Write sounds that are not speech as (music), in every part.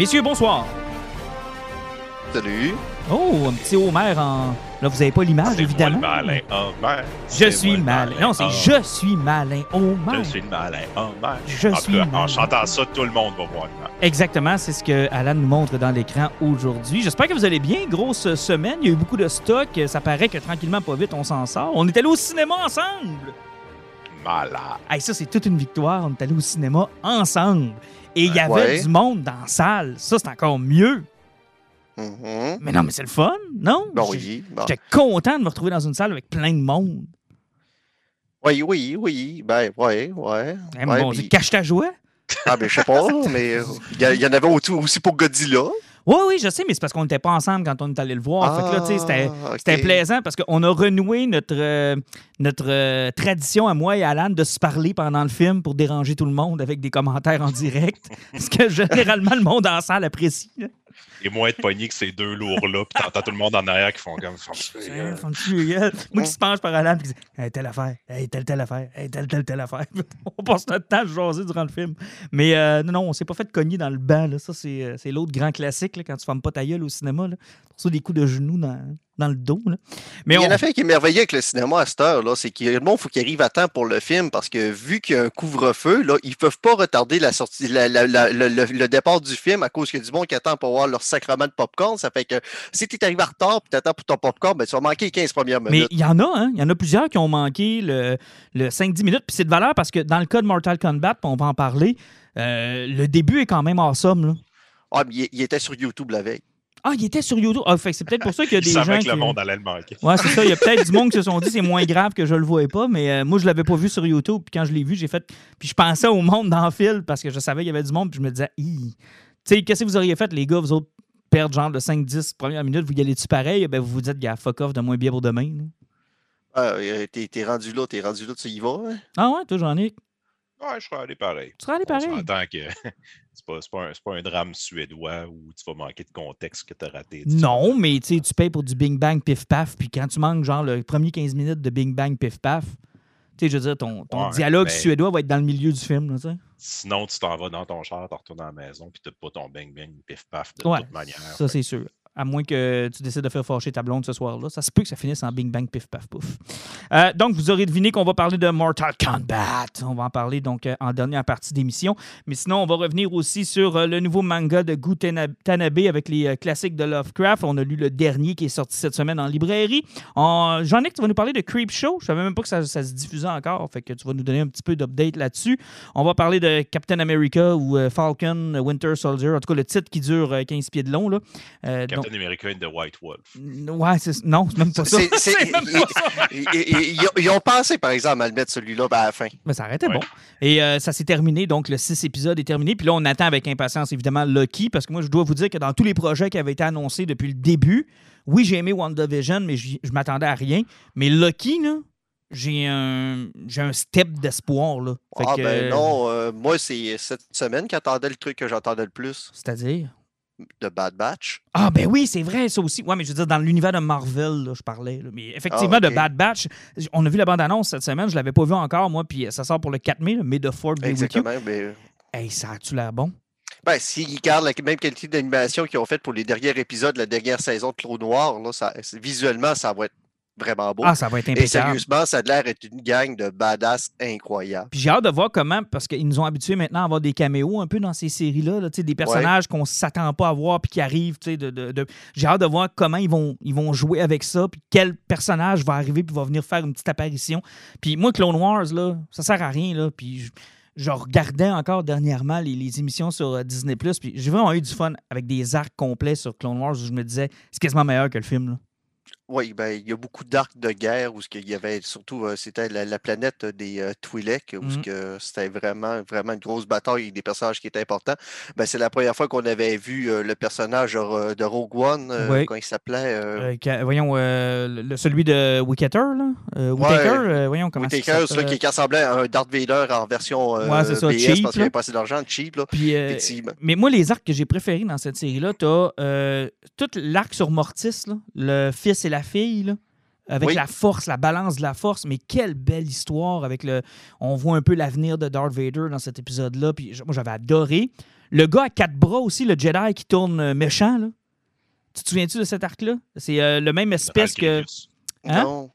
Messieurs, bonsoir. Salut. Oh, un petit Homer en. Là, vous n'avez pas l'image, évidemment. moi le malin Homer. Je suis le malin. Non, c'est je suis malin. Homer. Je suis le malin Homer. Je en suis malin. En chantant ça, tout le monde va voir. Exactement, c'est ce que Alan nous montre dans l'écran aujourd'hui. J'espère que vous allez bien. Grosse semaine, il y a eu beaucoup de stock. Ça paraît que tranquillement, pas vite, on s'en sort. On est allé au cinéma ensemble. Malade. Hey, ça, c'est toute une victoire. On est allé au cinéma ensemble. Et il y avait Ouais. du monde dans la salle. Ça, c'est encore mieux. Mhm. Mais non, mais c'est le fun, non? Ben oui. bon. J'étais content de me retrouver dans une salle avec plein de monde. Oui, oui, oui. Ben, ouais, ouais. Ouais, mon puis- Dieu, cache ta joie. Ah, ben, je sais pas, mais il y, y en avait au- aussi pour Godzilla. Oui, oui, je sais, mais c'est parce qu'on n'était pas ensemble quand on est allé le voir. fait que là, tu sais, c'était. Ah, plaisant parce qu'on a renoué notre, euh, notre euh, tradition à moi et à Alan de se parler pendant le film pour déranger tout le monde avec des commentaires en direct. (laughs) ce que généralement le monde en salle apprécie. là. Et moins de pogné que ces deux lourds-là, puis t'entends tout le monde en arrière qui font comme. Tiens, font le gueule. Moi qui se penche par Alan et qui dit hey, telle affaire, hey, telle, telle affaire, hey, telle, telle, telle affaire. (laughs) on passe notre temps à se jaser durant le film. Mais euh, non, non, on s'est pas fait cogner dans le banc. Là. Ça, c'est, euh, c'est l'autre grand classique là, quand tu fermes pas ta gueule au cinéma. Là. Pour ça, des coups de genoux dans, dans le dos. là. Mais il y on... en a fait qui est merveilleux avec le cinéma à cette heure, là, c'est que le monde faut qu'il arrive à temps pour le film parce que vu qu'il y a un couvre-feu, là, ils peuvent pas retarder la sortie, la- la- la- le, le- le départ du film à cause qu'il y a du monde qui attend pour voir leur sacrement de popcorn. Ça fait que si tu es arrivé en retard et tu attends pour ton popcorn, ben, tu vas manquer les 15 premières Mais minutes. il y en a, hein? Il y en a plusieurs qui ont manqué le, le 5-10 minutes. Puis c'est de valeur parce que dans le cas de Mortal Kombat, on va en parler, euh, le début est quand même awesome. Là. Ah, mais il, il était sur YouTube la veille. Ah, il était sur YouTube. Ah, fait que c'est peut-être pour ça qu'il y a (laughs) des gens savaient qui... que le monde allait le manquer. Ouais, c'est ça. Il y a (laughs) peut-être du monde qui se sont dit c'est moins grave que je le voyais pas, mais euh, moi, je l'avais pas vu sur YouTube. Puis quand je l'ai vu, j'ai fait. Puis je pensais au monde dans le fil parce que je savais qu'il y avait du monde. Puis je me disais, tu sais, qu'est-ce que vous auriez fait, les gars, vous autres, perdre genre de 5-10 premières minutes, vous y allez-tu pareil? Ben, vous vous dites, gars, fuck off, de moins bien pour demain. Ah, euh, t'es rendu là, t'es rendu là, tu y vas. hein? Ah ouais, toi, Jean-Nic? Ouais, je serais allé pareil. Tu serais allé On pareil? s'entend que (laughs) c'est pas, c'est pas, un, c'est pas un drame suédois où tu vas manquer de contexte que t'as raté. Non, mais tu sais, tu payes pour du Bing Bang Pif Paf, puis quand tu manques genre le premier 15 minutes de Bing Bang Pif Paf, tu sais, je veux dire, ton, ton Ouais, dialogue mais- suédois va être dans le milieu du film, là, tu sais. Sinon, tu t'en vas dans ton char, tu retournes à la maison, puis t'as pas ton bang-bang pif-paf de Ouais, toute manière. ça c'est sûr. À moins que tu décides de faire fâcher ta blonde ce soir-là. Ça se peut que ça finisse en Bing Bang Pif Paf Pouf. Euh, donc, vous aurez deviné qu'on va parler de Mortal Kombat. On va en parler donc euh, en dernière partie d'émission. Mais sinon, on va revenir aussi sur euh, le nouveau manga de Gu Tana- Tanabe avec les classiques de Lovecraft. On a lu le dernier qui est sorti cette semaine en librairie. En... Jean-Nic, tu vas nous parler de Creep Show? Je savais même pas que ça, se diffusait encore. Fait que tu vas nous donner un petit peu d'update là-dessus. On va parler de Captain America ou Falcon Winter Soldier. En tout cas, le titre qui dure euh, 15 pieds de long. Là. Captain America and the White Wolf. Ouais, c'est... non, c'est même pas ça. Ils- ont- pensé, par exemple, à le mettre celui-là ben, à la fin. Mais ça arrêtait Ouais. bon. Et euh, ça s'est terminé, donc le 6 épisodes est terminé. Puis là, on attend avec impatience, évidemment, Lucky, parce que moi, je dois vous dire que dans tous les projets qui avaient été annoncés depuis le début, oui, j'ai aimé WandaVision, mais je m'attendais à rien. Mais Lucky, là, j'ai un, j'ai un step d'espoir, là. Fait ah, que, ben non, euh, moi, c'est cette semaine qu'attendait le truc que j'entendais le plus, C'est-à-dire? De Bad Batch. Ah, ben oui, c'est vrai, ça aussi. Ouais, mais je veux dire, dans l'univers de Marvel, là, je parlais. là. Mais effectivement, Ah, de Bad Batch, on a vu la bande-annonce cette semaine, je l'avais pas vu encore, moi, puis ça sort pour le 4 mai, là, May the 4th be with you. Exactement. Mais, Hey, ça a-tu l'air bon? ben, s'ils gardent la même qualité d'animation qu'ils ont faite pour les derniers épisodes de la dernière saison de Clos Noir, là, ça, visuellement, ça va être vraiment beau. Ah, ça va être Et impeccable. sérieusement, ça a l'air d'être une gang de badass incroyables. Puis j'ai hâte de voir comment, parce qu'ils nous ont habitués maintenant à avoir des caméos un peu dans ces séries-là, là, des personnages qu'on ne s'attend pas à voir puis qui arrivent. tu sais, De, de- de- J'ai hâte de voir comment ils vont, ils vont jouer avec ça, puis quel personnage va arriver puis va venir faire une petite apparition. Puis moi, Clone Wars, là, ça sert à rien. Là, puis je, je regardais encore dernièrement les, les émissions sur euh, Disney+, puis j'ai vraiment eu du fun avec des arcs complets sur Clone Wars où je me disais, c'est quasiment meilleur que le film. Là. Oui, ben, il y a beaucoup d'arcs de guerre où ce qu'il y avait surtout, c'était la, la planète des euh, Twi'lek, où que c'était vraiment, vraiment une grosse bataille avec des personnages qui étaient importants. Ben, c'est la première fois qu'on avait vu euh, le personnage de, Rogue One, euh, Oui. quand il s'appelait euh, voyons, euh, le, celui de Wicketer, là. Euh, Ouais. Whittaker, voyons comment Whittaker, s'appelle. ça, qui ressemblait à un Darth Vader en version Ouais, ça, BS cheap, parce qu'il avait pas assez d'argent, cheap. Là. Puis, mais moi, les arcs que j'ai préférés dans cette série-là, t'as euh, tout l'arc sur Mortis, là, le fils et la fille, là, avec Oui. la force, la balance de la force. Mais quelle belle histoire avec le. On voit un peu l'avenir de Darth Vader dans cet épisode-là. Puis moi, j'avais adoré. Le gars à quatre bras aussi, le Jedi qui tourne euh, méchant, là. Tu te souviens-tu de cet arc-là? C'est euh, le même espèce que. Hein? Non.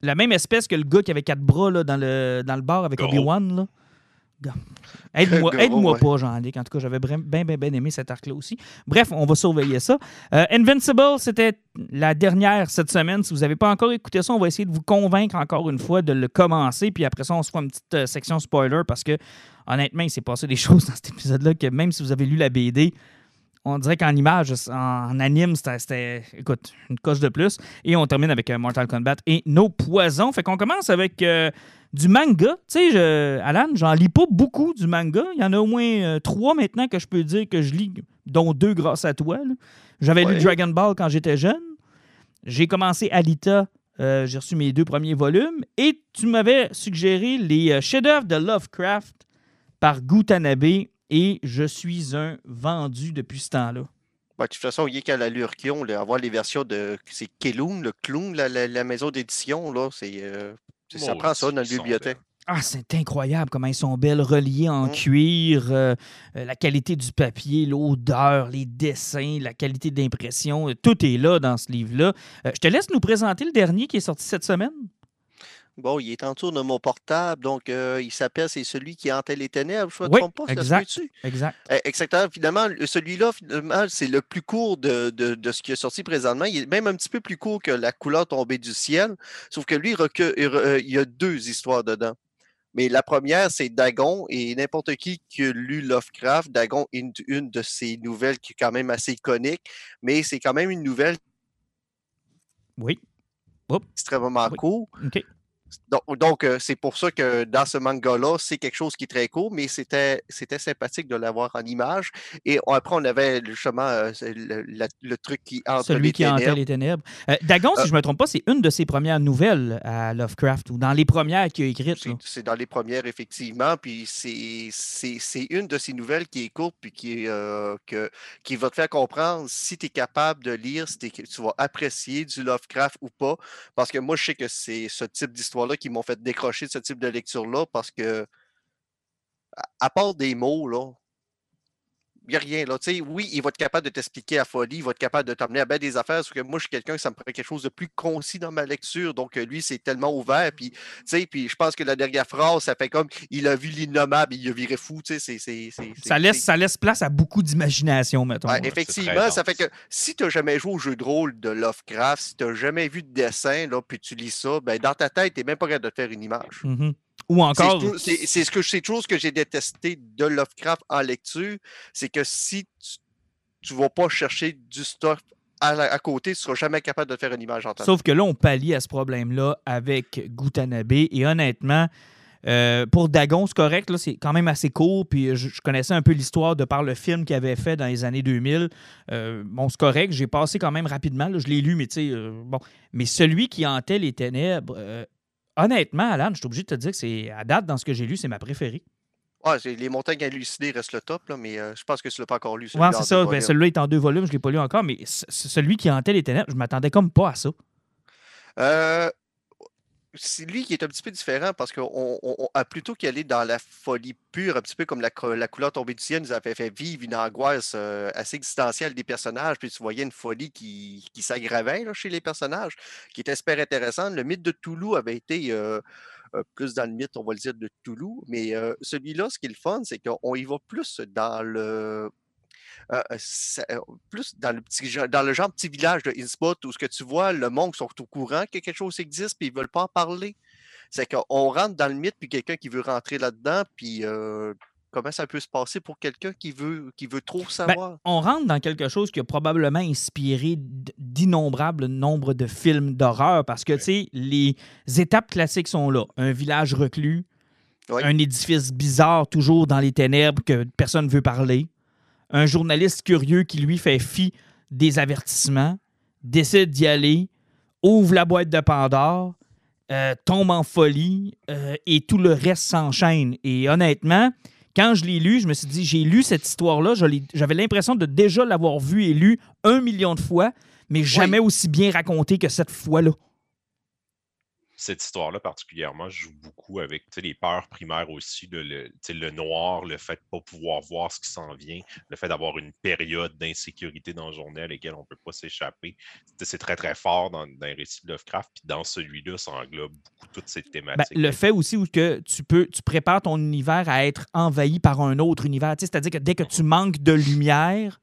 La même espèce que le gars qui avait quatre bras là, dans, le, dans le bar avec. Obi-Wan. Aide-moi (laughs) aide-moi ouais. pas, Jean-Luc. En tout cas, j'avais bien, bien, bien aimé cet arc-là aussi. Bref, on va surveiller ça. Euh, Invincible, c'était la dernière cette semaine. Si vous n'avez pas encore écouté ça, on va essayer de vous convaincre encore une fois de le commencer. Puis après ça, on se fera une petite euh, section spoiler parce que, honnêtement, il s'est passé des (laughs) choses dans cet épisode-là que même si vous avez lu la BD, on dirait qu'en image, en anime, c'était- c'était, écoute, une coche de plus. Et on termine avec euh, Mortal Kombat et nos poisons. Fait qu'on commence avec euh, du manga. Tu sais, Alan, j'en lis pas beaucoup du manga. Il y en a au moins euh, trois maintenant que je peux dire que je lis, dont deux grâce à toi. J'avais lu. Dragon Ball quand j'étais jeune. J'ai commencé Alita. euh, j'ai reçu mes deux premiers volumes. Et tu m'avais suggéré les euh, chefs-d'œuvre de Lovecraft par Gutanabe. Et je suis un vendu depuis ce temps-là. Ben, de toute façon, il y a qu'à l'allure qu'ils ont, là, avoir les versions de. C'est Keloon, le Clown, la, la- la maison d'édition, là. C'est. euh, c'est- ça prend ça sont bibliothèque. Ah, c'est incroyable comment ils sont belles, reliées en Mm. cuir, euh, euh, la qualité du papier, l'odeur, les dessins, la qualité d'impression, euh, tout est là dans ce livre-là. Euh, je te laisse nous présenter le dernier qui est sorti cette semaine. Bon, il est en tour de mon portable, donc euh, il s'appelle, c'est celui qui hantait les ténèbres, je ne me Oui, trompe pas, ça exact. peut-tu? Exact. Eh, Exactement. Finalement, le- celui-là, finalement, c'est le plus court de, de- de ce qui est sorti présentement. Il est même un petit peu plus court que La couleur tombée du ciel. Sauf que lui, il euh, y a deux histoires dedans. Mais la première, c'est Dagon, et n'importe qui qui a lu Lovecraft, Dagon est une, une de ses nouvelles qui est quand même assez iconique, mais c'est quand même une nouvelle Oui. extrêmement Oui. courte. OK. Donc, euh, c'est pour ça que dans ce manga-là, c'est quelque chose qui est très court, mais c'était c'était sympathique de l'avoir en image. Et on- après, on avait justement euh, le, la- le truc qui entre Celui les qui ténèbres. les ténèbres. Euh, Dagon, si Euh, je ne me trompe pas, c'est une de ses premières nouvelles à Lovecraft, ou dans les premières qu'il a écrites. C'est c'est dans les premières, effectivement. Puis c'est- c'est c'est une de ces nouvelles qui est courte, puis qui, que, qui va te faire comprendre si tu es capable de lire, si tu vas apprécier du Lovecraft ou pas. Parce que moi, je sais que c'est ce type qui m'ont fait décrocher ce type de lecture-là, parce que, à, part des mots, là, n'y a rien. Là. Tu sais, oui, il va être capable de t'expliquer la folie, il va être capable de t'amener à bien des affaires, sauf que moi, je suis quelqu'un qui ça me prend quelque chose de plus concis dans ma lecture. Donc, lui, c'est tellement ouvert. Puis, tu sais, puis je pense que la dernière phrase, ça fait comme il a vu l'innommable, il a viré fou. Tu sais, c'est- c'est- c'est- Ça laisse, ça laisse place à beaucoup d'imagination, mettons. Ouais, effectivement, ça fait que si tu n'as jamais joué au jeu de rôle de Lovecraft, si tu n'as jamais vu de dessin, là, puis tu lis ça, ben, dans ta tête, tu n'es même pas capable de te faire une image. Mhm. Ou C'est encore, ce que c'est ce que j'ai détesté de Lovecraft en lecture, c'est que si tu ne vas pas chercher du stuff à, côté, tu ne seras jamais capable de faire une image en temps. Sauf que là, on pallie à ce problème-là avec Gutanabe. Et honnêtement, euh, pour Dagon, c'est correct. C'est quand même assez court. Puis je, je connaissais un peu l'histoire de par le film qu'il avait fait dans les années 2000. Euh, bon, c'est correct. J'ai passé quand même rapidement. là, je l'ai lu, mais tu sais, euh, bon. Mais celui qui hantait les ténèbres, honnêtement, Alan, je suis obligé de te dire que c'est, à date, dans ce que j'ai lu, c'est ma préférée. Ouais, les montagnes hallucinées restent le top, là, mais euh, je pense que tu ne l'as pas encore lu. Ouais, celui-là, c'est ça. Ben, celui-là est en deux volumes. Je ne l'ai pas lu encore. Mais celui qui hantait les ténèbres, je m'attendais comme pas à ça. Euh, c'est lui qui est un petit peu différent parce qu'on on- on a plutôt qu'y aller dans la folie pure, un petit peu comme la, co- la couleur tombée du ciel nous avait fait vivre une angoisse euh, assez existentielle des personnages, puis tu voyais une folie qui, s'aggravait chez les personnages, qui était super intéressante. Le mythe de Toulouse avait été euh, euh, plus dans le mythe, on va le dire, de Toulouse, mais celui-là, ce qui est le fun, c'est qu'on y va plus dans le. euh, euh, ça- euh, plus dans le petit dans le genre petit village de Innsmouth où ce que tu vois, le monde sont au courant que quelque chose existe puis ils veulent pas en parler. C'est qu'on rentre dans le mythe puis quelqu'un qui veut rentrer là-dedans puis euh, comment ça peut se passer pour quelqu'un qui veut, qui veut trop Ben, savoir? on rentre dans quelque chose qui a probablement inspiré d'innombrables nombres de films d'horreur parce que, tu sais, les étapes classiques sont là. Un village reclus, un édifice bizarre, toujours dans les ténèbres que personne ne veut parler, un journaliste curieux qui, lui, fait fi des avertissements, décide d'y aller, ouvre la boîte de Pandore, euh, tombe en folie euh, et tout le reste s'enchaîne. Et honnêtement, quand je l'ai lu, je me suis dit, j'ai lu cette histoire-là, j'avais l'impression de déjà l'avoir vue et lue un million de fois, mais jamais aussi bien raconté que cette fois-là. Cette histoire-là particulièrement joue beaucoup avec les peurs primaires aussi, le, le noir, le fait de ne pas pouvoir voir ce qui s'en vient, le fait d'avoir une période d'insécurité dans la journée à laquelle on ne peut pas s'échapper. C'est très, très fort dans, dans les récits de Lovecraft, puis dans celui-là, ça englobe beaucoup toutes ces Ben, thématiques. le fait aussi où que tu peux tu prépares ton univers à être envahi par un autre univers. C'est-à-dire que dès que tu manques de lumière,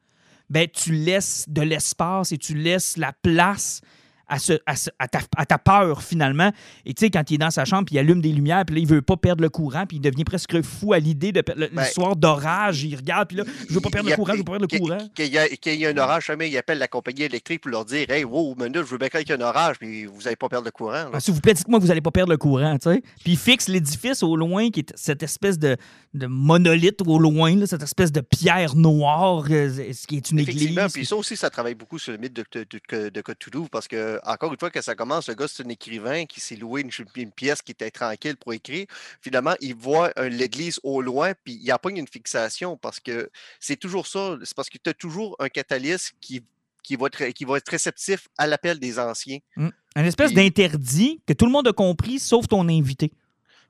ben, tu laisses de l'espace et tu laisses la place à, ce- à ce- à ta, à ta peur finalement. Et tu sais, quand il est dans sa chambre, puis il allume des lumières, puis là, il veut pas perdre le courant, puis il devient presque fou à l'idée de Ben, le soir d'orage. Il regarde, puis là, je veux pas perdre Il le courant, je veux pas perdre le courant. Qu'il y, y a un orage, jamais il appelle la compagnie électrique pour leur dire Hey, wow, minute, je veux bien qu'il y ait un orage, mais vous n'allez pas perdre le courant. Ah, S'il vous plaît, dites-moi que vous n'allez pas perdre le courant, tu sais. Puis il fixe l'édifice au loin, qui est cette espèce de, de monolithe au loin, là, cette espèce de pierre noire, euh, ce qui est une Effectivement, église. puis ça aussi, ça travaille beaucoup sur le mythe de, de, de, de Cthulhu, parce que, encore une fois, quand ça commence, le gars, c'est un écrivain qui s'est loué une, une pièce qui était tranquille pour écrire. Finalement, il voit un- l'église au loin, puis il appogne une fixation, parce que c'est toujours ça. C'est parce que tu as toujours un catalyste qui, qui, va être, qui va être réceptif à l'appel des anciens. Un espèce Puis- d'interdit que tout le monde a compris, sauf ton invité.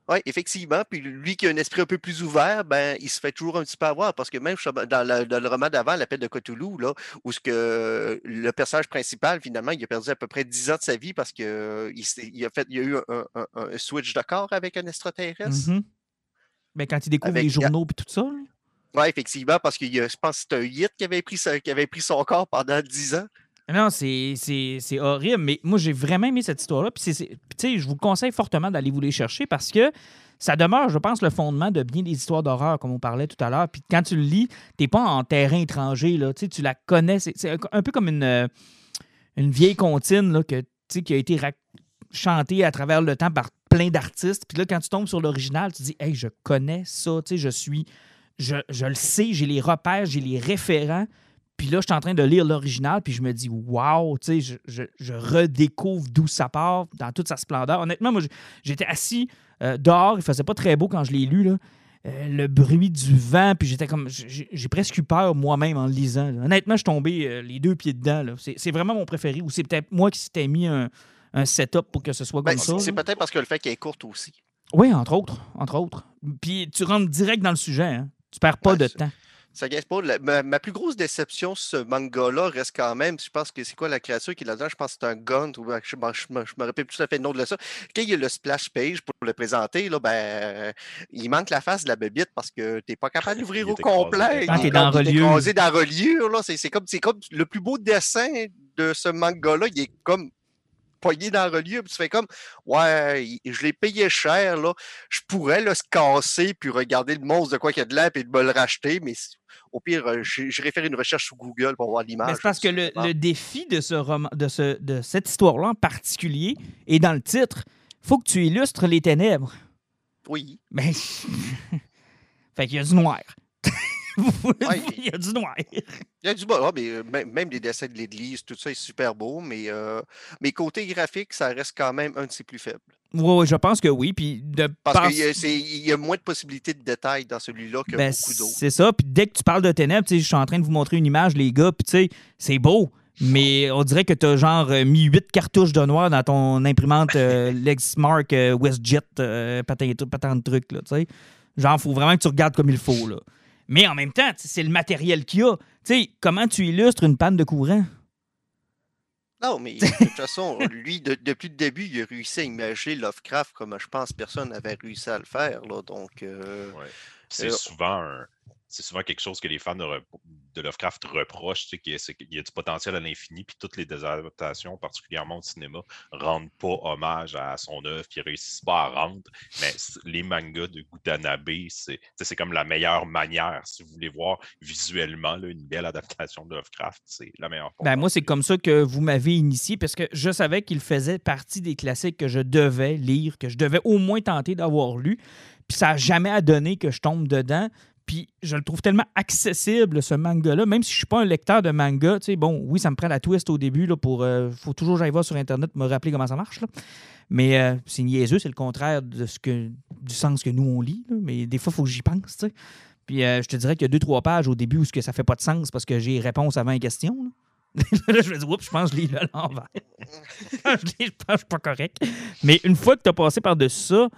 Oui, effectivement. Puis lui qui a un esprit un peu plus ouvert, ben, il se fait toujours un petit peu avoir parce que même dans, la- dans le roman d'avant, L'appel de Cthulhu, là, où ce que le personnage principal, finalement, il a perdu à peu près 10 ans de sa vie parce qu'il il a, fait, il y a eu un, un- un- switch de corps avec un extraterrestre. Mhm. Ben, quand il découvre Avec- les journaux et tout ça. Oui, effectivement, parce que je pense que c'est un hit qui avait, pris qui avait pris son corps pendant 10 ans. Non, c'est- horrible, mais moi, j'ai vraiment aimé cette histoire-là. Tu je vous conseille fortement d'aller vous les chercher parce que ça demeure, je pense, le fondement de bien des histoires d'horreur, comme on parlait tout à l'heure. Puis quand tu le lis, t'es pas en terrain étranger, là. Tu tu la connais. C'est un peu comme une, euh, une vieille comptine, là, que, qui a été chantée à travers le temps par plein d'artistes. Puis là, quand tu tombes sur l'original, tu dis, hey, je connais ça. Tu sais, je suis. Je, je le sais, j'ai les repères, j'ai les référents. Puis là, je suis en train de lire l'original, puis je me dis, wow, tu sais, je, je- je redécouvre d'où ça part dans toute sa splendeur. Honnêtement, moi, j'étais assis euh, dehors, il faisait pas très beau quand je l'ai lu, là. Euh, le bruit du vent, puis j'étais comme. J'ai presque eu peur moi-même en le lisant. là. Honnêtement, je suis tombé euh, les deux pieds dedans. C'est vraiment mon préféré, ou c'est peut-être moi qui s'étais mis un, un setup pour que ce soit Ben, comme ça. c'est peut-être parce que le fait qu'elle est courte aussi. Oui, entre autres. Entre autres. Puis tu rentres direct dans le sujet, hein. Tu perds pas Ouais, de temps. Ça gagne pas. La- ma, ma plus grosse déception sur ce manga-là reste quand même, je pense que c'est quoi la créature qui est là-dedans? Je pense que c'est un gun, ou je, me- je me- je me rappelle plus tout à fait le nom de ça. Quand il y a le splash page pour le présenter, là, ben, il manque la face de la bébite parce que tu n'es pas capable d'ouvrir (laughs) au complet. Ah, Il est dans reliure. dans reliure. C'est comme, c'est comme le plus beau dessin de ce manga-là. Il est comme poigné dans la reliure. Puis tu fais comme, ouais, je l'ai payé cher. Là. Je pourrais le se casser puis regarder le monstre de quoi qu'il y a de l'air et de me le racheter, mais au pire, euh, vais faire une recherche sur Google pour voir l'image. C'est parce que le, le défi de, ce roman, de, ce, de cette histoire-là en particulier est dans le titre. faut que tu illustres les ténèbres. Oui. Mais. (laughs) fait qu'il y a du noir. (laughs) (laughs) Ouais. Il y a du noir. Il y a du ah, mais euh, même, même les dessins de l'église, tout ça est super beau, mais, euh, mais côté graphique, ça reste quand même un de ses plus faibles. Oui, oui, je pense que oui. Puis de Parce qu'il y, a- c'est- il y a moins de possibilités de détails dans celui-là que Ben, beaucoup d'autres. c'est ça. Puis dès que tu parles de ténèbres, je suis en train de vous montrer une image, les gars, puis tu sais, c'est beau. Mais on dirait que tu as genre euh, mis huit cartouches de noir dans ton imprimante euh, (laughs) Lexmark euh, WestJet euh, patin, patin de truc, là, tu sais. Genre, faut vraiment que tu regardes comme il faut, là. Mais en même temps, c'est le matériel qu'il y a. Tu sais, comment tu illustres une panne de courant? Non, mais de toute façon, lui, de- depuis le début, il a réussi à imaginer Lovecraft comme je pense personne n'avait réussi à le faire. Là, donc, euh, Ouais. C'est Euh, souvent un- c'est souvent quelque chose que les fans de, Lovecraft reprochent, tu sais, qu'il y a- y du potentiel à l'infini, puis toutes les adaptations, particulièrement au cinéma, rendent pas hommage à son œuvre, puis réussissent pas à rendre. Mais les mangas de Gutanabe, c'est tu sais, c'est comme la meilleure manière. Si vous voulez voir visuellement là, une belle adaptation de Lovecraft, c'est la meilleure Ben, moi, c'est comme ça que vous m'avez initié parce que je savais qu'il faisait partie des classiques que je devais lire, que je devais au moins tenter d'avoir lu. Puis ça n'a jamais donné que je tombe dedans. Puis je le trouve tellement accessible, ce manga-là, même si je ne suis pas un lecteur de manga. Tu sais, bon, oui, ça me prend la twist au début là, pour. Il faut toujours que j'aille voir sur Internet me rappeler comment ça marche. là. Mais euh, c'est niaiseux, c'est le contraire de ce que, du sens que nous, on lit. là. Mais des fois, il faut que j'y pense. tu sais. Puis euh, je te dirais qu'il y a deux, trois pages au début où ce que ça fait pas de sens parce que j'ai réponse avant une question. là. (laughs) là, je me dis, oups, je pense que je lis là l'envers. je lis, je pense je suis pas correct. Mais une fois que tu as passé par-dessus ça,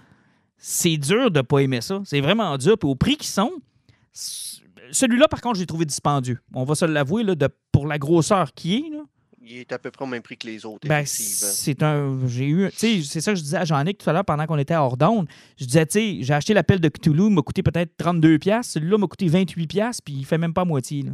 c'est dur de pas aimer ça. C'est vraiment dur. Puis au prix qu'ils sont, celui-là, par contre, j'ai trouvé dispendieux. On va se l'avouer, pour la grosseur qui est. Là, Il est à peu près au même prix que les autres, ben, c'est un. J'ai eu. C'est ça que je disais à Jean-Nic tout à l'heure pendant qu'on était à Ordonne. Je disais, tu sais, j'ai acheté l'appel de Cthulhu, il m'a coûté peut-être 32$. Celui-là m'a coûté 28$, puis il fait même pas moitié. Là.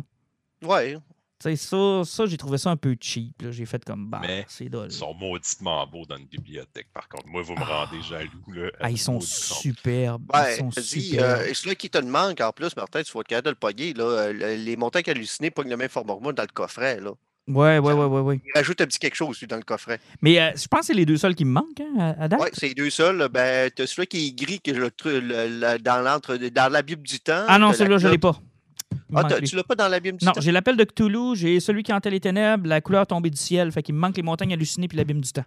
Ouais. Tu sais, ça, ça j'ai trouvé ça un peu cheap. là. J'ai fait comme, bah, Mais c'est dole. Ils sont mauditement beaux dans une bibliothèque, par contre. Moi, vous me rendez jaloux. Là, Ah, ils sont superbes. Ouais, ils sont dis, superbes. euh, celui qui te le manque en plus, Martin, tu vas être capable de le pogner. Là, euh, le- les montagnes hallucinées pognent le même format que moi dans le coffret. Là. Ouais, ouais, ouais, ouais, ouais. Il rajoute un petit quelque chose dans le coffret. Mais euh, je pense que c'est les deux seuls qui me manquent hein, à, date. Ouais, c'est les deux seuls. Ben, tu as celui qui est gris que je le trouve le- le- dans, l'entre, dans la Bible du temps. ah non, celui-là, je l'ai cloche- pas. Ah, manque tu l'as pas dans la Bible du Non, temps? j'ai l'appel de Cthulhu, j'ai celui qui hantait les ténèbres, la couleur tombée du ciel, fait qu'il me manque les montagnes hallucinées puis l'abîme du temps.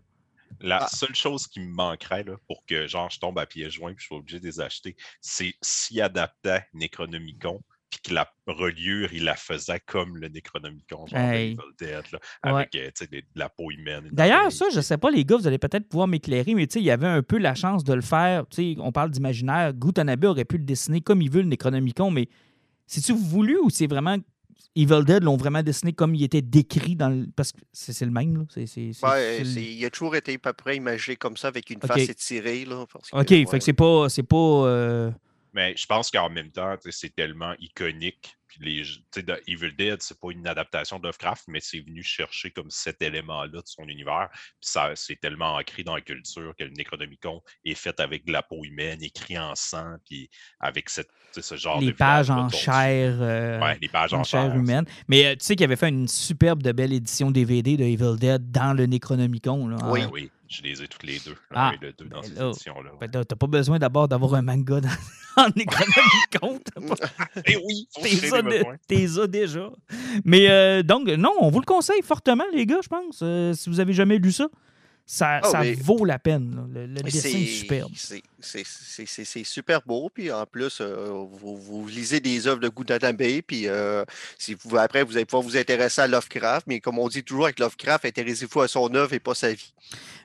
La Ah. seule chose qui me manquerait là, pour que genre je tombe à pieds joints puis je sois obligé de les acheter, c'est s'y adaptait Necronomicon puis que la reliure, il la faisait comme le Necronomicon, genre Hey. Evil Dead, là, Ouais. avec euh, sais, des- de la peau humaine. D'ailleurs, ça, je sais pas, les gars, vous allez peut-être pouvoir m'éclairer, mais tu sais, il y avait un peu la chance de le faire. Tu sais, on parle d'imaginaire. Gutanabe aurait pu le dessiner comme il veut, le Necronomicon, mais c'est-tu voulu ou c'est vraiment. Evil Dead l'ont vraiment dessiné comme il était décrit dans le. Parce que c'est le même, là. C'est, Ouais, il a toujours été à peu près imagé comme ça avec une face étirée. Là, parce que, OK, ouais. fait que c'est pas. C'est pas euh, Mais je pense qu'en même temps, c'est tellement iconique. Puis les, de Evil Dead, c'est pas une adaptation de Lovecraft, mais c'est venu chercher comme cet élément-là de son univers. Puis ça, c'est tellement ancré dans la culture que le Necronomicon est fait avec de la peau humaine, écrit en sang, puis avec cette, ce genre de les pages en chair. euh, Ouais, les pages en, en chair humaine. Mais euh, tu sais qu'il avait fait une superbe de belle édition DVD de Evil Dead dans le Necronomicon. Là, Oui. Ah oui, je les ai toutes les deux. Ah, un et le deux dans ben ces là, éditions-là. Fait que là, T'as pas besoin d'abord d'avoir un manga dans, (laughs) en. T'as pas- (laughs) Eh oui, T'es ça, déjà. Mais euh, donc, non, on vous le conseille fortement, les gars, je pense. Euh, si vous avez jamais lu ça, ça, Ah, ça mais- vaut la peine. là. Le, dessin est superbe. c'est- c'est- super beau. Puis en plus, euh, vous, vous lisez des œuvres de Gutanabe. Puis euh, si vous, après, vous allez pouvoir vous intéresser à Lovecraft. Mais comme on dit toujours avec Lovecraft, intéressez-vous à son œuvre et pas sa vie.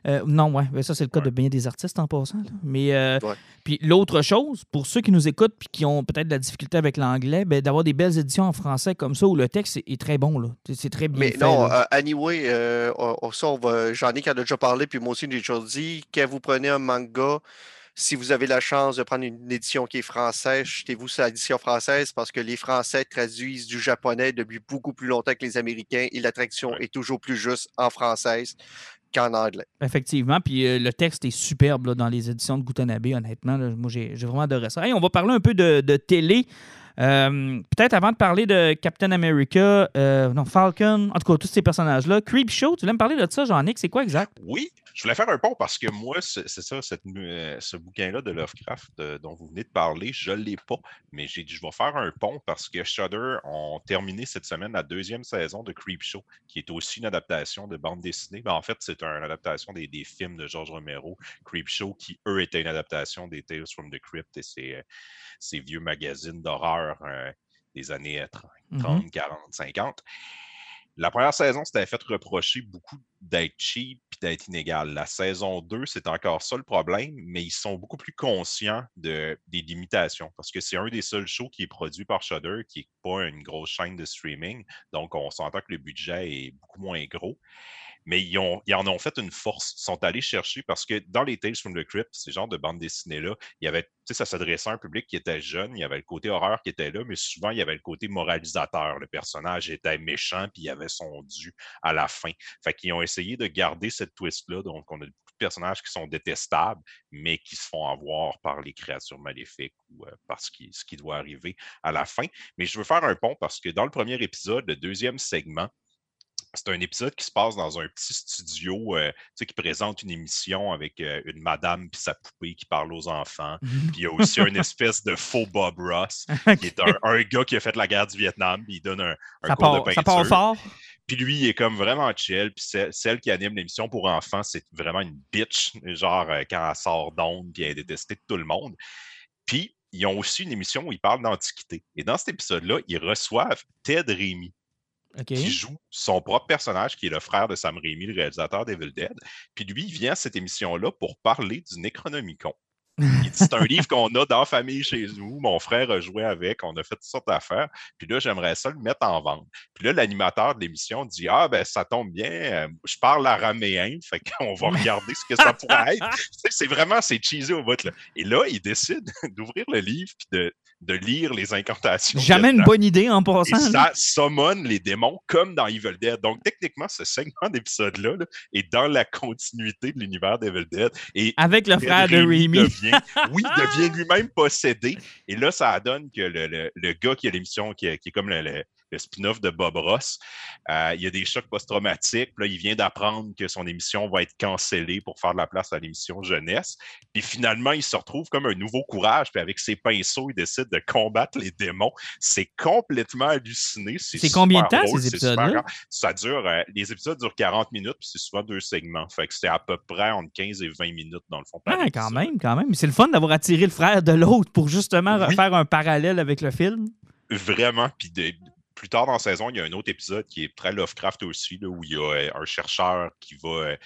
Euh, non, ouais, ça c'est le cas Ouais. de bien des artistes en passant. là. Mais euh, Ouais. puis l'autre chose, pour ceux qui nous écoutent puis qui ont peut-être de la difficulté avec l'anglais, ben, d'avoir des belles éditions en français comme ça où le texte est, très bon. C'est- très bien Mais fait. non, anyway, euh, on- on- ça, on va, j'en ai qui en a déjà parlé, puis moi aussi, j'ai déjà dit, quand vous prenez un manga, si vous avez la chance de prendre une édition qui est française, jetez-vous sur l'édition française parce que les Français traduisent du japonais depuis beaucoup plus longtemps que les Américains et la traduction Ouais. est toujours plus juste en française qu'en anglais. Effectivement, puis euh, le texte est superbe là, dans les éditions de Gutanabe, honnêtement. là. moi, j'ai vraiment adoré ça. Hey, on va parler un peu de, de télé. Euh, Peut-être avant de parler de Captain America, euh, non, Falcon, en tout cas, tous ces personnages-là. Creep Show, tu voulais me parler de ça, Jean-Nic, c'est quoi exact? Oui, je voulais faire un pont parce que moi, c'est ça, cette euh, ce bouquin-là de Lovecraft euh, dont vous venez de parler, je ne l'ai pas, mais j'ai dit je vais faire un pont parce que Shudder ont terminé cette semaine la deuxième saison de Creepshow, qui est aussi une adaptation de bande dessinée. Mais en fait, c'est une adaptation des, des films de George Romero, Creepshow, qui eux étaient une adaptation des Tales from the Crypt et ces, euh, ces vieux magazines d'horreur euh, des années euh, 30, Mhm. 30, 40, 50. La première saison s'était fait reprocher beaucoup d'être cheap et d'être inégal. La saison 2, c'est encore ça le problème, mais ils sont beaucoup plus conscients de, des limitations parce que c'est un des seuls shows qui est produit par Shudder, qui n'est pas une grosse chaîne de streaming. Donc, on s'entend que le budget est beaucoup moins gros. Mais ils, ont, ils en ont fait une force. Ils sont allés chercher parce que dans les Tales from the Crypt, ces genres de bandes dessinées-là, il y avait, ça s'adressait à un public qui était jeune, il y avait le côté horreur qui était là, mais souvent, il y avait le côté moralisateur. Le personnage était méchant, puis il avait son dû à la fin. Fait qu'ils ont essayé de garder cette twist-là. Donc, on a beaucoup de personnages qui sont détestables, mais qui se font avoir par les créatures maléfiques ou euh, par ce qui, ce qui doit arriver à la fin. Mais je veux faire un pont parce que dans le premier épisode, le deuxième segment, c'est un épisode qui se passe dans un petit studio euh, qui présente une émission avec euh, une madame et sa poupée qui parle aux enfants. Puis il y a aussi une (laughs) espèce de faux Bob Ross, qui est un, gars qui a fait la guerre du Vietnam, puis il donne un, un cours de peinture. Ça part fort? Puis lui, il est comme vraiment chill. Puis celle qui anime l'émission pour enfants, c'est vraiment une bitch, genre euh, quand elle sort d'onde, puis elle est détestée de tout le monde. Puis ils ont aussi une émission où ils parlent d'antiquité. Et dans cet épisode-là, ils reçoivent Ted Rémy, qui joue son propre personnage, qui est le frère de Sam Raimi, le réalisateur d'Evil Dead. Puis lui, il vient à cette émission-là pour parler du Necronomicon. C'est un livre qu'on a dans la famille chez nous. Mon frère a joué avec, on a fait toutes sortes d'affaires. Puis là, j'aimerais ça le mettre en vente. Puis là, l'animateur de l'émission dit Ah, ben, ça tombe bien, euh, je parle araméen, fait qu'on va regarder ce que ça pourrait être. (laughs) c'est vraiment, c'est cheesy au bout. Là. Et là, il décide (laughs) d'ouvrir le livre puis de, de lire les incantations. Jamais une bonne idée en passant. Et ça summon les démons comme dans Evil Dead. Donc, techniquement, ce segment (laughs) d'épisode-là est dans la continuité de l'univers d'Evil Dead. Et Avec le frère de Remy. oui, (laughs) devient lui-même possédé. Et là, ça donne que le, le, gars qui a l'émission, qui, qui, est comme le, le spin-off de Bob Ross. Euh, il y a des chocs post-traumatiques. Là, il vient d'apprendre que son émission va être cancellée pour faire de la place à l'émission jeunesse. Puis finalement, il se retrouve comme un nouveau courage. Puis avec ses pinceaux, il décide de combattre les démons. C'est complètement halluciné. C'est combien de temps ces épisodes-là? Ça dure, euh, les épisodes durent 40 minutes, puis c'est souvent deux segments. Fait que c'est à peu près entre 15 et 20 minutes dans le fond. Ah, quand même, quand même. C'est le fun d'avoir attiré le frère de l'autre pour justement refaire un parallèle avec le film. Vraiment. Puis de, plus tard dans la saison, il y a un autre épisode qui est très Lovecraft aussi, où il y a euh, un chercheur qui va euh,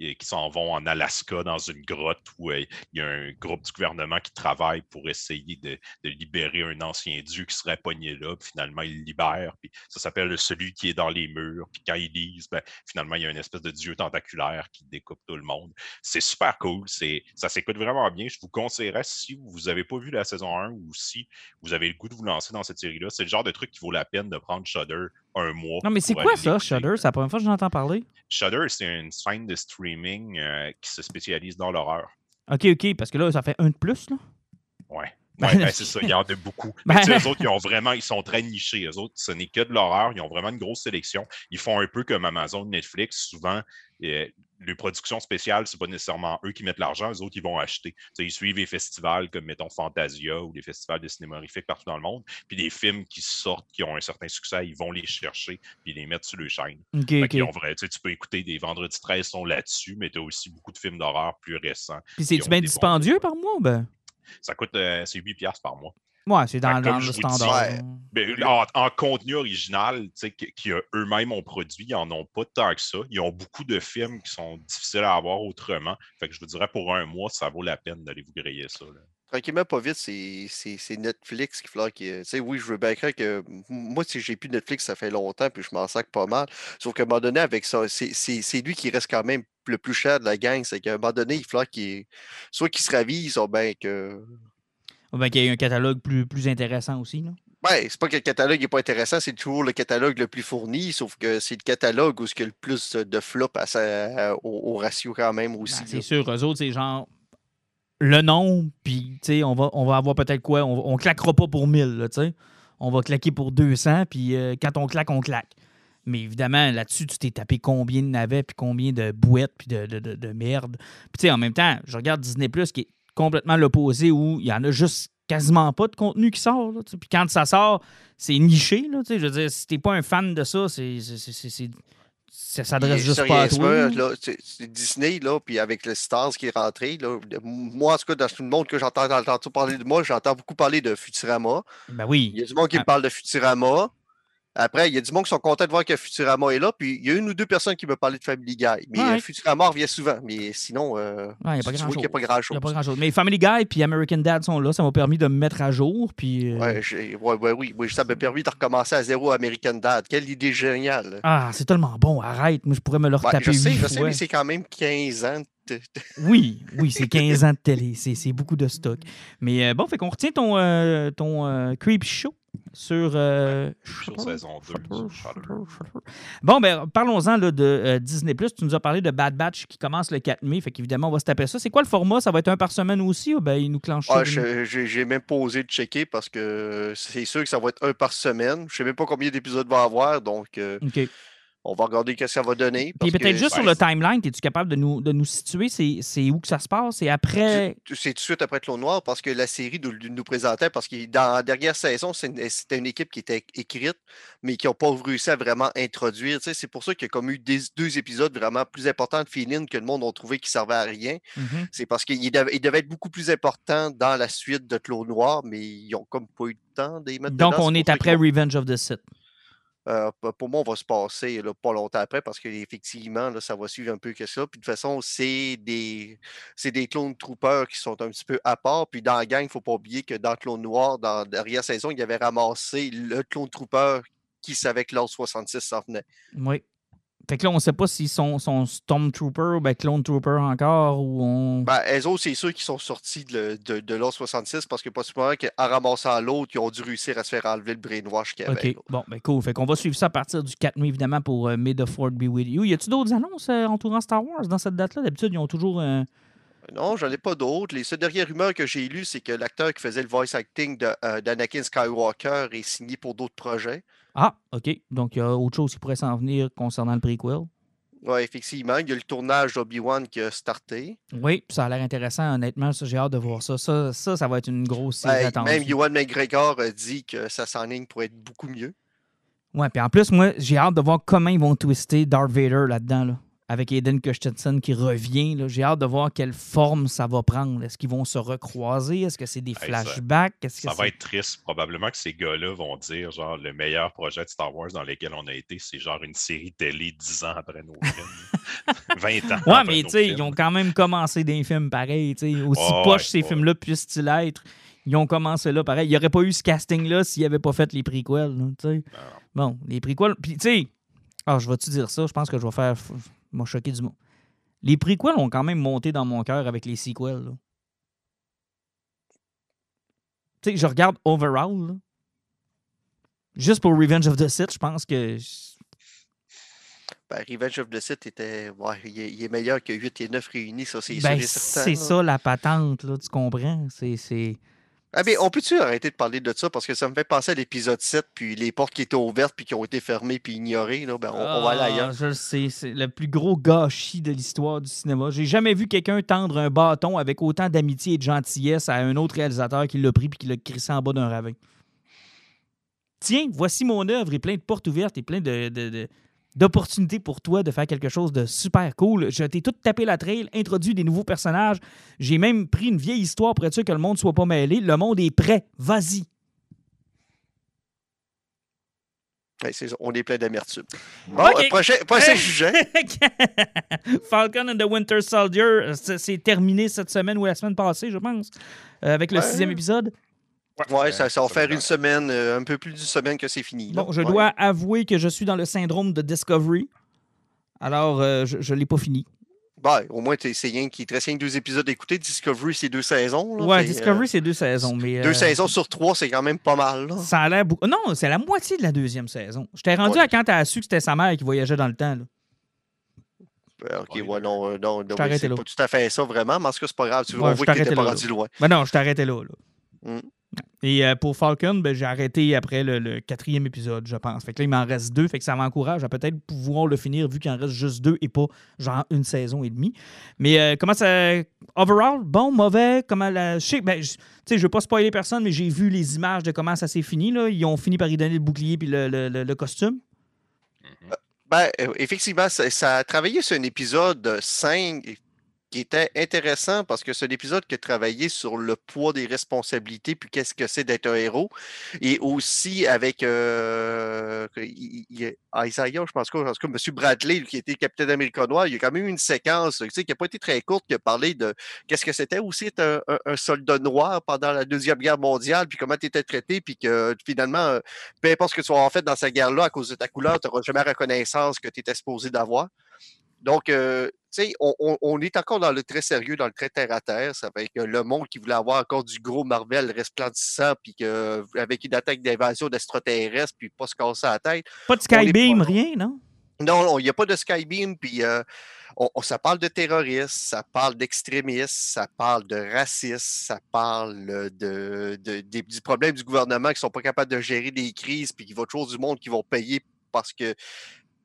qui s'en vont en Alaska dans une grotte où euh, il y a un groupe du gouvernement qui travaille pour essayer de, libérer un ancien dieu qui serait pogné là. Puis finalement, il libère. Puis ça s'appelle celui qui est dans les murs. Puis quand ils lisent, ben, finalement, il y a une espèce de dieu tentaculaire qui découpe tout le monde. C'est super cool. Ça s'écoute vraiment bien. Je vous conseillerais, si vous n'avez pas vu la saison 1 ou si vous avez le goût de vous lancer dans cette série-là, c'est le genre de truc qui vaut la peine de prendre Shudder un mois. Non, mais c'est quoi ça, Shudder? C'est la première fois que j'entends parler. Shudder, c'est une scène de streaming euh, qui se spécialise dans l'horreur. OK, OK, parce que là, ça fait un de plus, là. Ouais. Ouais, ben, (laughs) c'est ça, il y en a beaucoup. Mais ben... eux (laughs) autres, ils ont vraiment, ils sont très nichés. Eux autres, ce n'est que de l'horreur. Ils ont vraiment une grosse sélection. Ils font un peu comme Amazon, Netflix. Souvent, euh, les productions spéciales, c'est pas nécessairement eux qui mettent l'argent, les autres, ils vont acheter. ils suivent les festivals comme, mettons, Fantasia ou les festivals de cinéma horrifique partout dans le monde. Puis les films qui sortent, qui ont un certain succès, ils vont les chercher puis les mettre sur le chaîne. vrai, tu peux écouter des Vendredis 13 sont là-dessus, mais tu as aussi beaucoup de films d'horreur plus récents. Puis c'est-tu bien dispendieux par mois? Ben? Ça coûte, euh, c'est 8$ par mois. Ouais, c'est dans, le standard. Ben, en, contenu original, qui eux-mêmes ont produit, ils n'en ont pas tant que ça. Ils ont beaucoup de films qui sont difficiles à avoir autrement. Fait que je vous dirais, pour un mois, ça vaut la peine d'aller vous griller ça. Tranquillement, pas vite, c'est Netflix qui fait que. Tu sais, oui, je veux bien croire que. Moi, si j'ai plus Netflix, ça fait longtemps, puis je m'en sac pas mal. Sauf qu'à un moment donné, avec ça, c'est lui qui reste quand même le plus cher de la gang. C'est qu'à un moment donné, il faut qu'il. Soit qu'il se ravise, soit bien que. Ben, qu'il y ait un catalogue plus, plus intéressant aussi. Là. Ouais, c'est pas que le catalogue n'est pas intéressant, c'est toujours le catalogue le plus fourni, sauf que c'est le catalogue où il y a le plus de flop à au, ratio quand même aussi. Ben, c'est sûr, eux autres, c'est genre le nom, puis on va, on va avoir peut-être quoi, on, on claquera pas pour 1000, sais. on va claquer pour 200, puis euh, quand on claque, on claque. Mais évidemment, là-dessus, tu t'es tapé combien de navets, puis combien de bouettes, puis de, de, de, merde. Puis en même temps, je regarde Disney Plus qui est complètement l'opposé où il y en a juste quasiment pas de contenu qui sort. puis quand ça sort, c'est niché. Là, je veux dire, si t'es pas un fan de ça, c'est ça s'adresse juste pas à toi. C'est Disney, là, puis avec le Stars qui est rentré, là, moi, en tout cas, dans tout le monde que j'entends parler de moi, j'entends beaucoup parler de Futurama. Ben oui. Il y a du monde qui me ah. parle de Futurama. Après, il y a du monde qui sont contents de voir que Futurama est là. Puis il y a une ou deux personnes qui me parlaient de Family Guy. Mais Ouais. euh, Futurama revient souvent. Mais sinon, euh, Ouais, il a pas grand-chose. qu'il n'y a pas Il grand-chose. Mais Family Guy puis American Dad sont là. Ça m'a permis de me mettre à jour. Puis, euh, Ouais, oui, oui, ça m'a permis de recommencer à zéro American Dad. Quelle idée géniale. Ah, c'est tellement bon. Arrête. Moi, je pourrais me le retaper je sais, je mais c'est quand même 15 ans. (laughs) Oui, oui, c'est 15 ans de télé. C'est c'est beaucoup de stock. Mais euh, bon, fait qu'on retient ton, euh, ton euh, Creep Show sur. euh, Shutter, saison 2 Shutter, sur Shutter. Shutter, Shutter. Bon, ben, parlons-en là, de euh, Disney. Tu nous as parlé de Bad Batch qui commence le 4 mai. Fait qu'évidemment, on va se taper ça. C'est quoi le format? Ça va être un par semaine aussi ou ben, il nous clenche ça Ah, j'ai même pas osé de checker parce que c'est sûr que ça va être un par semaine. Je sais même pas combien d'épisodes va avoir, donc euh. On va regarder ce que ça va donner. Puis peut-être juste sur le timeline, es-tu capable de nous, de nous situer c'est où que ça se passe? C'est après. c'est- tout de suite après Clone Noir parce que la série nous, nous présentait, parce que dans la dernière saison, une- c'était une équipe qui était écrite, mais qui n'ont pas réussi à vraiment introduire. C'est pour ça qu'il y a comme eu des- deux épisodes vraiment plus importants de feeling que le monde a trouvé qui ne servaient à rien. Mhm. C'est parce qu'il devait, il devait être beaucoup plus important dans la suite de Clos Noir, mais ils n'ont comme pas eu le temps d'y mettre Donc, dedans. on est après Revenge of the Sith. Euh, pour moi, on va se passer là, pas longtemps après parce qu'effectivement, ça va suivre un peu que ça. Puis de toute façon, c'est des, des clones troopers qui sont un petit peu à part. Puis dans la gang, il ne faut pas oublier que dans Clone Noir, dans la dernière saison, il avait ramassé le clone trooper qui savait que l'ordre 66 s'en venait. Oui. Fait que là, on ne sait pas s'ils sont, sont Stormtrooper ou ben Clone Trooper encore ou on. Ben, elles autres, c'est ceux qui sont sortis de, de, de l'ordre 66 parce que possiblement qu'en ramassant l'autre, ils ont dû réussir à se faire enlever le brainwash qu'il y avait. OK. Bon, ben cool. Fait qu'on va suivre ça à partir du 4 mai, évidemment, pour euh, May the Ford be with you. Y a-tu d'autres annonces euh, entourant Star Wars dans cette date-là? D'habitude, ils ont toujours. euh, Non, j'en ai pas d'autres. Les seules dernières rumeurs que j'ai lues, c'est que l'acteur qui faisait le voice acting euh, d'Anakin Skywalker est signé pour d'autres projets. Ah, OK. Donc, il y a autre chose qui pourrait s'en venir concernant le prequel? Oui, effectivement. Il y a le tournage d'Obi-Wan qui a starté. Oui, ça a l'air intéressant, honnêtement. Ça, j'ai hâte de voir ça. Ça, ça, ça va être une grosse série Ben, même Ewan McGregor a dit que ça s'enligne pour être beaucoup mieux. Ouais, puis en plus, moi, j'ai hâte de voir comment ils vont twister Darth Vader là-dedans, là, avec Aiden Christensen qui revient. J'ai hâte de voir quelle forme ça va prendre. Est-ce qu'ils vont se recroiser? Est-ce que c'est des flashbacks? Que Ça va être triste. Probablement que ces gars-là vont dire, genre, le meilleur projet de Star Wars dans lequel on a été, c'est genre une série télé 10 ans après nos films. (laughs) 20 ans. Ouais, mais tu sais, ils ont quand même commencé des films pareils. Aussi poches ouais, ces ouais. films-là puissent-ils être, ils ont commencé là pareil. Il n'y aurait pas eu ce casting-là s'ils n'avaient pas fait les prequels. là. Bon, les prequels. Puis, tu sais, ah, je vais-tu dire ça? Je pense que je vais faire. M'a choqué du mot. Les prequels ont quand même monté dans mon cœur avec les sequels. Tu sais, je regarde overall. là. Juste pour Revenge of the Sith, je pense que. Ben, Revenge of the Sith était. Ouais, il, est, il est meilleur que 8 et 9 réunis, ça, c'est Ben, c'est ça la patente, là, tu comprends? C'est. Ah, mais on peut-tu arrêter de parler de ça? Parce que ça me fait penser à l'épisode 7, puis les portes qui étaient ouvertes, puis qui ont été fermées, puis ignorées. Là, ben, on, on va aller Ah, ailleurs. Je le sais, c'est le plus gros gâchis de l'histoire du cinéma. J'ai jamais vu quelqu'un tendre un bâton avec autant d'amitié et de gentillesse à un autre réalisateur qui l'a pris puis qui l'a crissé en bas d'un ravin. Tiens, voici mon œuvre et plein de portes ouvertes et plein de, de- de- d'opportunités pour toi de faire quelque chose de super cool. Je t'ai tout tapé la trail, introduit des nouveaux personnages. J'ai même pris une vieille histoire pour être sûr que le monde soit pas mêlé. Le monde est prêt. Vas-y. Ouais, on est plein d'amertume. Bon, prochain, prochain (laughs) sujet. Falcon and the Winter Soldier, c'est terminé cette semaine ou la semaine passée, je pense, euh, avec le Ouais. sixième épisode. Ouais, ça, ça va faire une semaine, euh, un peu plus d'une semaine que c'est fini. là. Bon, je Ouais. dois avouer que je suis dans le syndrome de Discovery. Alors, euh, je ne l'ai pas fini. Ben, au moins, t'es- c'est rien qui te reste deux épisodes d'écouter. Discovery, c'est deux saisons. là, Ouais, Discovery, euh, c'est deux saisons. mais Deux euh, saisons sur trois, c'est quand même pas mal. Là. Ça a l'air beaucoup. Non, c'est la moitié de la deuxième saison. Je t'ai rendu Ouais. à quand t'as su que c'était sa mère qui voyageait dans le temps. là. Ben, ok, Ouais, ouais, non, euh, non, non, oui, c'est pas tout à fait ça, vraiment, mais en tout cas, c'est pas grave. Tu Ouais, on voit que t'étais pas rendu loin. Ben non, je t'arrêtais là. là. Mm. Et euh, pour Falcon, ben, j'ai arrêté après le, quatrième épisode, je pense. Fait que là, il m'en reste deux. Fait que ça m'encourage à peut-être pouvoir le finir vu qu'il en reste juste deux et pas genre une saison et demie. Mais euh, comment ça. Overall, bon, mauvais, comment la. Je sais, ben, veux pas spoiler personne, mais j'ai vu les images de comment ça s'est fini. Là. Ils ont fini par y donner le bouclier puis le, le- costume. Ben, euh, effectivement, ça, ça a travaillé sur un épisode 5. Qui était intéressant parce que c'est un épisode qui a travaillé sur le poids des responsabilités, puis qu'est-ce que c'est d'être un héros. Et aussi avec euh, Isaiah, je pense que, en tout cas, M. Bradley, qui était capitaine américain noir, il y a quand même une séquence tu sais, qui n'a pas été très courte, qui a parlé de qu'est-ce que c'était aussi être un, soldat noir pendant la Deuxième Guerre mondiale, puis comment tu étais traité, puis que finalement, peu importe ce que tu vas en fait dans cette guerre-là, à cause de ta couleur, tu n'auras jamais reconnaissance que tu étais supposé d'avoir. Donc, euh, tu sais, on, est encore dans le très sérieux, dans le très terre-à-terre. Ça fait que le monde qui voulait avoir encore du gros Marvel resplendissant, puis avec une attaque d'invasion d'extraterrestres, puis pas se casser la tête. Pas de Skybeam, rien, non? Non, il n'y a pas de Skybeam, puis euh, on, ça parle de terrorisme, ça parle d'extrémisme, ça parle de racisme, ça parle de, du problème du gouvernement qui ne sont pas capables de gérer des crises, puis qu'il va toujours du monde qui vont payer parce que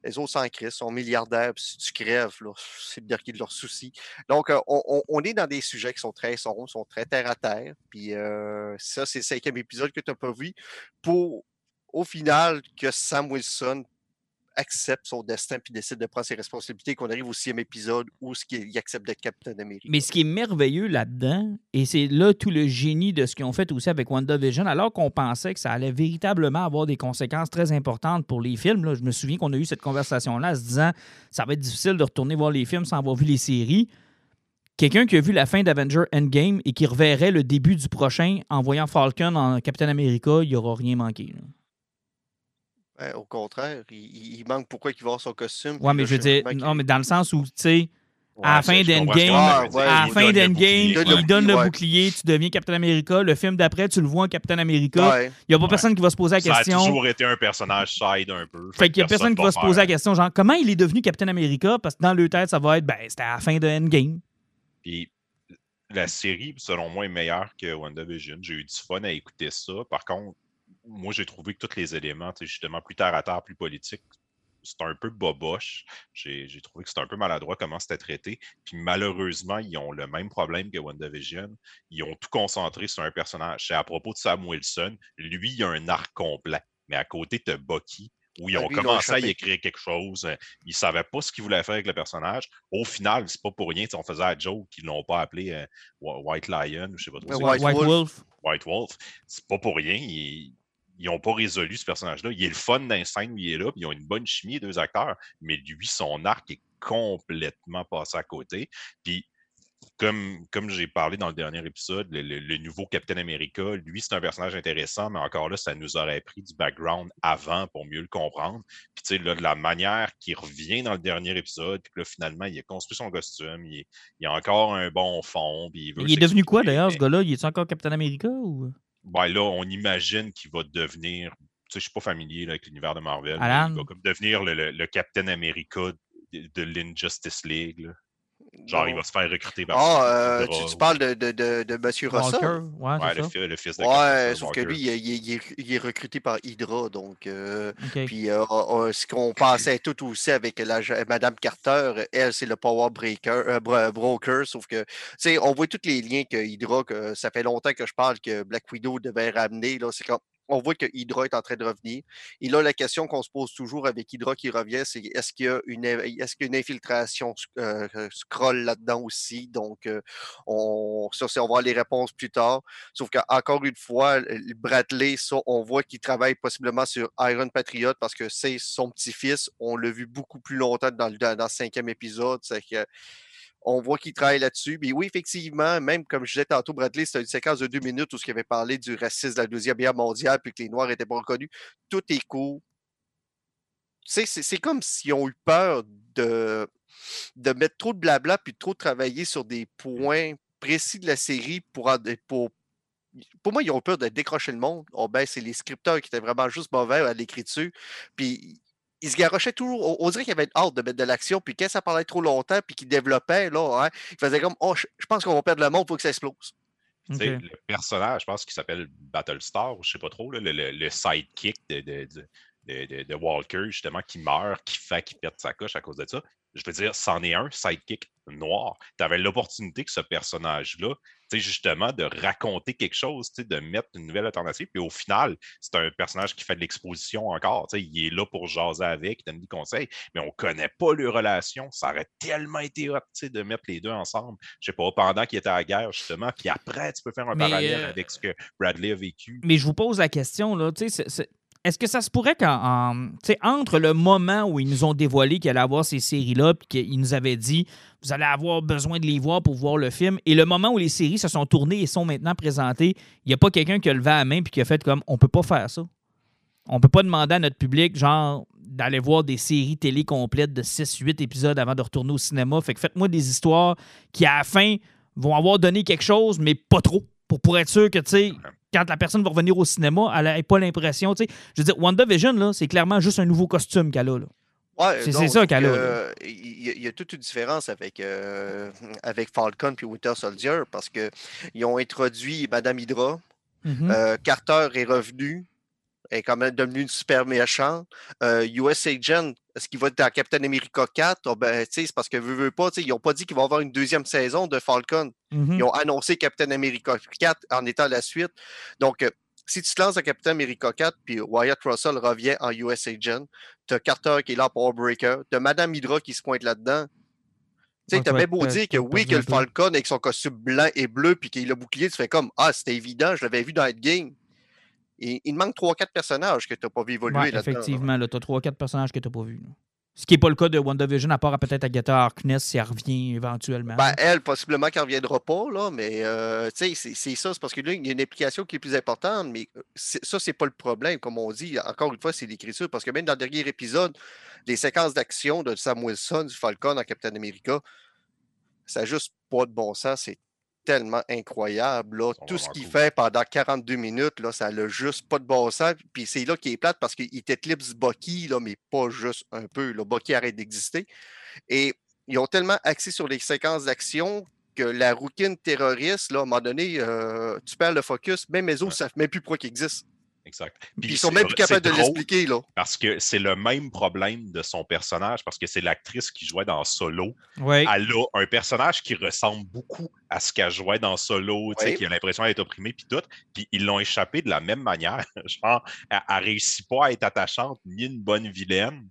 les autres s'en crient, sont milliardaires, puis si tu crèves, c'est le dernier de leurs soucis. Donc, euh, on, est dans des sujets qui sont très sombres, sont très terre à terre. Puis euh, ça, c'est le cinquième épisode que tu n'as pas vu. Pour, au final, que Sam Wilson accepte son destin puis décide de prendre ses responsabilités, qu'on arrive au sixième épisode où ce il accepte d'être Captain America. Mais ce qui est merveilleux là-dedans, et c'est là tout le génie de ce qu'ils ont fait aussi avec WandaVision, alors qu'on pensait que ça allait véritablement avoir des conséquences très importantes pour les films. Là. Je me souviens qu'on a eu cette conversation-là en se disant ça va être difficile de retourner voir les films sans avoir vu les séries. Quelqu'un qui a vu la fin d'Avenger Endgame et qui reverrait le début du prochain en voyant Falcon en Captain America, il n'y aura rien manqué. Ben, au contraire, il, manque pourquoi il va avoir son costume. Ouais, mais je veux dire, non, mais dans le sens où, tu sais, à la fin d'Endgame, à la fin d'Endgame, il donne le bouclier, tu deviens Captain America. Le film d'après, tu le vois en Captain America. Il n'y a pas personne qui va se poser la question. Ça a toujours été un personnage side un peu. Fait, qu'il n'y a personne qui va se poser la question, genre, comment il est devenu Captain America? Parce que dans le tête, ça va être, ben, c'était à la fin de Endgame. Puis la série, selon moi, est meilleure que WandaVision. J'ai eu du fun à écouter ça. Par contre, moi, j'ai trouvé que tous les éléments, justement, plus terre à terre, plus politique, c'est un peu boboche. J'ai trouvé que c'était un peu maladroit comment c'était traité. Puis malheureusement, ils ont le même problème que WandaVision. Ils ont tout concentré sur un personnage. C'est à propos de Sam Wilson. Lui, il a un arc complet. Mais à côté, de Bucky, où ils ont commencé à y écrire quelque chose. Ils ne savaient pas ce qu'ils voulaient faire avec le personnage. Au final, c'est pas pour rien. On faisait à Joe qu'ils l'ont pas appelé euh, White Lion, je sais pas trop. White, Wolf. White Wolf. C'est pas pour rien ils n'ont pas résolu ce personnage-là. Il est le fun d'un scène où il est là, puis ils ont une bonne chimie, les deux acteurs, mais lui, son arc est complètement passé à côté. Puis, comme, comme j'ai parlé dans le dernier épisode, le, nouveau Captain America, lui, c'est un personnage intéressant, mais encore là, ça nous aurait pris du background avant pour mieux le comprendre. Puis, tu sais, de la manière qu'il revient dans le dernier épisode, puis là, finalement, il a construit son costume, il, il a encore un bon fond. Puis il, est devenu quoi d'ailleurs, ce gars-là? Il est encore Captain America ou? Ben là, on imagine qu'il va devenir. Tu sais, je ne suis pas familier avec l'univers de Marvel. Il va comme devenir le, le, Captain America de, de l'Injustice League. Genre, il va se faire recruter par Ah, euh, tu, parles de, de, de, de M. Rossa? Ouais, ouais le, le, fils de Ouais, sauf que lui, il, il, est, recruté par Hydra. Donc, euh, puis euh, ce qu'on pensait tout aussi avec la, Madame Carter, elle, c'est le Power Breaker, Broker. Sauf que, tu sais, on voit tous les liens que Hydra, que ça fait longtemps que je parle que Black Widow devait ramener. C'est comme on voit que Hydra est en train de revenir. Et là, la question qu'on se pose toujours avec Hydra qui revient, c'est est-ce qu'il y a une, infiltration euh, scroll là-dedans aussi? Donc, euh, on, ça, on va voir les réponses plus tard. Sauf qu'encore une fois, Bradley, ça, on voit qu'il travaille possiblement sur Iron Patriot parce que c'est son petit-fils. On l'a vu beaucoup plus longtemps dans le, cinquième épisode. On voit qu'il travaille là-dessus. Mais oui, effectivement, même comme je disais tantôt, Bradley, c'était une séquence de deux minutes où il avait parlé du racisme de la Deuxième Guerre mondiale puis que les Noirs n'étaient pas reconnus. Tout est cool. C'est comme s'ils ont eu peur de, mettre trop de blabla puis de trop travailler sur des points précis de la série pour, pour, pour moi, ils ont peur de décrocher le monde. Oh, ben, c'est les scripteurs qui étaient vraiment juste mauvais à l'écriture. Puis il se garochait toujours. On, dirait qu'il avait hâte de mettre de l'action, puis quand ça parlait trop longtemps, puis qu'il développait, là, hein, il faisait comme Oh, je, pense qu'on va perdre le monde, il faut que ça explose. Le personnage, je pense qu'il s'appelle Battlestar, je sais pas trop, le, le, sidekick de, de, de, Walker, justement, qui meurt, qui fait qu'il perde sa coche à cause de ça. Je veux dire, c'en est un sidekick noir. Tu avais l'opportunité que ce personnage-là justement, de raconter quelque chose, de mettre une nouvelle alternative. Puis au final, c'est un personnage qui fait de l'exposition encore. Il est là pour jaser avec, il donne des conseils, mais on ne connaît pas leur relation. Ça aurait tellement été hot de mettre les deux ensemble. Je sais pas, pendant qu'il était à la guerre, justement, puis après, tu peux faire un parallèle euh, avec ce que Bradley a vécu. Mais je vous pose la question, là, tu sais, est-ce que ça se pourrait qu'entre le moment où ils nous ont dévoilé qu'il allait avoir ces séries-là, puis qu'ils nous avaient dit vous allez avoir besoin de les voir pour voir le film, et le moment où les séries se sont tournées et sont maintenant présentées, il n'y a pas quelqu'un qui a levé la main puis qui a fait comme on peut pas faire ça. On peut pas demander à notre public, genre, d'aller voir des séries télé complètes de 6-8 épisodes avant de retourner au cinéma. Fait que faites-moi des histoires qui, à la fin, vont avoir donné quelque chose, mais pas trop. Pour, pour être sûr que, tu sais, quand la personne va revenir au cinéma, elle n'a pas l'impression. Je veux dire, WandaVision, là, c'est clairement juste un nouveau costume qu'elle a. Là. Ouais, c'est ça qu'elle a. Il y, a toute une différence avec, euh, avec Falcon et Winter Soldier parce qu'ils ont introduit Madame Hydra. Mm-hmm. Euh, Carter est revenu est quand même devenu une super méchante. Euh, US Agent, est-ce qu'il va être dans Captain America 4? ben, c'est parce que veut, veut pas, ils n'ont pas dit qu'il va y avoir une deuxième saison de Falcon. Ils ont annoncé Captain America 4 en étant la suite. Donc, euh, si tu te lances dans Captain America 4, puis Wyatt Russell revient en US Agent, tu as Carter qui est là pour Breaker, tu as Madame Hydra qui se pointe là-dedans. Tu sais, t'as bien beau dire que oui, que le Falcon avec son costume blanc et bleu, puis qu'il a bouclier, tu fais comme Ah, c'était évident, je l'avais vu dans Game il, il manque 3-4 personnages que tu n'as pas vu évoluer ouais, Effectivement, tu as 3-4 personnages que tu n'as pas vus. Ce qui n'est pas le cas de WandaVision, à part peut-être Agatha Harkness si elle revient éventuellement. Ben, elle, possiblement qu'elle ne reviendra pas, là, mais euh, c'est ça, c'est parce que là, il y a une implication qui est plus importante, mais euh, ça, c'est pas le problème, comme on dit. Encore une fois, c'est l'écriture, parce que même dans le dernier épisode, les séquences d'action de Sam Wilson, du Falcon en Captain America, ça n'a juste pas de bon sens. C'est tellement incroyable. Là. Tout ce qu'il fait pendant 42 minutes, là, ça n'a juste pas de bon sens. Puis c'est là qu'il est plate parce qu'il t'éclipse Bucky, là, mais pas juste un peu. Là. Bucky arrête d'exister. Et ils ont tellement axé sur les séquences d'action que la routine terroriste, là, à un moment donné, euh, tu perds le focus. Même les autres ne savent même plus pourquoi il existe. Exact. Puis ils sont même plus capables de l'expliquer. là. Parce que c'est le même problème de son personnage, parce que c'est l'actrice qui jouait dans Solo. Ouais. Elle a un personnage qui ressemble beaucoup à ce qu'elle jouait dans Solo, sais qui a l'impression d'être opprimée, puis tout. Puis ils l'ont échappé de la même manière. (laughs) Genre, elle, ne réussit pas à être attachante, ni une bonne vilaine.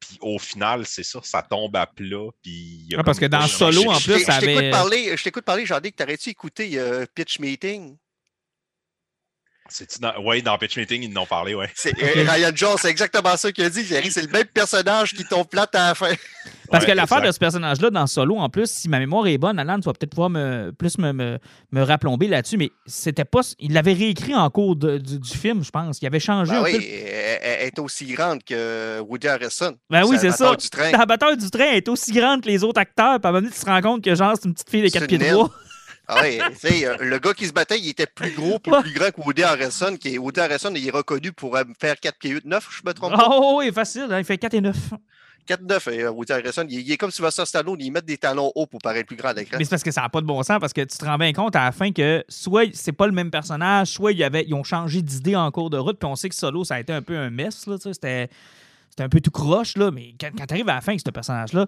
Puis au final, c'est ça, ça tombe à plat. Puis ah, parce que dans Solo, en plus, ça avait... Je t'écoute parler, j'en ai que t'aurais-tu écouté euh, Pitch Meeting? Oui, dans Pitch Meeting, ils en ont parlé, oui. Euh, Ryan Jones, c'est exactement ça qu'il a dit. C'est le même personnage qui tombe plate à la fin. Parce que l'affaire de ce personnage-là dans Solo, en plus, si ma mémoire est bonne, Alan, tu vas peut-être pouvoir me, plus me, me, me rapplomber là-dessus, mais c'était pas. Il l'avait réécrit en cours du, film, je pense. Il avait changé ben un oui, peu. Elle, est aussi grande que Woody Harrison. Ben oui, c'est ça. Du train. La bataille du train est aussi grande que les autres acteurs, puis à un moment donné, tu te rends compte que genre, c'est une petite fille de 4 pieds 3. Ah oui, euh, le gars qui se battait, il était plus gros, plus, plus grand que Woody Harrelson. Qui est, Woody Harrelson, il est reconnu pour euh, faire 4 pieds 8, 9, je me trompe pas? Oh oui, facile, hein, il fait 4 et 9. 4-9, euh, Woody Harrelson. Il, est comme Sylvester Stallone, il met des talons hauts pour paraître plus grand à l'écran. Mais c'est parce que ça n'a pas de bon sens, parce que tu te rends bien compte à la fin que soit c'est pas le même personnage, soit il avait, ils ont changé d'idée en cours de route, puis on sait que Solo, ça a été un peu un mess, là, c'était, c'était un peu tout croche, là, mais quand, quand tu arrives à la fin avec ce personnage-là,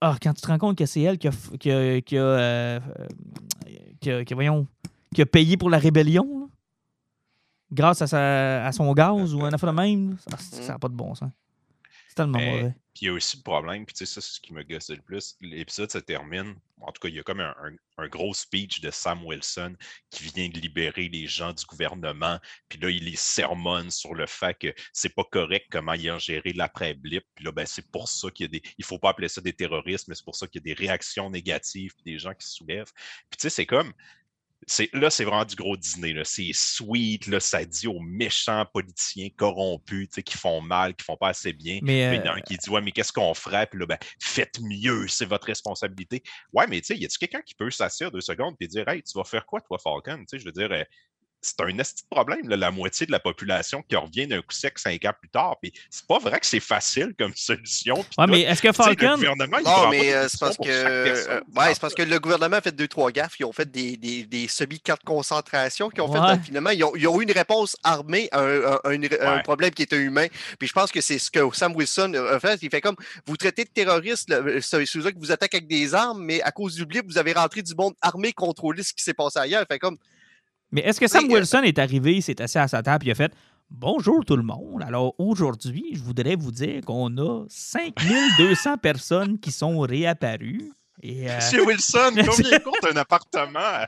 ah, quand tu te rends compte que c'est elle qui a, qui a, qui a, euh, voyons, qui a payé pour la rébellion, grâce à, sa, à son gaz ou un affaire de même, ça n'a pas de bon sens. Tellement mauvais. Puis il y a aussi le problème, puis tu sais, ça, c'est ce qui me gosse le plus. L'épisode se termine. En tout cas, il y a comme un, gros speech de Sam Wilson qui vient de libérer les gens du gouvernement. Puis là, il les sermonne sur le fait que c'est pas correct comment ils ont géré l'après-blip. Puis là, ben, c'est pour ça qu'il y a des. Il faut pas appeler ça des terroristes, mais c'est pour ça qu'il y a des réactions négatives, puis des gens qui se soulèvent. Puis tu sais, c'est comme là, c'est vraiment du gros dîner. C'est sweet. Là, ça dit aux méchants politiciens corrompus qui font mal, qui font pas assez bien. Mais, il y en a un qui dit Ouais, mais qu'est-ce qu'on ferait? Puis là, ben, faites mieux, c'est votre responsabilité. Ouais, mais tu sais, y a-tu quelqu'un qui peut s'assurer deux secondes et dire Hey, tu vas faire quoi, toi, Falcon? je veux dire, euh, c'est un esti de problème, là, la moitié de la population qui revient d'un coup sec cinq ans plus tard. Puis c'est pas vrai que c'est facile comme (laughs) solution. Ouais, mais est-ce que le Falcon. gouvernement, Non, mais euh, c'est parce que euh, ouais, c'est parce que le gouvernement a fait deux, trois gaffes. Ils ont fait des, des, des semi-cartes de concentration qui ont fait euh, finalement, ils ont, ils ont eu une réponse armée à un, un- un- un Ouais. problème qui était humain. Puis je pense que c'est ce que Sam Wilson a fait. Il fait comme vous traitez de terroristes, là, c'est ceux-là qui vous attaquent avec des armes, mais à cause du blip, vous avez rentré du monde armé contrôler ce qui s'est passé ailleurs. Il fait comme Mais est-ce que Sam Oui, euh, Wilson est arrivé, il s'est assis à sa table et a fait Bonjour tout le monde. Alors aujourd'hui, je voudrais vous dire qu'on a 5200 personnes qui sont réapparues. Et, euh, Monsieur Wilson, (laughs) combien coûte un appartement à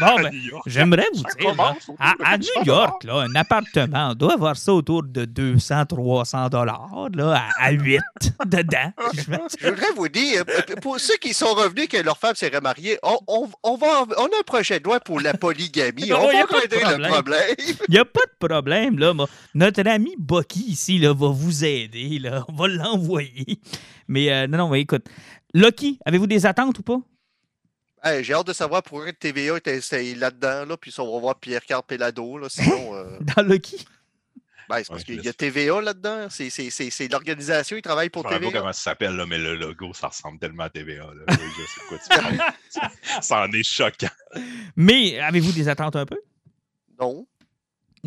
bon, à ben, New York? j'aimerais vous Ça dire, là, à, de à 400 New York, là, un appartement, on doit avoir ça autour de 200-300 dollars, là, à, à 8 (laughs) dedans. (laughs) Je voudrais vous dire, euh, pour ceux qui sont revenus que leur femme s'est remariée, on, on- on va, on a un projet de loi pour la polygamie. Non, on y a va pas de régler le problème. problème. Il n'y a pas de problème, là. moi. Notre ami Bucky ici là, va vous aider. Là. On va l'envoyer. Mais euh, non, non, mais écoute. Lucky, avez-vous des attentes ou pas? Hey, J'ai hâte de savoir pourquoi TVA est installé là-dedans, là, puis on va voir Pierre-Carl Pelado, là, (laughs) sinon... euh, Dans Lucky? ben, c'est parce Ouais, qu'il y a TVA là-dedans, c'est- c'est c'est- c'est l'organisation, ils travaillent pour Je ne sais pas TVA. comment ça s'appelle, là, mais le logo, ça ressemble tellement à TVA. Là. Oui, je sais de quoi tu parles? (laughs) ça en est choquant. Mais avez-vous des attentes un peu? Non.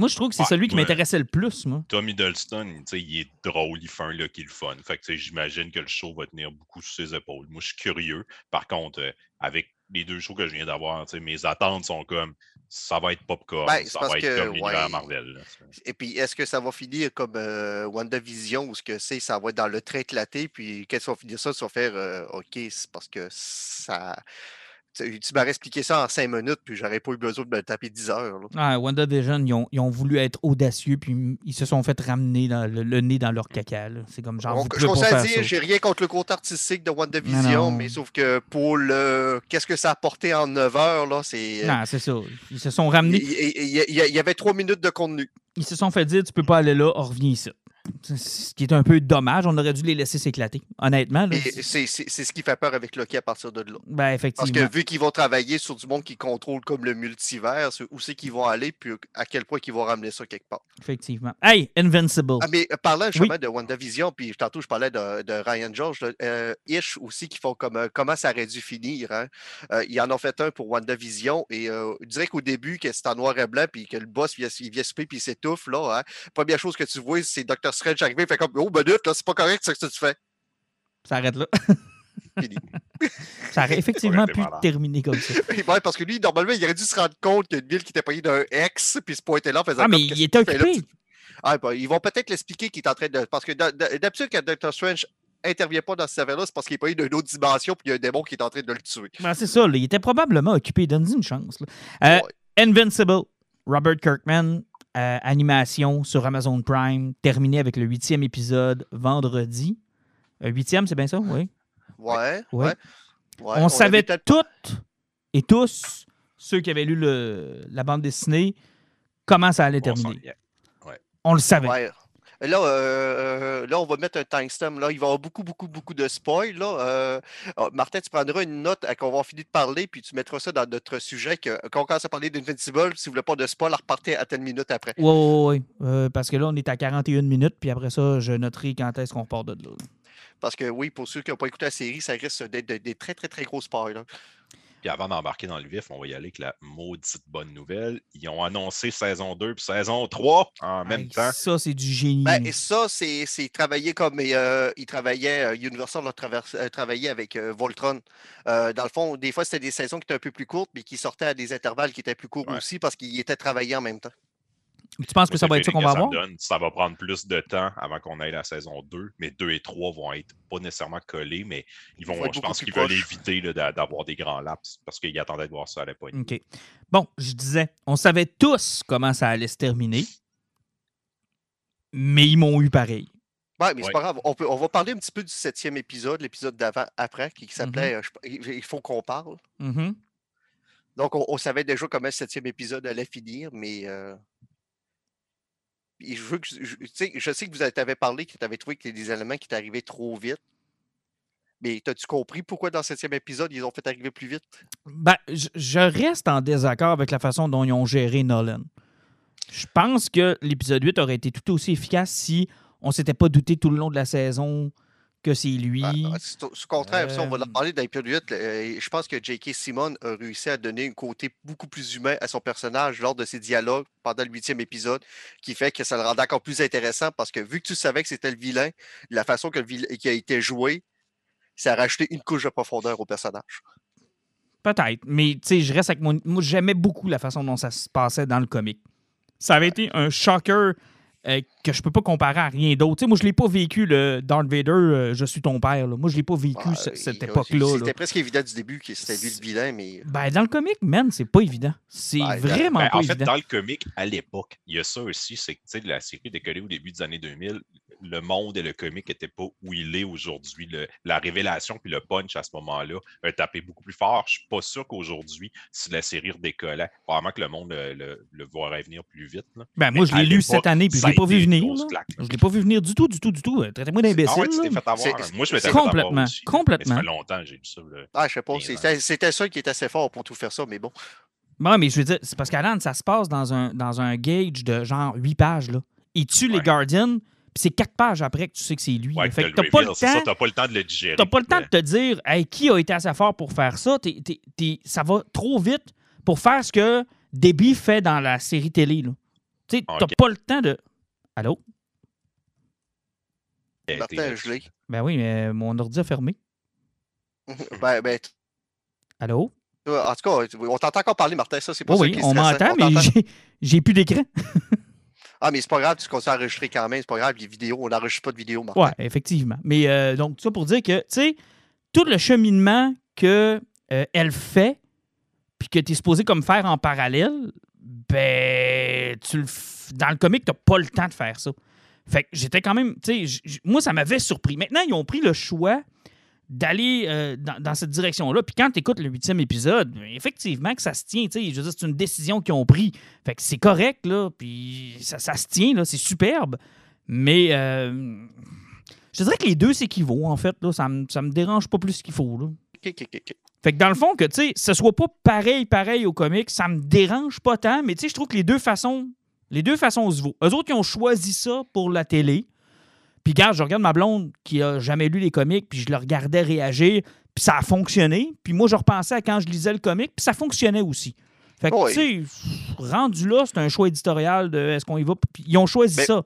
Moi, je trouve que c'est Ouais, celui qui ouais. m'intéressait le plus, moi. Tom Hiddleston, tu sais, il est drôle, il fait un look, il est le fun. Fait que j'imagine que le show va tenir beaucoup sur ses épaules. Moi, je suis curieux. Par contre, euh, avec les deux shows que je viens d'avoir, mes attentes sont comme ça va être popcorn, Ben, c'est ça parce va être que, comme l'univers ouais. Marvel. là. Et puis, est-ce que ça va finir comme euh, WandaVision, où ce que c'est, ça va être dans le trait éclaté, puis quand ça va finir ça, ça va faire euh, OK, c'est parce que ça. Tu, tu m'aurais expliqué ça en cinq minutes, puis j'aurais pas eu besoin de me taper 10 heures. là. Ah, WandaVision, ils ont, ils ont voulu être audacieux, puis ils se sont fait ramener dans le, le nez dans leur caca. là. C'est comme genre, je conseille à dire, j'ai rien contre le côté artistique de WandaVision, non. mais sauf que pour le. Qu'est-ce que ça a apporté en 9 heures, là, c'est. Non, c'est ça. Ils se sont ramenés. il- y, y avait 3 minutes de contenu. Ils se sont fait dire, tu peux pas aller là, on revient ici. Ce qui est un peu dommage. On aurait dû les laisser s'éclater. Honnêtement, c'est- ce qui fait peur avec Loki à partir de là. ben, Parce effectivement. que vu qu'ils vont travailler sur du monde qui contrôle comme le multivers, où c'est qu'ils vont aller, puis à quel point ils vont ramener ça quelque part. Effectivement. Hey, Invincible. Ah, mais euh, parlant justement de WandaVision, puis tantôt je parlais de, de Ryan George, euh, Ish aussi, qui font comme euh, comment ça aurait dû finir. Hein. Euh, ils en ont fait un pour WandaVision, et euh, je dirais qu'au début, que c'est en noir et blanc, puis que le boss vient, il vient souper, puis il s'étouffe, là. Hein. Première chose que tu vois, c'est Dr. Strange arriver, il fait comme Oh, minute, là, c'est pas correct ce que tu fais. Ça arrête là. (laughs) Fini. Ça aurait effectivement pu terminer comme ça. (laughs) Ouais, parce que lui, normalement, il aurait dû se rendre compte qu'il y a une ville qui était payée d'un ex, puis se pointer là en faisant Ah, mais comme, il était fais là? occupé. Ah, ben, ils vont peut-être l'expliquer qu'il est en train de. Parce que d'ha- d'ha- d'habitude, quand Dr. Strange intervient pas dans ce serveur-là, c'est parce qu'il est payé d'une autre dimension, puis il y a un démon qui est en train de le tuer. Ben, c'est ça, là, il était probablement occupé. Donne-y une chance. là. Euh, Ouais. Invincible, Robert Kirkman, euh, animation sur Amazon Prime, terminé avec le huitième épisode vendredi. Euh, huitième, c'est bien ça? Oui. Ouais, Ouais. ouais. Ouais, on, savait toutes et tous, ceux qui avaient lu le- la bande dessinée, comment ça allait On terminer. On le savait. Là, euh, là, on va mettre un timestamp. Là, il va y avoir beaucoup, beaucoup, beaucoup de spoil. Là. Euh, ah, Martin, tu prendras une note à qu'on va finir de parler, puis tu mettras ça dans notre sujet. Que, quand on commence à parler d'Invincible, si vous voulez pas de spoil, repartez à telle minute après. Oui, oui, oui. parce que là, on est à 41 minutes, puis après ça, je noterai quand est-ce qu'on repart de là. Parce que oui, pour ceux qui n'ont pas écouté la série, ça risque d'être de- des très, très, très gros spoils. là. Puis avant d'embarquer dans le vif, on va y aller avec la maudite bonne nouvelle. Ils ont annoncé saison 2 puis saison 3 en même Hey, temps. Ça, c'est du génie. Ben, et ça, c'est c'est travailler comme euh, il travaillait, euh, Universal a travers- euh, travaillé avec euh, Voltron. Euh, dans le fond, des fois, c'était des saisons qui étaient un peu plus courtes, mais qui sortaient à des intervalles qui étaient plus courts Ouais. aussi parce qu'ils étaient travaillés en même temps. Tu penses que ça va être ça qu'on va avoir? donne. Ça va prendre plus de temps avant qu'on aille la saison 2, mais 2 et 3 vont être pas nécessairement collés, mais ils vont je pense qu'ils veulent éviter d'avoir des grands laps parce qu'ils attendaient de voir ça à poignée. OK. Bon, je disais, on savait tous comment ça allait se terminer, mais ils m'ont eu pareil. Ouais, mais c'est Ouais. pas grave. On, peut, on va parler un petit peu du septième épisode, l'épisode d'avant, après, qui, qui s'appelait euh, je- il il faut qu'on parle. Mhm. Donc, on, on savait déjà comment le septième épisode allait finir, mais. euh, je, que, sais, que vous avez parlé que tu avais trouvé a des éléments qui arrivés trop vite. Mais as-tu compris pourquoi dans le septième épisode, ils ont fait arriver plus vite? Ben, je, je reste en désaccord avec la façon dont ils ont géré Nolan. Je pense que l'épisode 8 aurait été tout aussi efficace si on s'était pas douté tout le long de la saison que c'est lui. Ah, ah, c'est au contraire, si on va Euh, parler dans l'épisode 8, euh, je pense que J.K. Simon a réussi à donner un côté beaucoup plus humain à son personnage lors de ses dialogues pendant le huitième épisode, qui fait que ça le rendait encore plus intéressant parce que vu que tu savais que c'était le vilain, la façon que le vilain qui a été joué, ça a rajouté une couche de profondeur au personnage. Peut-être, mais tu sais, je reste avec mon. Moi, j'aimais beaucoup la façon dont ça se passait dans le comic. Ça avait été un shocker euh, que je peux pas comparer à rien d'autre. Tu sais, moi, je l'ai pas vécu, le Darth Vader, euh, je suis ton père. là. Moi, je l'ai pas vécu Ah, ce- cette époque-là. là. C'était presque évident du début que c'était lui le vilain, mais Ben, dans le comic, man, c'est pas évident. C'est Ben, vraiment Ben, pas en fait, évident. dans le comic, à l'époque, il y a ça aussi, c'est que tu sais, la série décollée au début des années 2000, le monde et le comic n'étaient pas où il est aujourd'hui. Le- La révélation puis le punch à ce moment-là a tapé beaucoup plus fort. Je suis pas sûr qu'aujourd'hui, si la série redécollait, probablement que le monde le, le, le verrait venir plus vite. là. Ben, moi, je l'ai lu cette année, puis je a l'ai pas vu venir. claque. Je l'ai pas vu venir du tout, du tout, du tout. Euh, Traitez-moi Ah d'imbécile. ouais, tu t'es là. fait avoir. C'est- hein. Moi, je m'étais fait avoir Complètement, complètement. Ça fait longtemps que j'ai lu ça. là. ah, je sais pas, c'était ça qui était assez fort pour tout faire ça, mais bon. Ouais, mais je veux dire, c'est parce qu'Alan, ça se passe dans un, dans un gauge de genre 8 pages. Là. Il tue les. Guardians, puis c'est 4 pages après que tu sais que c'est lui. Ouais, fait que t'as pas le reveal, c'est ça, temps. t'as pas le temps de le digérer. T'as pas le temps de te dire hey, qui a été assez fort pour faire ça. T'es- t'es- t'es- ça va trop vite pour faire ce que Debbie fait dans la série télé. Tu sais, t'as pas le temps de. Allô? Martin, je l'ai. Ben oui, mais mon ordi a fermé. (laughs) ben, ben, Allô? en tout cas, on t'entend encore parler, Martin, ça, c'est pas Oui, ça oui, qui on m'entend, mais j'ai plus d'écran. (laughs) Ah, mais c'est pas grave, tu continues à enregistrer quand même, c'est pas grave, les vidéos, on n'enregistre pas de vidéos, Martin. Ouais, effectivement. Mais euh, donc, tout ça pour dire que, tu sais, tout le cheminement que euh, fait, puis que tu es supposé comme faire en parallèle, ben, tu le dans le comic, tu pas le temps de faire ça. Fait que j'étais quand même, tu sais, moi, ça m'avait surpris. Maintenant, ils ont pris le choix d'aller euh, dans, dans cette direction-là. Puis quand tu écoutes le huitième épisode, effectivement que ça se tient, tu sais, je veux dire, c'est une décision qu'ils ont prise. Fait que c'est correct, là, puis ça, ça se tient, là, c'est superbe. Mais euh, je dirais que les deux s'équivaut, en fait. Là. Ça me, ça me dérange pas plus qu'il faut. Là. Ok, ok, ok, ok. Fait que dans le fond, que tu sais, ce soit pas pareil, pareil au comic, ça me dérange pas tant, mais tu sais, je trouve que les deux façons, les deux façons se vaut. Eux autres, ils ont choisi ça pour la télé. Puis, regarde, je regarde ma blonde qui a jamais lu les comics, puis je le regardais réagir, puis ça a fonctionné. Puis moi, je repensais à quand je lisais le comic, puis ça fonctionnait aussi. Fait que, Oui. tu sais, rendu là, c'est un choix éditorial de est-ce qu'on y va. Puis ils ont choisi Mais- ça.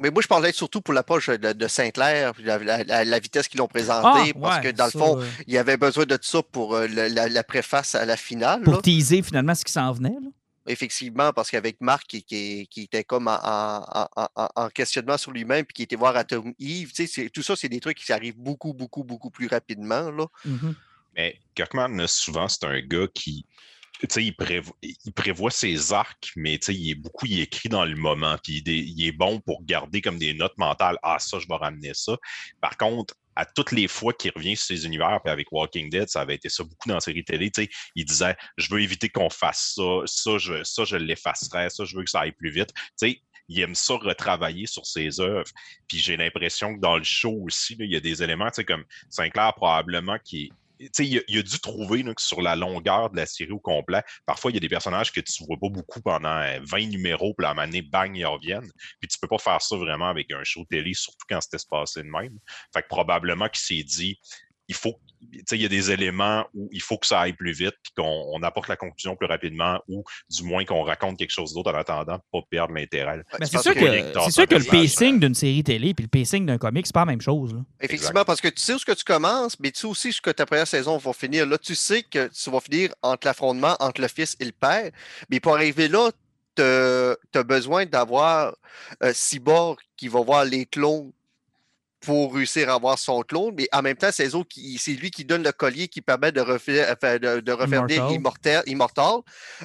Mais moi, je parlais surtout pour l'approche de, de Saint-Clair, puis la, la- vitesse qu'ils l'ont Ah, présentée, parce ouais, que dans le fond, euh, il y avait besoin de ça pour euh, la, la préface à la finale. pour là. teaser finalement ce qui s'en venait. là. Effectivement, parce qu'avec Marc qui, qui- qui était comme en, en- en- en- en questionnement sur lui-même, puis qui était voir Atom Eve, tu sais, c'est- tout ça, c'est des trucs qui arrivent beaucoup, beaucoup, beaucoup plus rapidement. Là. Mhm. Mais Kirkman, souvent, c'est un gars qui. Tu sais, il, prévo- il prévoit ses arcs, mais tu sais, il est beaucoup, il écrit dans le moment, puis il, est- il est bon pour garder comme des notes mentales. Ah, ça, je vais ramener ça. Par contre, à toutes les fois qu'il revient sur ses univers, puis avec Walking Dead, ça avait été ça beaucoup dans la série télé, tu sais, il disait Je veux éviter qu'on fasse ça, ça, je, ça, je l'effacerais, ça, je veux que ça aille plus vite. Tu sais, il aime ça retravailler sur ses œuvres. Puis j'ai l'impression que dans le show aussi, là, il y a des éléments, tu sais, comme Sinclair probablement qui il, a, il a dû trouver là, que sur la longueur de la série au complet, parfois il y a des personnages que tu vois pas beaucoup pendant euh, 20 numéros, puis à un bang, ils reviennent. Puis tu peux pas faire ça vraiment avec un show télé, surtout quand c'était passé de même. Fait que probablement qu'il s'est dit, il faut, tu sais, il y a des éléments où il faut que ça aille plus vite, puis qu'on on apporte la conclusion plus rapidement, ou du moins qu'on raconte quelque chose d'autre en attendant pour pas perdre l'intérêt. Ben, c'est sûr que- sûr que le pacing d'une série télé puis le pacing d'un comic, c'est pas la même chose. là. Effectivement, parce que tu sais où ce que tu commences, mais tu sais aussi ce que ta première saison va finir. Là, tu sais que tu vas finir entre l'affrontement entre le fils et le père, mais pour arriver là, tu as besoin d'avoir euh, Cyborg qui va voir les clones pour réussir à avoir son clone, mais en même temps, c'est lui qui donne le collier qui permet de refaire, enfin, de, de refaire Immortal. immortel, immortal.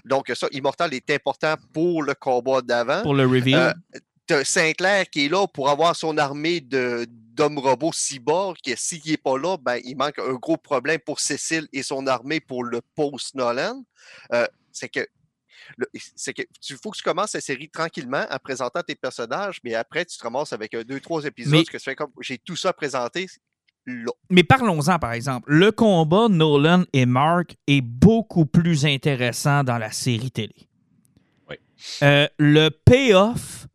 Donc, ça, Immortal est important pour le combat d'avant. Pour le reveal. Euh, Sinclair qui est là pour avoir son armée de d'hommes robots cyborgs, que s'il n'est pas là, ben, il manque un gros problème pour Cécile et son armée pour le post-Nolan. Euh, c'est que c'est que tu faut que tu commences la série tranquillement en présentant tes personnages, mais après, tu te ramasses avec un, deux, trois épisodes, Mais- que tu fais comme j'ai tout ça présenté là. Mais parlons-en, par exemple. Le combat Nolan et Mark est beaucoup plus intéressant dans la série télé. Oui. euh, le payoff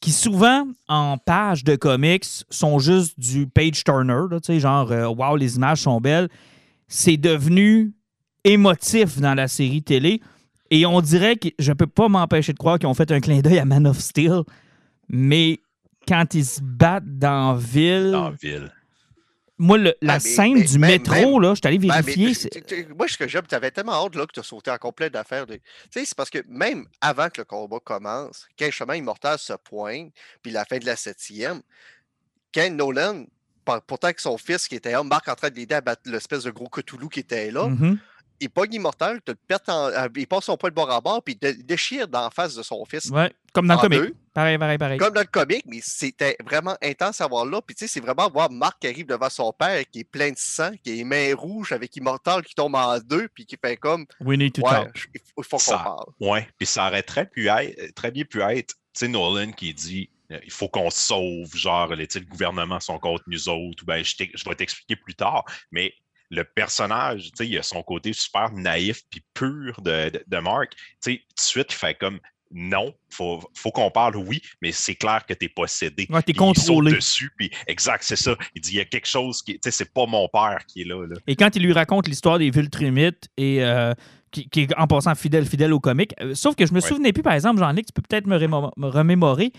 qui souvent en page de comics sont juste du page turner, là, tu sais, genre euh, wow les images sont belles, c'est devenu émotif dans la série télé et on dirait que je peux pas m'empêcher de croire qu'ils ont fait un clin d'œil à Man of Steel, mais quand ils se battent dans ville, Dans la ville. moi le- la Ah, mais- scène mais du même- métro même- là, je suis allé Ben, mais vérifier, tu- c'est- tu- tu- moi, ce que j'aime, tu avais tellement hâte là, que tu as sauté en complet d'affaires. De... Tu sais, c'est parce que même avant que le combat commence, quand le chemin immortel se pointe, puis la fin de la septième, quand Nolan, pourtant que son fils qui était là, Marc en train de l'aider à battre l'espèce de gros Cthulhu qui était là, Mhm. Il pogne immortel, te pète en- euh, il passe son poing de bord à bord, puis il dé- déchire d'en face de son fils. Ouais, comme dans le deux. Pareil, pareil, pareil. Comme dans le comic, mais c'était vraiment intense à voir là. Puis tu sais, c'est vraiment voir Marc qui arrive devant son père, qui est plein de sang, qui a les mains rouges avec Immortal qui tombe en deux, puis qui fait comme We need to Ouais, talk. il faut, qu'on Ça- parle. Ouais, puis ça aurait très, pu être, très bien pu être, tu sais, Nolan qui dit il faut qu'on se sauve, genre, les, le gouvernement sont contre nous autres, ou ben, je, je vais t'expliquer plus tard, mais le personnage, tu sais, il a son côté super naïf puis pur de, de, de Mark, tu sais, tout de suite, il fait comme non, faut, faut qu'on parle, oui, mais c'est clair que tu es possédé. Ouais, t'es Puis il contrôlé. dessus, puis exact, c'est ça. Il dit il y a quelque chose qui, tu sais, c'est pas mon père qui est là. là. Et quand il lui raconte l'histoire des Viltrumites et euh, qui, qui est en passant fidèle, fidèle au comic, euh, sauf que je me Ouais. souvenais plus, par exemple, Jean-Luc, tu peux peut-être me, remémorer.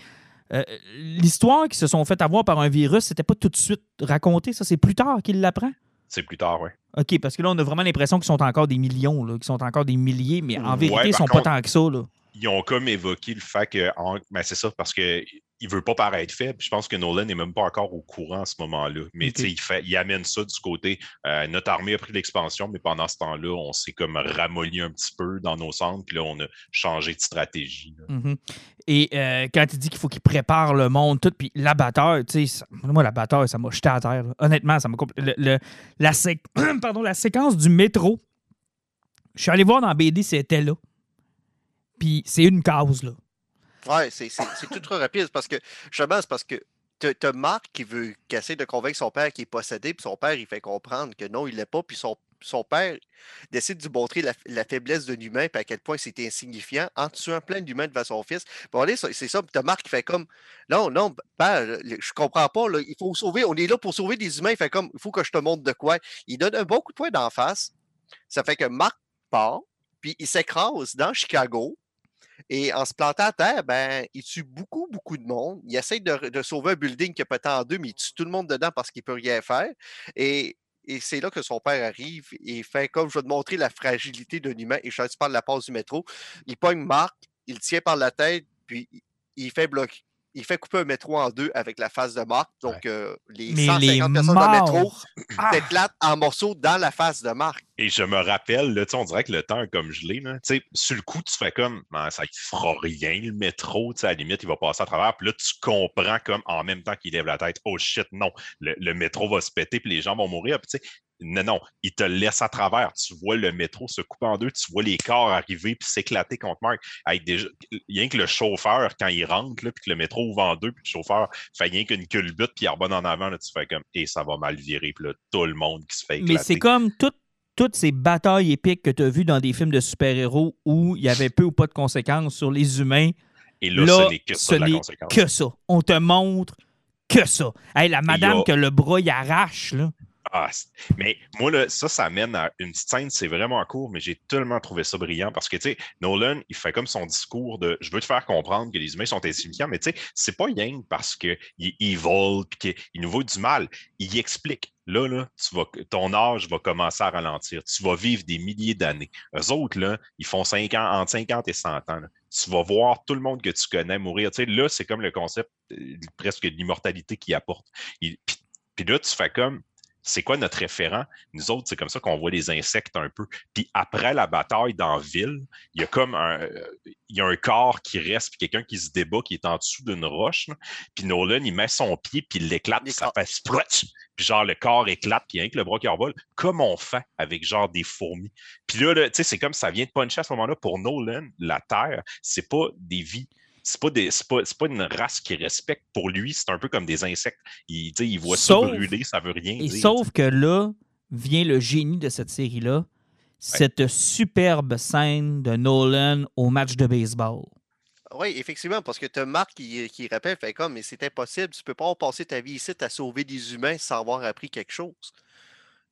euh, l'histoire qui se sont fait avoir par un virus, c'était pas tout de suite raconté, ça c'est plus tard qu'il l'apprend. C'est plus tard, ouais. OK, parce que là, on a vraiment l'impression qu'ils sont encore des millions, qu'ils sont encore des milliers, mais en Ouais, vérité, ils par sont contre- pas tant que ça. Là. ils ont comme évoqué le fait que en- ben c'est ça parce que il veut pas paraître faible. Je pense que Nolan n'est même pas encore au courant à ce moment-là. Mais il fait, il amène ça du côté. euh, notre armée a pris l'expansion, mais pendant ce temps-là, on s'est comme ramolli un petit peu dans nos centres, puis là, on a changé de stratégie. Mhm. Et euh, quand il dit qu'il faut qu'il prépare le monde, tout, puis l'abatteur, tu sais, ça- moi, l'abatteur, ça m'a jeté à terre. là. Honnêtement, ça m'a le- le- la, sé- (clears throat) Pardon, la séquence du métro, je suis allé voir dans BD, c'était là. Puis c'est une case, là. C'est tout trop rapide parce que justement, c'est parce que t'as Marc qui veut essaie de convaincre son père qu'il est possédé, puis son père il fait comprendre que non, il l'est pas, puis son, père décide de montrer la, faiblesse de l'humain, puis à quel point c'était insignifiant en tuant plein d'humains devant son fils. C'est ça, puis t'as Marc qui fait comme non, non, père, je comprends pas, là, il faut sauver, on est là pour sauver des humains, il fait comme il faut que je te montre de quoi. Il donne un bon coup de poing d'en face, ça fait que Marc part, puis il s'écrase dans Chicago. Et en se plantant à terre, ben, il tue beaucoup, beaucoup de monde. Il essaie de, sauver un building qui est pété en deux, mais il tue tout le monde dedans parce qu'il ne peut rien faire. Et, c'est là que son père arrive et fait comme je vais te montrer la fragilité d'un humain. Et je parle de la passe du métro. Il pogne Marc, il tient par la tête, puis il fait bloquer. Il fait couper un métro en deux avec la face de Marc. Donc, euh, les Mais 150 les personnes dans le métro! Ah! (laughs) s'éclatent en morceaux dans la face de Marc. Et je me rappelle, là, on dirait que le temps est comme gelé. Là. Tu sais, Sur le coup, tu fais comme Ah, ça ne fera rien, le métro. tu sais, À la limite, il va passer à travers. Puis là, tu comprends comme en même temps qu'il lève la tête. Oh shit, non, le, le métro va se péter, puis les gens vont mourir. Puis, tu sais, non, non, il te laisse à travers. Tu vois le métro se couper en deux, tu vois les corps arriver puis s'éclater contre Marc. Hey, déjà, rien que le chauffeur, quand il rentre, là, puis que le métro ouvre en deux, puis le chauffeur fait rien qu'une culbute, puis il rebonne en avant, là, tu fais comme Et ça va mal virer. Puis là, tout le monde qui se fait éclater. Mais c'est comme tout- toutes ces batailles épiques que tu as vues dans des films de super-héros où il y avait peu ou pas de conséquences sur les humains. Et là, Là, ce n'est que ce n'est que ça. On te montre que ça. Hey, la madame a- que le bras y arrache, là. Ah, mais moi, là, ça, ça mène à une scène, c'est vraiment court, mais j'ai tellement trouvé ça brillant parce que, tu sais, Nolan, il fait comme son discours de je veux te faire comprendre que les humains sont insignifiants, mais tu sais, c'est pas rien parce qu'il est evil puis qu'il nous vaut du mal. Il explique. Là, là, tu vas, ton âge va commencer à ralentir. Tu vas vivre des milliers d'années. Eux autres, là, ils font 5 ans, entre 50 et 100 ans. Tu vas voir tout le monde que tu connais mourir. Tu sais, là, c'est comme le concept euh, presque de l'immortalité qu'il apporte. Puis là, tu fais comme c'est quoi notre référent? Nous autres, c'est comme ça qu'on voit les insectes un peu. Puis après la bataille dans la ville, il y a comme un, euh, il y a un corps qui reste, puis quelqu'un qui se débat, qui est en dessous d'une roche. là. Puis Nolan, il met son pied, puis il l'éclate, puis ça fait splotch. Puis genre, le corps éclate, puis rien que le bras qui envole, comme on fait avec genre des fourmis. Puis là, là, tu sais, c'est comme ça vient de puncher à ce moment-là. Pour Nolan, la Terre, c'est pas des vies. C'est pas, des, c'est, pas, c'est pas une race qu'il respecte. Pour lui, c'est un peu comme des insectes. Il voit Sauf- ça brûler, ça veut rien Et dire. sauf que là vient le génie de cette série-là, cette superbe scène de Nolan au match de baseball. Oui, effectivement, parce que tu as Marc qui, qui rappelle, fait comme, mais c'est impossible, tu peux pas passer ta vie ici à sauver des humains sans avoir appris quelque chose.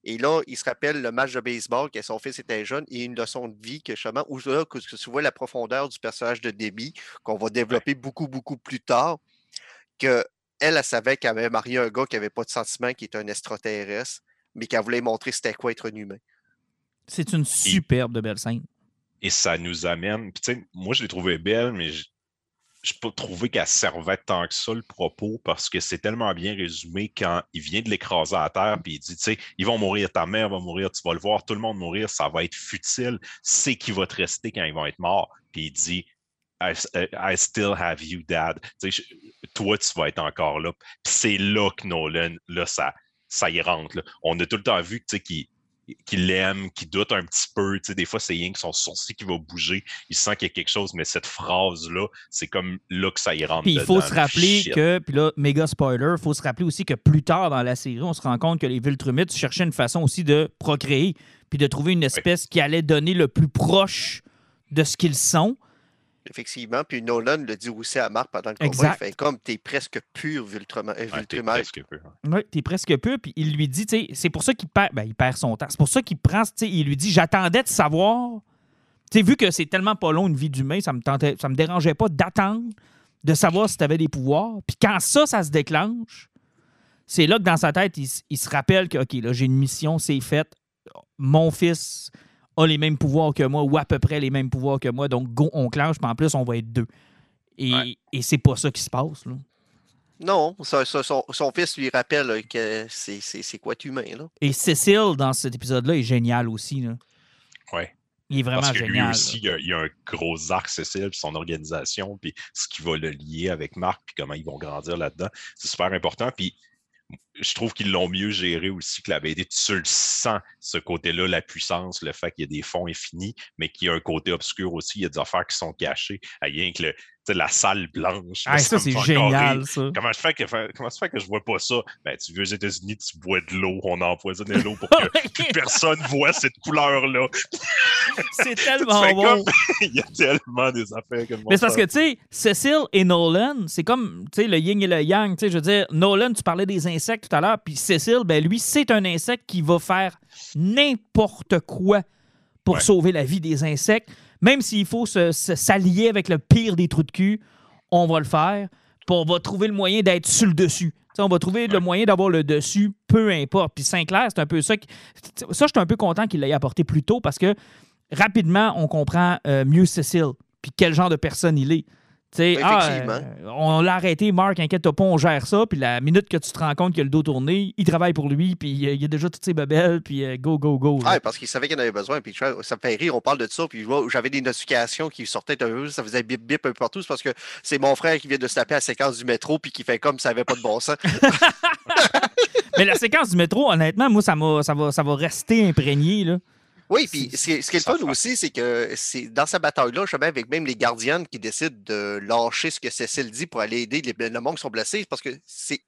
Et là, il se rappelle le match de baseball que son fils était jeune et une leçon de vie que justement, où là, que, tu vois la profondeur du personnage de Debbie, qu'on va développer beaucoup, beaucoup plus tard, que elle, elle savait qu'elle avait marié un gars qui n'avait pas de sentiments, qui était un extraterrestre, mais qu'elle voulait montrer c'était quoi être un humain. C'est une superbe de belle scène. Et ça nous amène. Puis, tu sais, moi, je l'ai trouvée belle, mais je n'ai pas trouvé qu'elle servait tant que ça le propos parce que c'est tellement bien résumé quand il vient de l'écraser à terre puis il dit, tu sais, ils vont mourir, ta mère va mourir, tu vas le voir, tout le monde mourir, ça va être futile. C'est qui va te rester quand ils vont être morts. Puis il dit, I, still have you, dad. toi, tu vas être encore là. c'est là que Nolan, là, ça, ça y rentre. On a tout le temps vu qu'il qu'il l'aime, qu'il doute un petit peu. des fois, c'est rien que son sourcil qui va bouger. Il sent qu'il y a quelque chose, mais cette phrase-là, c'est comme là que ça y rentre. Puis il faut se rappeler que, puis là, méga spoiler, il faut se rappeler aussi que plus tard dans la série, on se rend compte que les Viltrumites cherchaient une façon aussi de procréer, puis de trouver une espèce qui allait donner le plus proche de ce qu'ils sont. Effectivement. Puis Nolan le dit aussi à Marc pendant le combat. Il fait comme t'es presque pur, Viltrumite. Ouais, t'es presque pur. Oui, t'es presque pur. Puis il lui dit, c'est pour ça qu'il perd, ben, il perd son temps. C'est pour ça qu'il prend, il lui dit J'attendais de savoir. sais, vu que c'est tellement pas long une vie d'humain, ça me tentait, ça me dérangeait pas d'attendre de savoir si tu avais des pouvoirs. Puis quand ça, ça se déclenche, c'est là que dans sa tête, il, il se rappelle que, OK, là, j'ai une mission, c'est fait. Mon fils a les mêmes pouvoirs que moi ou à peu près les mêmes pouvoirs que moi. Donc, go, on clenche, puis en plus, on va être deux. Et, et c'est pas ça qui se passe. Là. Non, son, fils lui rappelle que c'est quoi être humain. Là. Et Cécile, dans cet épisode-là, est génial aussi. Oui. Il est vraiment Parce que génial. Lui aussi, il y, a, un gros arc, Cécile, puis son organisation, puis ce qui va le lier avec Marc, puis comment ils vont grandir là-dedans. C'est super important. Puis je trouve qu'ils l'ont mieux géré aussi que la BD. Tu le sens, ce côté-là, la puissance, le fait qu'il y a des fonds infinis, mais qu'il y a un côté obscur aussi. Il y a des affaires qui sont cachées. Rien que le, la salle blanche. Ah, ça, c'est génial, ça. Comment, je fais que, comment ça fait que je vois pas ça? Ben, tu veux aux États-Unis, tu bois de l'eau, on empoisonne l'eau pour que (laughs) plus personne voit cette couleur-là. (laughs) c'est (laughs) tellement bon. Il y a tellement des affaires que Mais c'est parce que, tu sais, Cécile et Nolan, c'est comme, tu sais, le yin et le yang. Tu sais, je veux dire, Nolan, tu parlais des insectes tout à l'heure, puis Cécile, ben lui, c'est un insecte qui va faire n'importe quoi pour sauver la vie des insectes. Même s'il faut s'allier avec le pire des trous de cul, on va le faire. Puis on va trouver le moyen d'être sur le dessus. on va trouver le moyen d'avoir le dessus, peu importe. Puis Sinclair, c'est un peu ça. Ça, je suis un peu content qu'il l'ait apporté plus tôt parce que rapidement, on comprend euh, mieux Cécile, puis quel genre de personne il est. Ah, euh, on l'a arrêté, Marc, inquiète pas, on gère ça. Puis la minute que tu te rends compte qu'il a le dos tourné, il travaille pour lui, puis il y a déjà toutes ses babelles, puis euh, go, go, go. Ah, parce qu'il savait qu'il en avait besoin. Puis ça me fait rire, on parle de ça. Puis j'avais des notifications qui sortaient un peu, ça faisait bip bip un peu partout. C'est parce que c'est mon frère qui vient de se taper à la séquence du métro, puis qui fait comme ça n'avait pas de bon sens. (laughs) Mais la séquence du métro, honnêtement, moi, ça, ça, va, ça va rester imprégné. Là. Oui, puis ce, qui est le fun aussi, c'est que c'est dans sa bataille-là, je avec même les gardiennes qui décident de lâcher ce que Cécile dit pour aller aider les, le monde qui sont blessés, parce que c'est.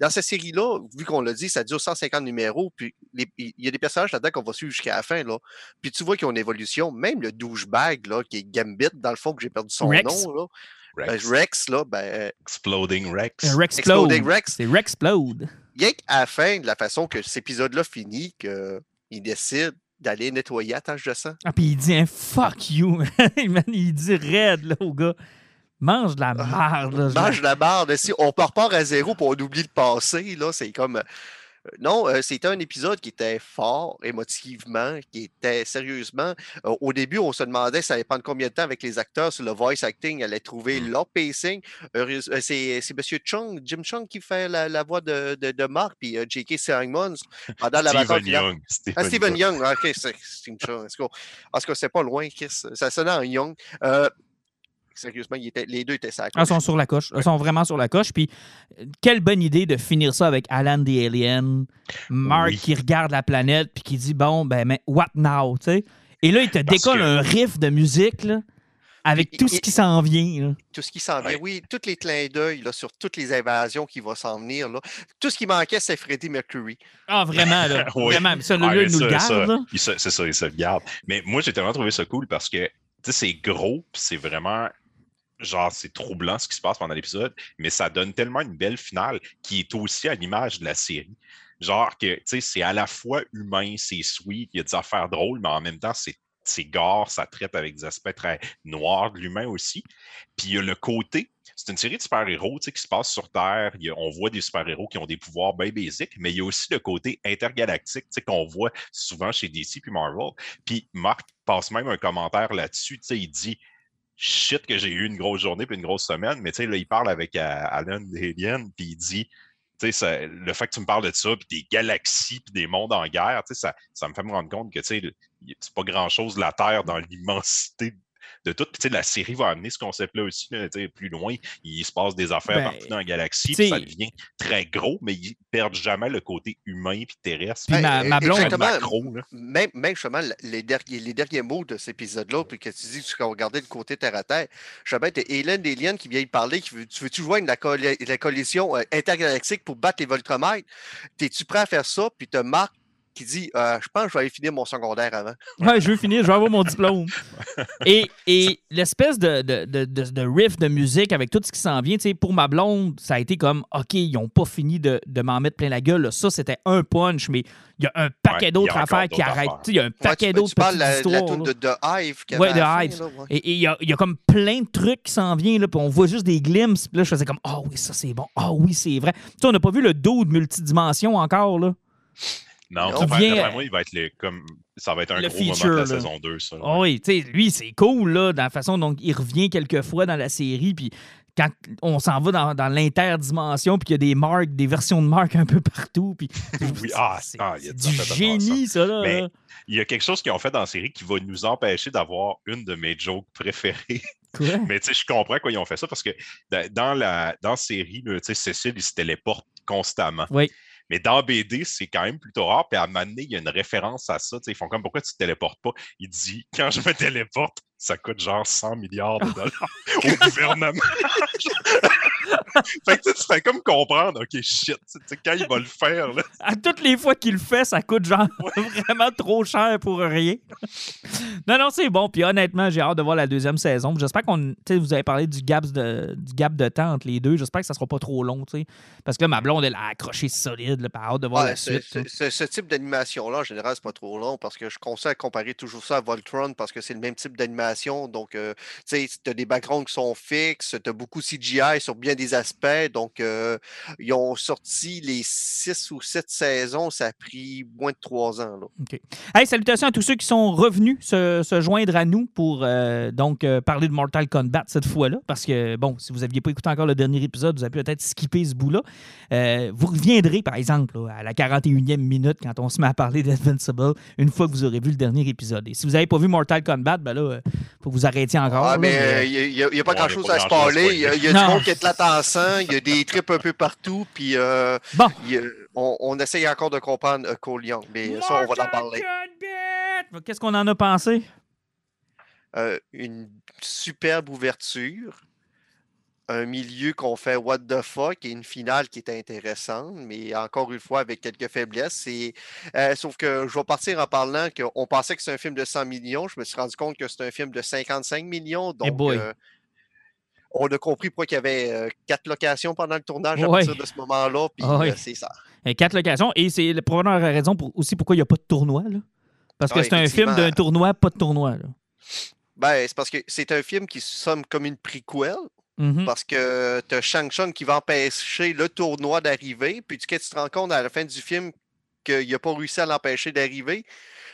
Dans cette série-là, vu qu'on l'a dit, ça dure 150 numéros, puis il y a des personnages là-dedans qu'on va suivre jusqu'à la fin, là. Puis tu vois qu'ils ont une évolution. Même le douchebag, là, qui est Gambit, dans le fond, que j'ai perdu son nom, là. Rex. Ben, Rex, là, ben. Exploding Rex. Rex Exploding Rex. C'est Rexplode. Il y a qu'à la fin, de la façon que cet épisode-là finit, qu'il décide d'aller nettoyer la tâche de sang. Ah, puis il dit un fuck you, (laughs) il dit raide, là, au gars. Mange de la ah, merde. mange de la merde. Si on part à zéro pour on oublie le passé, là, c'est comme. Euh, non, euh, c'était un épisode qui était fort émotivement, qui était sérieusement. Euh, au début, on se demandait ça allait prendre combien de temps avec les acteurs sur le voice acting, allait trouver mmh. leur pacing. c'est, M. Chung, Jim Chung qui fait la, voix de, de, Mark, puis J.K. Simons pendant (laughs) la bataille. Young. Stephen, ah, Stephen Young. Young. Ok, c'est Chung. Parce que c'est pas loin, Ça sonnait en Young. Sérieusement, les deux étaient ça. Ils sont sur la coche. Ils sont vraiment sur la coche. Puis, quelle bonne idée de finir ça avec Alan the Alien, Mark qui regarde la planète, puis qui dit Bon, ben, mais what now? sais? Et là, il te décolle un riff de musique, là, avec tout ce qui s'en vient. Tout ce qui s'en vient, oui. Tous les clins d'œil sur toutes les invasions qui vont s'en venir. Là. Tout ce qui manquait, c'est Freddie Mercury. Ah, vraiment, là. (laughs) Vraiment. Ça, nous le garde. C'est ça, il se le garde. Mais moi, j'ai tellement trouvé ça cool parce que c'est gros, c'est vraiment genre, c'est troublant ce qui se passe pendant l'épisode, mais ça donne tellement une belle finale qui est aussi à l'image de la série. Genre que, tu sais, c'est à la fois humain, c'est sweet, il y a des affaires drôles, mais en même temps, c'est c'est gore, ça traite avec des aspects très noirs de l'humain aussi. Puis il y a le côté, c'est une série de super-héros qui se passe sur Terre. on voit des super-héros qui ont des pouvoirs bien basiques, mais il y a aussi le côté intergalactique qu'on voit souvent chez DC puis Marvel. Puis Marc passe même un commentaire là-dessus. Il dit Shit, que j'ai eu une grosse journée puis une grosse semaine, mais là, il parle avec euh, Alan Alien, puis il dit le fait que tu me parles de ça, puis des galaxies, puis des mondes en guerre, ça, ça me fait me rendre compte que c'est pas grand-chose la Terre dans l'immensité de tout. Puis, la série va amener ce concept-là aussi, plus loin. Il se passe des affaires ben, partout dans la galaxie, ça devient très gros, mais ils perdent jamais le côté humain et terrestre. Puis ma, ma blonde, même, même justement, les derniers, les derniers mots de cet épisode-là, puis que tu dis que tu regardais le côté terre à terre, justement, t'es Hélène Delian qui vient y parler, qui veut, tu veux-tu joindre la, la collision euh, intergalactique pour battre les Voltromètres? T'es-tu prêt à faire ça? Puis te marques qui dit euh, Je pense que je vais aller finir mon secondaire avant. Ouais, je veux finir, je vais avoir mon diplôme. (laughs) et, et l'espèce de, de, de, de, riff de musique avec tout ce qui s'en vient, pour ma blonde, ça a été comme OK, ils n'ont pas fini de, m'en mettre plein la gueule. Ça, c'était un punch, mais il y a un paquet d'autres affaires qui arrêtent. Il y a un paquet d'autres petites la, histoires. La de, de Hive. Ouais, de Hive. Et il y, a, y, a, comme plein de trucs qui s'en viennent, là, puis on voit juste des glimpses. Puis là, je faisais comme Ah oh, oui, ça c'est bon. Ah oh, oui, c'est vrai. sais, on n'a pas vu le dos de multidimension encore. là. Non, vient, moi, il va être comme ça va être un gros moment de la saison 2. Ça, oh oui, tu sais, lui, c'est cool là, dans la façon dont il revient quelques fois dans la série. Puis quand on s'en va dans, dans l'interdimension, puis qu'il y a des marques, des versions de marques un peu partout. Puis, (laughs) oui, ah, c'est ah, du génie, ça. là. Mais il y a quelque chose qu'ils ont fait dans la série qui va nous empêcher d'avoir une de mes jokes préférées. (laughs) Mais tu sais, je comprends quoi ils ont fait ça parce que dans la, dans la série, Cécile, il se téléporte constamment. Oui. Mais dans BD, c'est quand même plutôt rare. Puis à un moment donné, il y a une référence à ça. ils font comme pourquoi tu ne te téléportes pas? Il dit quand je me téléporte, ça coûte genre 100 milliards de dollars au gouvernement. (laughs) (laughs) fait que tu fais comme comprendre, OK, shit, quand il va le faire. Là. À toutes les fois qu'il le fait, ça coûte genre (laughs) vraiment trop cher pour rien. non, non, c'est bon. Puis honnêtement, j'ai hâte de voir la deuxième saison. J'espère qu'on. Vous avez parlé du gap de, du gap de temps entre les deux. J'espère que ça sera pas trop long. sais. Parce que là, ma blonde, elle a accroché solide. Là, hâte de voir la suite. Ce, type d'animation-là, en général, c'est pas trop long parce que je conseille à comparer toujours ça à Voltron parce que c'est le même type d'animation. Donc, euh, tu sais, tu as des backgrounds qui sont fixes, tu as beaucoup CGI sur bien des aspects. Donc, euh, ils ont sorti les six ou sept saisons. Ça a pris moins de trois ans. Là. OK. Hey, salutations à tous ceux qui sont revenus se, joindre à nous pour euh, donc parler de Mortal Kombat cette fois-là. Parce que, bon, si vous n'aviez pas écouté encore le dernier épisode, vous avez peut-être skippé ce bout-là. vous reviendrez, par exemple, à la 41e minute quand on se met à parler d'Invincible une fois que vous aurez vu le dernier épisode. Et si vous n'avez pas vu Mortal Kombat, ben là, faut que vous arrêtiez encore. Ah, mais il n'y a, pas grand-chose à se parler. Il y a, du monde qui est là il y a des trips un peu partout, puis euh, bon. on, essaye encore de comprendre uh, Cole Young, mais ça, on va en parler. Qu'est-ce qu'on en a pensé? Euh, une superbe ouverture un milieu qu'on fait what the fuck et une finale qui est intéressante, mais encore une fois avec quelques faiblesses. Euh, sauf que je vais partir en parlant qu'on pensait que c'est un film de 100 millions. Je me suis rendu compte que c'est un film de 55 millions. Eh donc, on a compris pourquoi il y avait euh, quatre locations pendant le tournage à partir de ce moment-là. Puis ah c'est ça. quatre locations. Et c'est probablement la raison pour, aussi pourquoi il n'y a pas de tournoi. Parce que ah, c'est un film d'un tournoi, pas de tournoi. Ben, c'est parce que c'est un film qui somme comme une prequel. Mm-hmm. Parce que tu as Shang Tsung qui va empêcher le tournoi d'arriver. Puis tu, tu te rends compte à la fin du film qu'il n'a pas réussi à l'empêcher d'arriver,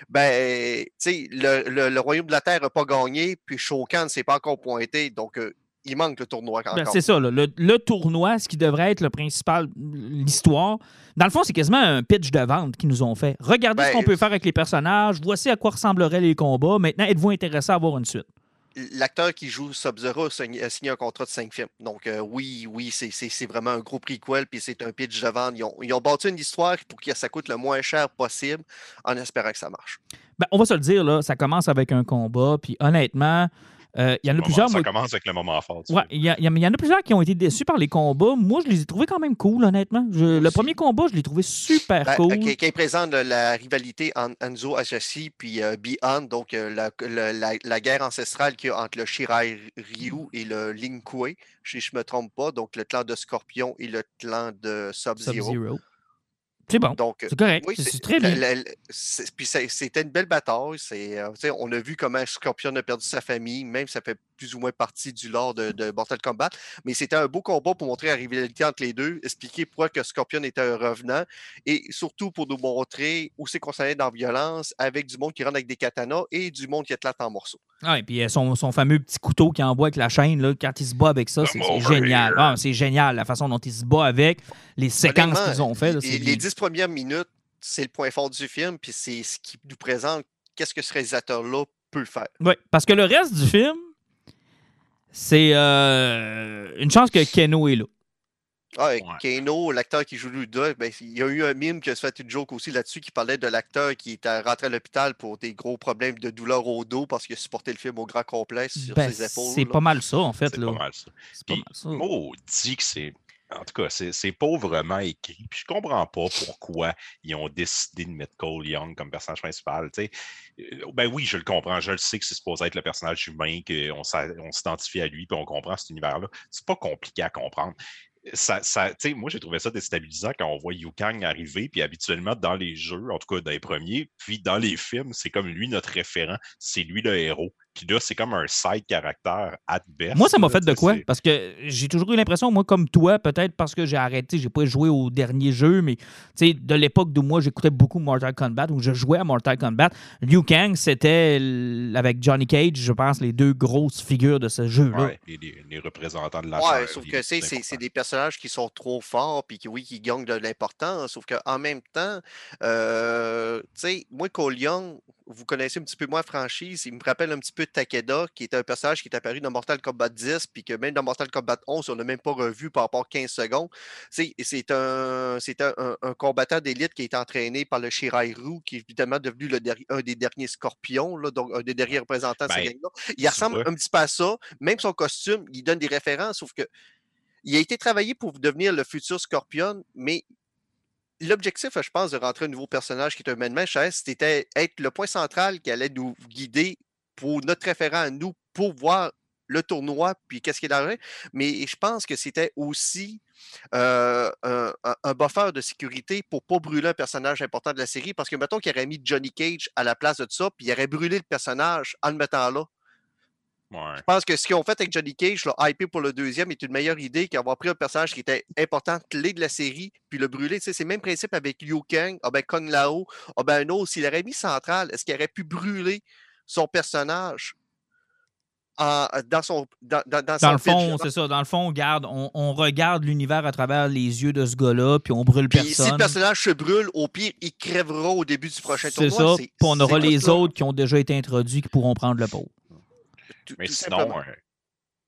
ben, le, le, Royaume de la Terre n'a pas gagné, puis Shokan ne s'est pas encore pointé. Donc, euh, il manque le tournoi ben, c'est ça, le, le, tournoi, ce qui devrait être le principal, l'histoire. Dans le fond, c'est quasiment un pitch de vente qu'ils nous ont fait. Regardez ce ben, qu'on peut faire avec les personnages, voici à quoi ressembleraient les combats. Maintenant, êtes-vous intéressé à avoir une suite? l'acteur qui joue Sub-Zero a signé un contrat de cinq films. Donc, euh, oui, oui, c'est vraiment un gros prequel, puis c'est un pitch de vente. Ils ont, ils ont, bâti une histoire pour que ça coûte le moins cher possible en espérant que ça marche. Ben, on va se le dire, là, ça commence avec un combat, puis honnêtement, Euh, Il y en a plusieurs. moi- Ça commence avec le moment fort. Ouais, il y, a- il y a- il y en a plusieurs qui ont été déçus par les combats. Moi, je les ai trouvés quand même cool, honnêtement. Je- le premier combat, je l'ai trouvé super Ben, cool. qui, qui présente la rivalité entre Enzo Ajashi puis euh, Beyond, donc euh, la, la- la- la guerre ancestrale qu'il y a entre le Shirai Ryu et le Lin Kuei, si je ne me trompe pas, donc le clan de Scorpion et le clan de Sub-Zero. Sub-Zero. C'est bon. Euh, c'est correct. C'est très bien. Puis c'était une belle bataille. Euh, on a vu comment Scorpion a perdu sa famille, même ça fait plus ou moins partie du lore de, de Mortal Kombat. Mais c'était un beau combat pour montrer la rivalité entre les deux, expliquer pourquoi que Scorpion était un revenant et surtout pour nous montrer où c'est qu'on s'en est dans la violence avec du monde qui rentre avec des katanas et du monde qui éclate en morceaux. Ah, et puis euh, son, son fameux petit couteau qu'il envoie avec la chaîne, là, quand il se bat avec ça, c'est génial. Ah, c'est génial la façon dont il se bat avec, les séquences qu'ils ont fait premières minutes, c'est le point fort du film, puis c'est ce qui nous présente qu'est-ce que ce réalisateur-là peut faire. Oui, parce que le reste du film, c'est euh, une chance que Keno est là. Ah, Ouais. Kano, l'acteur qui joue Luda, ben, il y a eu un mime qui a fait une joke aussi là-dessus qui parlait de l'acteur qui était rentré à l'hôpital pour des gros problèmes de douleur au dos parce qu'il a supporté le film au grand complet sur Ben, ses épaules. c'est pas mal ça, en fait. C'est pas mal ça. C'est pas Puis, mal ça. Maudit que c'est. En tout cas, c'est vraiment écrit. Puis je comprends pas pourquoi ils ont décidé de mettre Cole Young comme personnage principal. Euh, Ben oui, je le comprends. Je le sais que c'est supposé être le personnage humain, qu'on s'identifie à lui, puis on comprend cet univers-là. C'est pas compliqué à comprendre. Ça, moi, j'ai trouvé ça déstabilisant quand on voit Yu Kang arriver, puis habituellement, dans les jeux, en tout cas dans les premiers, puis dans les films, c'est comme lui notre référent, c'est lui le héros. Puis là, c'est comme un side caractère at best. Moi, ça m'a fait de quoi? Parce que j'ai toujours eu l'impression, moi, comme toi, peut-être parce que j'ai arrêté, j'ai pas joué au dernier jeu, mais tu sais, de l'époque d'où moi j'écoutais beaucoup Mortal Kombat, où je jouais à Mortal Kombat, Liu Kang, c'était avec Johnny Cage, je pense, les deux grosses figures de ce jeu-là. Ouais, les, les- les représentants de la Ouais, sauf que c'est, des personnages qui sont trop forts, puis qui, oui, qui gagnent de l'importance. Sauf qu'en même temps, euh, tu sais, moi, Cole Young, vous connaissez un petit peu moins la franchise, il me rappelle un petit peu Takeda, qui est un personnage qui est apparu dans Mortal Kombat 10, puis que même dans Mortal Kombat 11, on n'a même pas revu par rapport à 15 secondes. C'est un, un, un- un combattant d'élite qui est entraîné par le Shirairu, qui est évidemment devenu le un des derniers scorpions, là, donc un des derniers représentants de Ben, cette gang-là. Il ressemble un petit peu à ça, même son costume, il donne des références, sauf que il a été travaillé pour devenir le futur Scorpion, mais l'objectif, je pense, de rentrer un nouveau personnage qui est un man c'était être le point central qui allait nous guider pour notre référent à nous, pour voir le tournoi, puis qu'est-ce qui est dans Mais je pense que c'était aussi euh, un, buffer de sécurité pour pas brûler un personnage important de la série, parce que mettons qu'il aurait mis Johnny Cage à la place de ça, puis il aurait brûlé le personnage en le mettant là. Ouais. Je pense que ce qu'ils ont fait avec Johnny Cage, le hypé pour le deuxième, est une meilleure idée qu'avoir pris un personnage qui était important, clé de la série, puis le brûler. Tu sais, c'est le même principe avec Liu Kang, ah ben Kung Lao, ah ben un autre, s'il aurait mis central, est-ce qu'il aurait pu brûler son personnage dans son dans, dans, dans Dans son le fond, c'est ça. Dans le fond, on, regarde, on, on regarde l'univers à travers les yeux de ce gars-là, puis on brûle Puis si personne. le personnage se brûle, au pire, il crèvera au début du prochain C'est tournoi. ça. Puis on aura c'est les autres qui ont déjà été introduits qui pourront prendre le pot. Tout- Mais tout sinon, euh,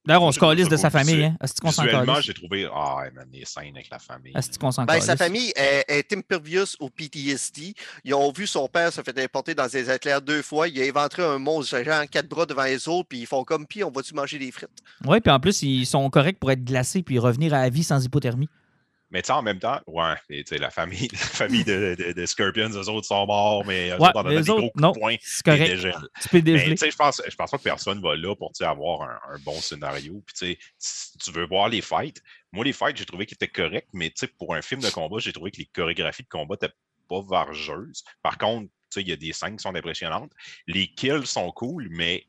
D'ailleurs, on se calisse de sa famille. Hein? Est-ce qu'on s'en visuellement, calisse? j'ai trouvé. Ah, man, les scènes avec la famille. Est-ce qu'on s'en Ben, sa famille est, est impervious au PTSD. Ils ont vu son père se fait importer dans des éclairs deux fois. Il a inventé un monstre géant, quatre bras devant les autres, puis ils font comme, puis on va-tu manger des frites? Oui, puis en plus, ils sont corrects pour être glacés puis revenir à la vie sans hypothermie. Mais tu sais, en même temps, ouais, la famille, (laughs) la famille de, de, de Scorpions, eux autres sont morts, mais eux Ouais, autres, on a des autres, gros non. C'est correct. gels. Tu peux Mais dégeler. tu sais, je pense, je pense pas que personne va là pour avoir un, un bon scénario. Puis tu sais, si tu veux voir les fights, moi, les fights, j'ai trouvé qu'ils étaient corrects, mais tu sais, pour un film de combat, j'ai trouvé que les chorégraphies de combat étaient pas vargeuses. Par contre, tu sais, il y a des scènes qui sont impressionnantes. Les kills sont cool, mais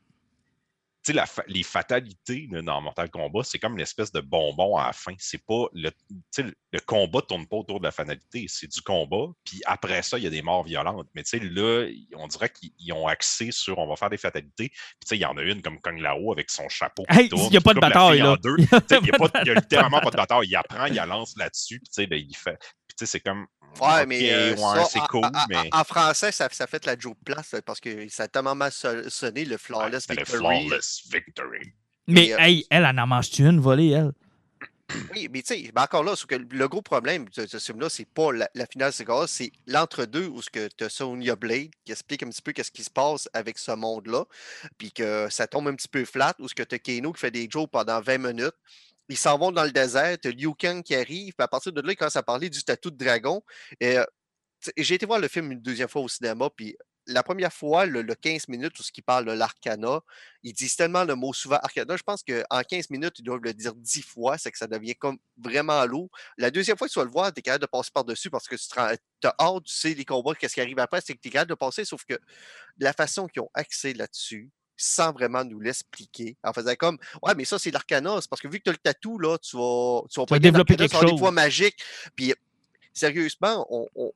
tu sais, la fa- les fatalités là, dans Mortal Kombat, c'est comme une espèce de bonbon à la fin. C'est pas le, le combat tourne pas autour de la fatalité, c'est du combat. Puis après ça, il y a des morts violentes. Mais tu sais, là, on dirait qu'ils ils ont axé sur on va faire des fatalités. Puis tu sais, il y en a une comme Kung Lao avec son chapeau. Hey, (laughs) il y a pas de bataille. Il n'y a, littéralement pas de bataille. Il apprend, il la lance là-dessus. Puis tu sais, ben, il fait. Puis tu sais, c'est comme. Ouais, mais euh, ouais, ça, c'est en- cool, en, en- mais. en français, ça, ça fait la joke place parce que ça a tellement mal so- sonné, le Ouais, flawless c'était le victory. flawless victory. Mais euh, hey, elle, elle en mange-tu une volée, elle? Oui, mais tu sais, ben encore là, que le gros problème de ce film-là, c'est pas la, la finale Segawa, c'est l'entre-deux où tu as Sonya Blade qui explique un petit peu qu'est-ce qui se passe avec ce monde-là, puis que ça tombe un petit peu flat, où tu as Kano qui fait des jokes pendant 20 minutes. Ils s'en vont dans le désert, Liu Kang qui arrive, puis à partir de là, il commence à parler du tatou de dragon. Euh, j'ai été voir le film une deuxième fois au cinéma, puis la première fois, le, le 15 minutes où ce qui parle de l'arcana, ils disent tellement le mot souvent arcana. Je pense qu'en 15 minutes, ils doivent le dire 10 fois, c'est que ça devient comme vraiment lourd. La deuxième fois que tu vas le voir, tu es capable de passer par-dessus parce que tu as hâte, tu sais, les combats, qu'est-ce qui arrive après, c'est que tu es capable de passer, sauf que la façon qu'ils ont accès là-dessus, sans vraiment nous l'expliquer, en faisant comme Ouais, mais ça, c'est l'arcana, c'est parce que vu que tu as le tatou, là, tu vas, tu vas Tu vas développer quelque des chose. pouvoirs magiques. Puis sérieusement, on, on,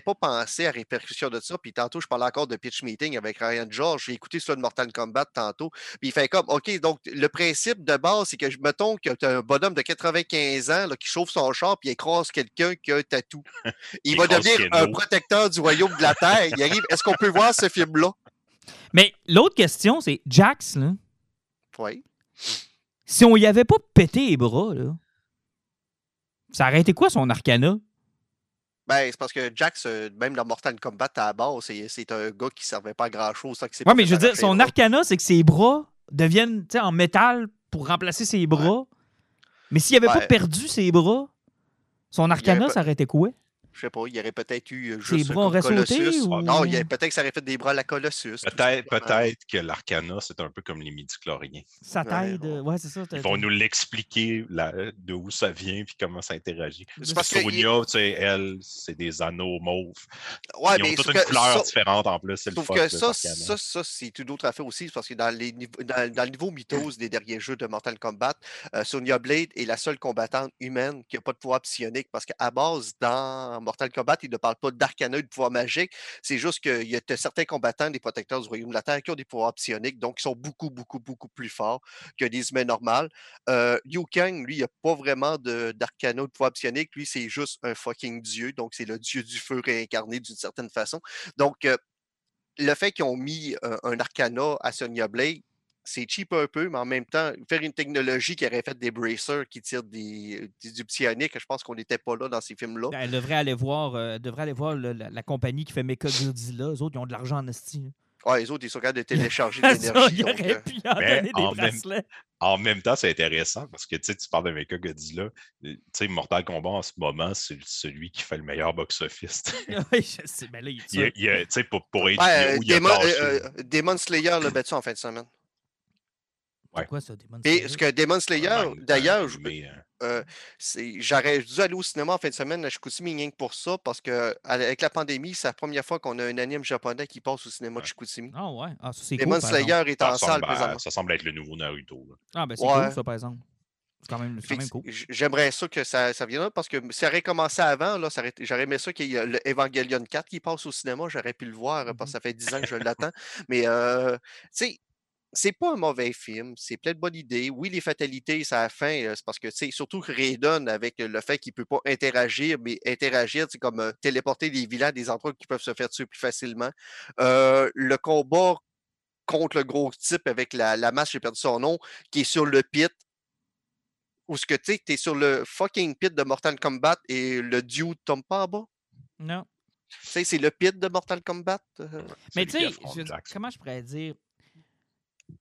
pas pensé à répercussion de ça. Puis tantôt, je parlais encore de pitch meeting avec Ryan George. J'ai écouté ça de Mortal Kombat tantôt. Puis il fait comme, OK, donc le principe de base, c'est que, je mettons que tu as un bonhomme de 95 ans là, qui chauffe son char puis il écrase quelqu'un qui a un tatou. (laughs) Il Il va devenir un protecteur du royaume de la Terre. Il arrive. Est-ce qu'on peut voir ce film-là? Mais l'autre question, c'est Jax, là, Oui. si on y avait pas pété les bras, là, ça aurait été quoi son arcana? Ben, c'est parce que Jax, euh, même dans Mortal Kombat, à la base, c'est, un gars qui servait pas à grand-chose. ça, qui s'est Ouais, mais je veux dire, son arcana, c'est que ses bras deviennent en métal pour remplacer ses bras. Mais s'il avait pas perdu ses bras, son arcana, ça aurait été quoi? Je sais pas, il aurait peut-être eu euh, juste bras comme sauté Colossus. ou- Non, il y a- peut-être que ça aurait fait des bras à la Colossus. Peut-être peut-être que l'arcana, c'est un peu comme les midi-chloriens. Sa Ouais, t'aide. ouais. Ouais, c'est ça. Ils vont nous l'expliquer la- de où ça vient puis comment ça interagit. C'est parce que il- Sonia, tu sais, elle, c'est des anneaux mauves. Ouais, Ils ont mais toute une que couleur ça- différente en plus. C'est le Sauf fun que ça, ça, ça c'est tout d'autre affaire aussi, parce que dans, les, niveaux- dans, dans le niveau mythos des derniers jeux de Mortal Kombat, euh, Sonya Blade est la seule combattante humaine qui n'a pas de pouvoir psionique, parce qu'à base, dans Mortal Kombat, il ne parle pas d'arcana de pouvoir magique, c'est juste qu'il y a de- certains combattants des protecteurs du Royaume de la Terre qui ont des pouvoirs psioniques, donc ils sont beaucoup, beaucoup, beaucoup plus forts que des humains normaux. Euh, Liu Kang, lui, il n'a pas vraiment de- d'arcana ou de pouvoir psionique, lui, c'est juste un fucking dieu, donc c'est le dieu du feu réincarné d'une certaine façon. Donc, euh, le fait qu'ils ont mis euh, un arcana à Sonya Blade, c'est cheap un peu, mais en même temps, faire une technologie qui aurait fait des bracers qui tirent des, des- du psionique, je pense qu'on n'était pas là dans ces films-là. Elle devrait aller voir, euh, elle devrait aller voir le- la, la compagnie qui fait Mecha Godzilla. Eux autres, ils ont de l'argent en esti. Ouais, les autres, ils sont capables de (laughs) télécharger de l'énergie. euh, pu en même- bracelets. En même temps, c'est intéressant parce que tu parles de Mecha Godzilla. euh, Tu sais, Mortal Kombat en ce moment, c'est celui qui fait le meilleur box-office. (laughs) (laughs) oui, je sais. Mais là, il Il il tu sais, pour, pour HBO, ouais, euh, il y a Demon, euh, Demon Slayer l'a battu en fin de semaine. C'est quoi ça, Demon Et Slayer? ce que Demon Slayer, un- d'ailleurs, animé, euh, j'aurais dû aller au cinéma en fin de semaine à Chicoutimi rien que pour ça, parce que avec la pandémie, c'est la première fois qu'on a un anime japonais qui passe au cinéma de Ouais. Chicoutimi. Ah ouais, ah, ça c'est Demon cool. Slayer est ça, en salle présentement. ça semble être le nouveau Naruto. là. Ah ben c'est Ouais. cool ça par exemple. C'est quand même, c'est quand Fait même que cool. J'aimerais ça que ça, ça vienne là parce que ça aurait commencé avant. J'aurais aimé ça qu'il y ait le Evangelion 4 qui passe au cinéma. J'aurais pu le voir euh, parce que ça fait 10 ans que je l'attends. Mais euh, tu sais, c'est pas un mauvais film. C'est plein de bonnes idées. Oui, les fatalités, c'est à la fin. C'est parce que, tu sais, surtout que Raiden, avec le fait qu'il peut pas interagir, mais interagir, c'est comme euh, téléporter des vilains des endroits qui peuvent se faire tuer plus facilement. Euh, le combat contre le gros type avec la, la masse, j'ai perdu son nom, qui est sur le pit. Ou ce que tu sais, t'es sur le fucking pit de Mortal Kombat et le dude tombe pas en bas? Non. Tu sais, c'est le pit de Mortal Kombat. euh. Mais tu sais, comment je pourrais dire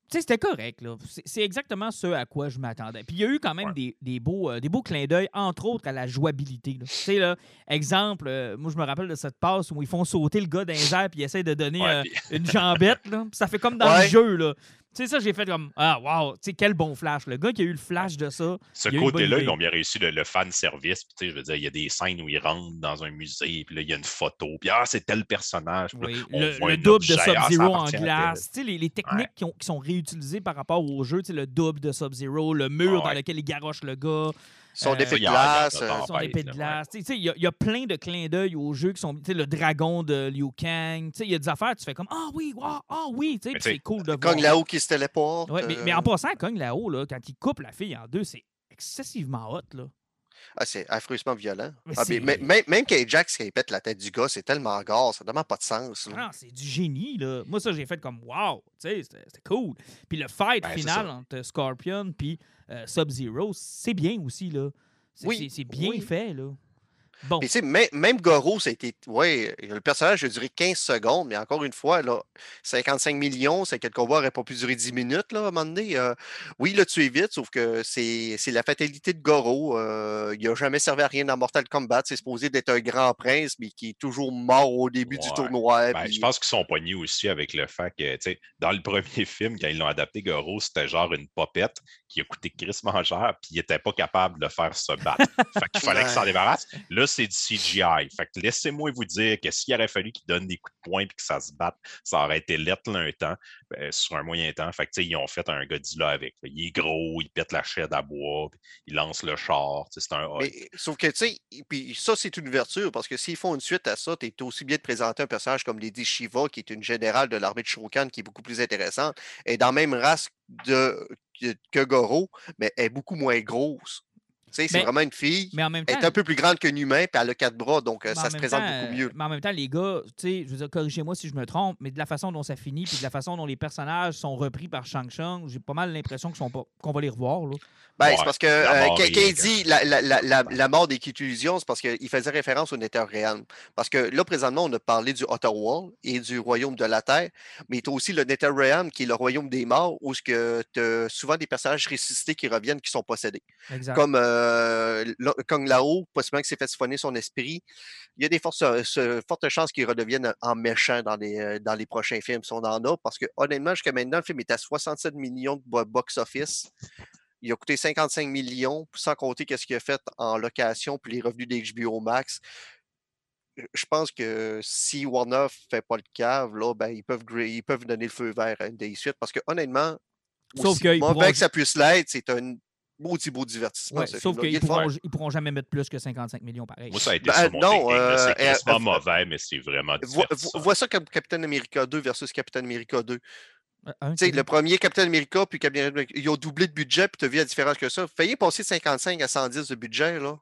c'était correct, là. C'est- exactement ce à quoi je m'attendais. Puis il y a eu quand même Ouais. des, des beaux, euh, des beaux clins d'œil, entre autres à la jouabilité. là. Tu sais, là, exemple, euh, moi je me rappelle de cette passe où ils font sauter le gars les airs puis ils essaient de donner Ouais, euh, puis- une jambette. Là. Ça fait comme dans le jeu. là. Tu sais, ça, j'ai fait comme Ah, wow, tu sais, quel bon flash. Le gars qui a eu le flash de ça. Ce côté-là, ils ont bien réussi le, le fan service. Puis, je veux dire, il y a des scènes où ils rentrent dans un musée, puis là, il y a une photo, puis ah, c'est tel personnage. Puis Oui, on le, voit le un double de ah, Sub-Zero en glace. Tu sais, les, les techniques qui, ont- qui sont réutilisées par rapport au jeu, tu sais, le double de Sub-Zero, le mur Ah dans lequel il garoche le gars. Son Euh, épée de glace. euh, son épée de glace. Tu sais, Il y, a- il y a plein de clins d'œil au jeu qui sont. Tu sais, le dragon de Liu Kang. Tu sais, Il y a des affaires, tu fais comme Ah oui, wow, ah oui. C'est cool de voir. Kong là-haut qui se téléporte. Ouais, mais, mais euh, en passant, Kong là-haut, là, quand il coupe la fille en deux, c'est excessivement hot. Là. Ah, c'est affreusement violent. Mais Ah, mais- même, même qu'Ajax, qui pète la tête du gars, c'est tellement gore, ça n'a tellement pas de sens. là. Ah, c'est du génie, là. Moi, ça, j'ai fait comme wow, tu sais, c'était cool. Puis le fight Ben, final entre Scorpion puis euh, Sub-Zero, c'est bien aussi, là. C'est Oui, c'est- c'est bien oui. fait, là. Bon, Puis, tu sais, même, même Goro. Ouais, le personnage a duré 15 secondes, mais encore une fois, là, 55 millions, c'est que le combat n'aurait pas pu durer 10 minutes, là, à un moment donné. Euh, oui, il l'a tué vite, sauf que c'est la fatalité de Goro. Euh, il n'a jamais servi à rien dans Mortal Kombat. C'est supposé d'être un grand prince, mais qui est toujours mort au début du tournoi. Ben, puis- je pense qu'ils sont poignés aussi avec le fait que, tu sais, dans le premier (laughs) film, quand ils l'ont adapté, Goro, c'était genre une popette qui a coûté Chris cher, puis il n'était pas capable de le faire se battre. (laughs) fait qu'il fallait qu'il s'en Ouais. débarrasse. Là, c'est du CGI. Fait que laissez-moi vous dire que s'il aurait fallu qu'il donne des coups de poing et que ça se batte, ça aurait été lettre un temps, ben, sur un moyen temps. Fait que, ils ont fait un Godzilla avec. Il est gros, il pète la chaîne à bois, puis il lance le char. C'est un. Mais, sauf que, tu sais, puis ça, c'est une ouverture, parce que s'ils font une suite à ça, tu es aussi bien de présenter un personnage comme Lady Shiva, qui est une générale de l'armée de Shokan, qui est beaucoup plus intéressante, et dans la même race de, que, Goro, mais est beaucoup moins grosse. Sais, c'est Mais- vraiment une fille. mais en même Elle temps. est un peu plus grande qu'un humain, puis elle a quatre bras, donc euh, ça se présente temps, beaucoup mieux. Mais en même temps, les gars, tu sais, je veux dire, corrigez-moi si je me trompe, mais de la façon dont ça finit, puis de la façon dont les personnages sont repris par Shang Tsung, j'ai pas mal l'impression qu'ils sont pas- qu'on va les revoir, là. Ben, Ouais, c'est parce que euh, il dit la, la- la- la- la mort des Kit Illusions, c'est parce qu'il faisait référence au Netherrealm. Parce que là, présentement, on a parlé du Outer World et du Royaume de la Terre, mais tu as aussi le Netherrealm qui est le Royaume des morts, où tu as souvent des personnages ressuscités qui reviennent, qui sont possédés. Exact. Comme euh, Lo- Kong Lao, possiblement qu'il s'est fait siphonner son esprit. Il y a des forces, euh, fortes chances qu'il redevienne en méchant dans les, euh, dans les prochains films, si on en a, parce que honnêtement, jusqu'à maintenant, le film est à 67 millions de bo- box-office. Il a coûté 55 millions, sans compter qu'est-ce qu'il a fait en location puis les revenus d'HBO Max. Euh, Je pense que si Warner fait pas le cave, là, ben, ils, peuvent, gra- ils peuvent donner le feu vert à une des suites parce que honnêtement, Sauf aussi mauvais pourront- que ça puisse l'être, c'est un maudit beau divertissement. Ouais, ce sauf qu'ils fun. pourront, jamais mettre plus que 55 millions pareil. Moi, ça a été Ben, ça mon non, euh, C'est euh, quasiment euh, mauvais, mais c'est vraiment Vois, vois ça comme Captain America 2 versus Captain America 2. Euh, un, Tu sais, c'est le premier Captain America, puis Captain America, ils ont doublé de budget, puis tu as vu la différence que ça. Failli passer de 55 à 110 de budget, là.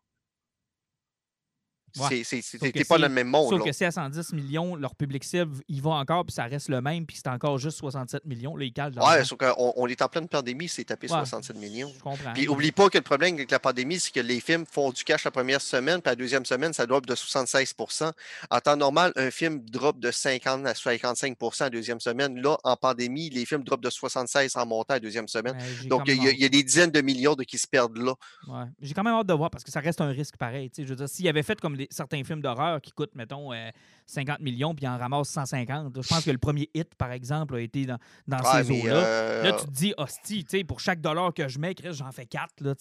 Ouais. Que pas le même monde. Sauf là. que si à 110 millions, leur public cible, il va encore, puis ça reste le même, puis c'est encore juste 67 millions, là, ils calent. Ouais, sauf qu'on on est en pleine pandémie, c'est tapé Ouais. 67 millions. Je comprends. Puis oublie pas que le problème avec la pandémie, c'est que les films font du cash la première semaine, puis la deuxième semaine, ça drop de 76% En temps normal, un film drop de 50 à 55% la deuxième semaine. Là, en pandémie, les films drop de 76 en montant la deuxième semaine. Ouais, j'ai Donc, il y, a- y des dizaines de millions de qui se perdent là. Ouais. J'ai quand même hâte de voir parce que ça reste un risque pareil. tu sais. Je veux dire, s'il avait fait comme des- certains films d'horreur qui coûtent, mettons, euh, 50 millions puis en ramasse 150, là, je pense que le premier hit, par exemple, a été dans, dans Ouais, ces eaux-là. euh, Là, tu te dis, hostie, pour chaque dollar que je mets, Chris, j'en fais 4, là,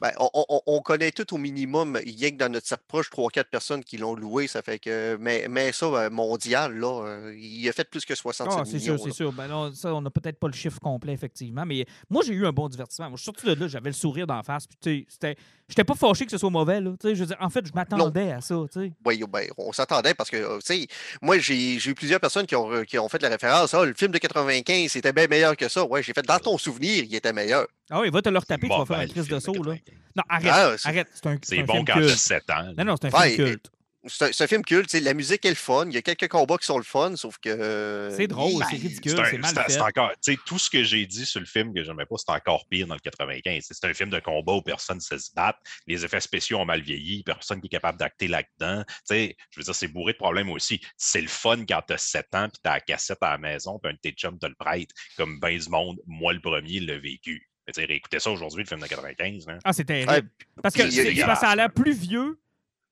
ben, on, on- on connaît tout au minimum, il y a que dans notre cercle proche, 3-4 personnes qui l'ont loué. Ça fait que, mais, mais ça, euh, mondial, là, euh, il a fait plus que 67 Ah, c'est sûr, c'est sûr. Ben non, ça, on n'a peut-être pas le chiffre complet, effectivement. Mais moi, j'ai eu un bon divertissement. Moi, je suis sorti de là, j'avais le sourire d'en face. Puis, tu sais, c'était. J'étais pas fâché que ce soit mauvais, là. Tu sais, je veux dire, en fait, je m'attendais à ça, tu sais. Oui, ben, on s'attendait parce que, euh, tu sais, moi, j'ai j'ai eu plusieurs personnes qui ont, qui ont fait la référence. Ah, le film de 95, c'était bien meilleur que ça. Ouais, j'ai fait dans ton souvenir, il était meilleur. Ah oui, va te le retaper, tu vas faire Mauvais, un le crise de saut, là. 95. Non, arrête, Ah, c'est- arrête. C'est un, C'est un bon film quand t'as culte. 7 ans. Non, non, c'est un Ouais, film et- culte. C'est un, film culte, la musique est le fun. Il y a quelques combats qui sont le fun, sauf que. C'est drôle, c'est ridicule, C'est mal fait. encore, tu sais, tout ce que j'ai dit sur le film que j'aimais pas, c'est encore pire dans le 95. C'est un film de combat où personne ne sait se battre, les effets spéciaux ont mal vieilli, personne qui est capable d'acter là-dedans. Tu sais, je veux dire, c'est bourré de problèmes aussi. C'est le fun quand t'as 7 ans, puis t'as la cassette à la maison, puis un de tes chums te le prête, comme ben du monde, moi le premier, l'a vécu. Je veux dire, écoutez ça aujourd'hui, le film de 95. Là. Ah, c'est terrible. Que puis, parce que ça a l'air plus vieux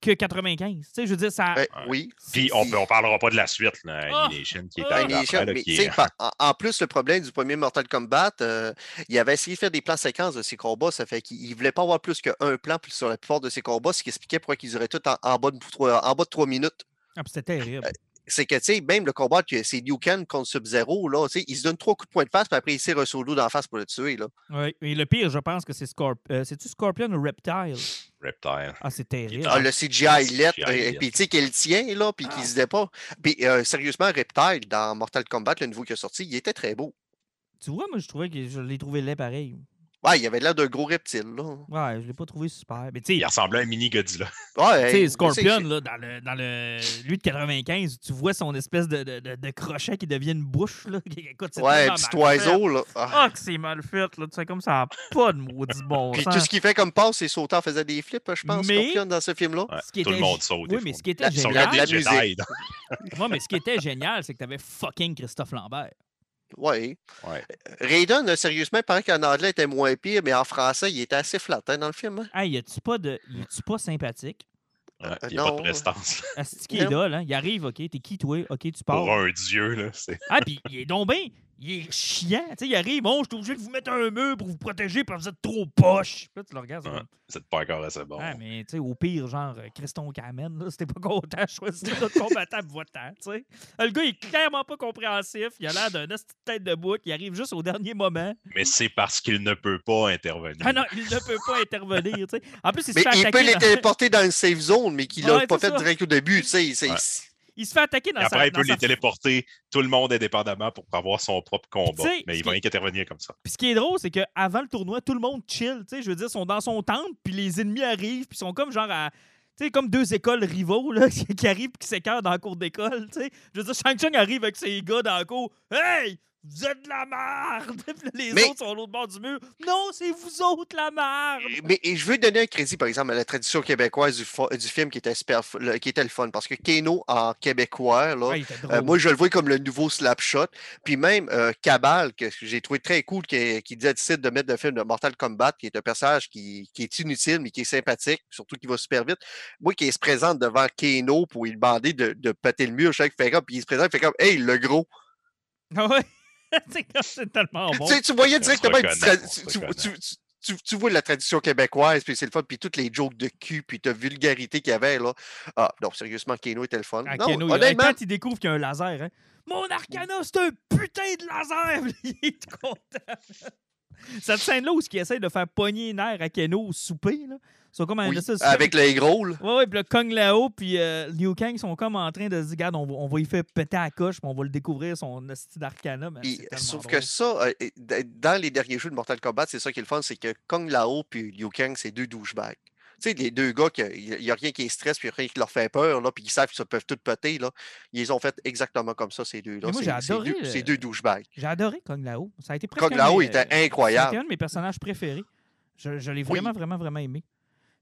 que 95. Tu sais, je veux dire, ça. Ouais. Oui. Puis on, on parlera pas de la suite, là, Ah! Annihilation, qui est Ah! arrivé Annihilation, après, là, mais qui est- en, en plus, le problème du premier Mortal Kombat, euh, il avait essayé de faire des plans séquences de ses combats. Ça fait qu'il ne voulait pas avoir plus qu'un plan sur la plupart de ses combats, ce qui expliquait pourquoi ils auraient tout en, en bas de trois, en bas de trois minutes. Ah, puis c'était terrible. C'est que, tu sais, même le combat, que c'est Liu Kang contre Sub-Zero, là, tu sais, il se donne trois coups de poing de face, puis après, il tire un solo d'en face pour le tuer, là. Ouais. Et le pire, je pense que c'est Scorp... euh, C'est-tu Scorpion ou Reptile? Reptile. Ah, c'est terrible. Ah, le CGI let, CGI euh, let. puis tu sais qu'elle tient, là, puis qu'il se disait pas. Puis, euh, sérieusement, Reptile, dans Mortal Kombat, le nouveau qui est sorti, il était très beau. Tu vois, moi, je trouvais que je l'ai trouvé laid pareil. Ouais, il avait l'air d'un gros reptile, là. Ouais, je l'ai pas trouvé super. Mais tu sais, Il ressemblait à un mini Godzilla. Ouais, Tu sais, Scorpion, là, dans, le, dans le. Lui de 95, tu vois son espèce de, de, de- de crochet qui devient une bouche. Là. (laughs) Écoute, Ouais, petit oiseau, là. Ah. Ah, que c'est mal fait, là. Tu sais, comme ça, a pas de maudit bon Puis sens. tout ce qu'il fait comme passe, c'est sauter en faisant des flips, je pense, Mais- Scorpion, dans ce film-là. Ouais, Ce qui tout le monde saute. Oui, mais ce qui était génial. la musique. Mais ce qui était génial, c'est que t'avais fucking Christophe Lambert. Ouais. Ouais. Raiden, sérieusement, il paraît qu'en anglais, il était moins pire, mais en français, il était assez flat hein, dans le film. hein? Hey, y a-tu pas de. Pas sympathique? Ouais, Euh, Il n'y a pas non. de prestance. Est-ce qu'il est là, là? Il arrive, OK, t'es qui, toi? OK, tu pars. Pour un dieu, là. Ah, puis il est donc bien. Il est chiant. Tu sais, il arrive, bon, je suis obligé de vous mettre un mur pour vous protéger parce que vous êtes trop poche. Là, tu le regardes. c'est Ouais. pas encore assez bon. Ah, mais tu sais, au pire, genre, euh, Christon Kamen, là, c'était pas content (laughs) de choisir notre combattant votant, tu sais. Le gars, il est clairement pas compréhensif. Il a l'air d'un tête de bouc. Il arrive juste au dernier moment. Mais c'est parce qu'il ne peut pas intervenir. Ah non, il ne peut pas intervenir, tu sais. En plus, il se Mais fait il peut attaquer. les dans- téléporter dans une safe zone, mais qu'il l'a Ouais, pas fait ça. direct au début. Tu sais, c'est- Ouais. Il se fait attaquer dans Et sa... après, il peut sa- les téléporter tout le monde indépendamment pour avoir son propre combat. Mais il va rien qu'intervenir comme ça. Puis ce qui est drôle, c'est qu'avant le tournoi, tout le monde chill. Je veux dire, ils sont dans son temple, puis les ennemis arrivent, puis ils sont comme genre à. Tu sais, comme deux écoles rivaux là, (laughs) qui arrivent et qui s'écœurent dans la cour d'école. Je veux dire, Shang Tsung arrive avec ses gars dans la cour. Hey! Vous êtes de la merde! (laughs) Les Mais- autres sont à l'autre bord du mur. Non, c'est vous autres la merde! Mais et je veux donner un crédit, par exemple, à la tradition québécoise du, film qui était, super, le- qui était le fun. Parce que Keno, en québécois, là, Ouais, euh, moi, je le vois comme le nouveau Slapshot. Puis même euh, Cabal, que j'ai trouvé très cool, qui, qui décide de mettre le film de Mortal Kombat, qui est un personnage qui, qui est inutile, mais qui est sympathique, surtout qui va super vite. Moi, qui se présente devant Keno pour lui demander de, de péter le mur, je sais qu'il fait comme, puis il se présente, il fait comme, hey, le gros. Ah ouais. (laughs) c'est tellement bon. Tu sais, tu voyais directement, une tu, tu- tu- tu- tu- tu vois la tradition québécoise, puis c'est le fun, puis toutes les jokes de cul, puis ta vulgarité qu'il y avait, là. Ah, non, sérieusement, Keno était le fun. Ah, non, Keno, il- honnêtement, quand il découvre qu'il y a un laser, hein, mon Arcana, c'est un putain de laser! (laughs) il est content. Cette scène-là où il essaie de faire pogner les nerfs à Keno au souper, là, sont comme oui, avec les gros, là. Ouais, ouais, puis le Kong Lao puis euh, Liu Kang sont comme en train de se dire, regarde, on va, on va y faire péter à la coche, puis on va le découvrir, son hostie d'Arcana. sauf drôle. que ça, euh, dans les derniers jeux de Mortal Kombat, c'est ça qui est le fun, c'est que Kong Lao puis Liu Kang, c'est deux douchebags. Tu sais, les deux gars, il n'y a rien qui les stresse, puis rien qui leur fait peur, là, puis ils savent qu'ils peuvent tout péter, là. Ils les ont fait exactement comme ça, ces deux-là. Moi, C'est- j'ai adoré deux- le- C'est deux douchebags. J'ai adoré Kong Lao. Ça a été presque Kong Lao mes- était euh, C'était incroyable. un de mes personnages préférés. Je, je l'ai Oui. vraiment, vraiment, vraiment aimé.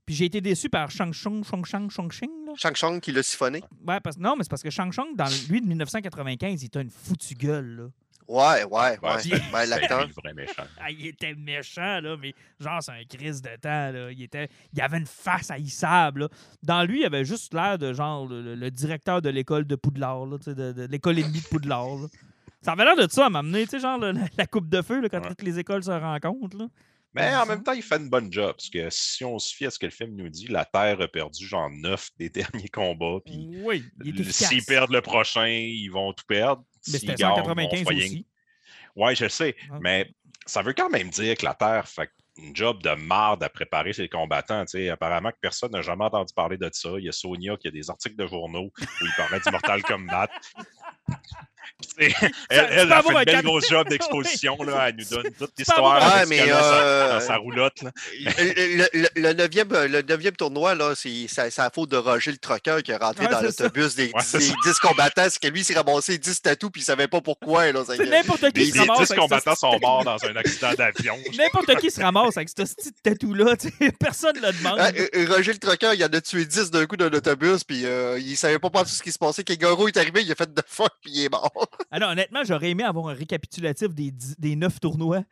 Puis j'ai été déçu par Shang Tsung, Shang Shang, Shang Xing, là. Shang Tsung qui l'a siphonné. Ouais, parce, non, mais c'est parce que Shang Tsung, dans lui de 1995, il était une foutue gueule, là. Ouais, ouais, Ouais, ouais. c'était- Ben, l'acteur. vrai méchant. Ah, il était méchant, là, mais genre, c'est un crise de temps, là. Il, était, il avait une face haïssable, là. Dans lui, il avait juste l'air de, genre, le, directeur de l'école de Poudlard, là, tu sais, de, de l'école ennemie de Poudlard, là. Ça avait l'air de ça à m'amener, tu sais, genre, le- la, la coupe de feu, là, quand Ouais. toutes les écoles se rencontrent, là. Mais en même temps, il fait une bonne job. Parce que si on se fie à ce que le film nous dit, la Terre a perdu genre neuf des (laughs) derniers combats. Puis Oui, s'ils perdent le prochain, ils vont tout perdre. mais c'était gagnent, 195 on se voit rien- aussi. Ouais, je sais. Mais ça veut quand même dire que la Terre fait une job de marde à préparer ses combattants. Apparemment que personne n'a jamais entendu parler de ça. Il y a Sonia qui a des articles de journaux où il parlait du Mortal Kombat. (laughs) Elle, a fait un une belle grosse job d'exposition. là. Elle nous donne toute l'histoire mais, dans sa- euh, dans sa roulotte. là. Le, le- le neuvième, euh, le neuvième tournoi, là, c'est la faute de Roger le trucker qui est rentré Ouais, dans l'autobus des, Ouais, c'est des ça. 10 combattants. C'est que lui, il s'est ramassé 10 tatous puis il savait pas pourquoi. C'est n'importe qui Les, se les ramasse 10 avec combattants ce- sont morts (laughs) dans un accident d'avion. N'importe qui se ramasse avec ce petit tatou-là. (laughs) Personne ne le demande. Ah, euh, Roger le trucker, il en a tué 10 d'un coup dans l'autobus, puis il savait pas pas tout ce qui se passait. Kengaro est arrivé, il a fait de fuck, puis il est mort. Alors, honnêtement, j'aurais aimé avoir un récapitulatif des, des neuf tournois.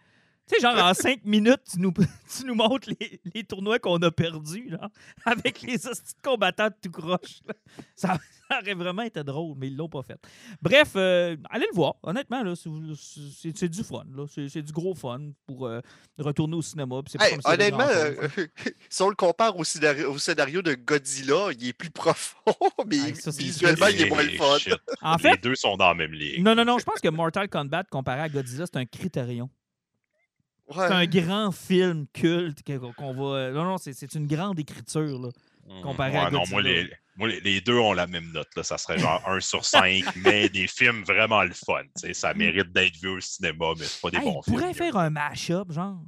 Tu sais, genre en cinq minutes, tu nous, (laughs) tu nous montres les, les tournois qu'on a perdus, là, avec les hosties combattants de tout croche. là. Ça, (laughs) ça aurait vraiment été drôle, mais ils l'ont pas fait. Bref, euh, allez le voir. Honnêtement, là, c'est- du fun. là. C'est c'est du gros fun pour euh, retourner au cinéma. pas Hey, comme honnêtement, euh, (laughs) si on le compare au scénario, au scénario de Godzilla, il est plus profond, mais ça, c'est visuellement, il est moins le fun. En Les fait, deux sont dans la même ligue. non, non, non, je pense que Mortal Kombat comparé à Godzilla, c'est un critérium. Ouais. C'est un grand film culte qu'on va. Non, non, c'est une grande écriture. Là. comparé à non, moi, Godzilla. les, moi, les, les deux ont la même note. Là. Ça serait genre 1 sur 5, (laughs) mais des films vraiment le fun. tu sais, Ça mérite d'être vu au cinéma, mais c'est pas des Hey, bons il pourrait films. faire un mash-up, genre.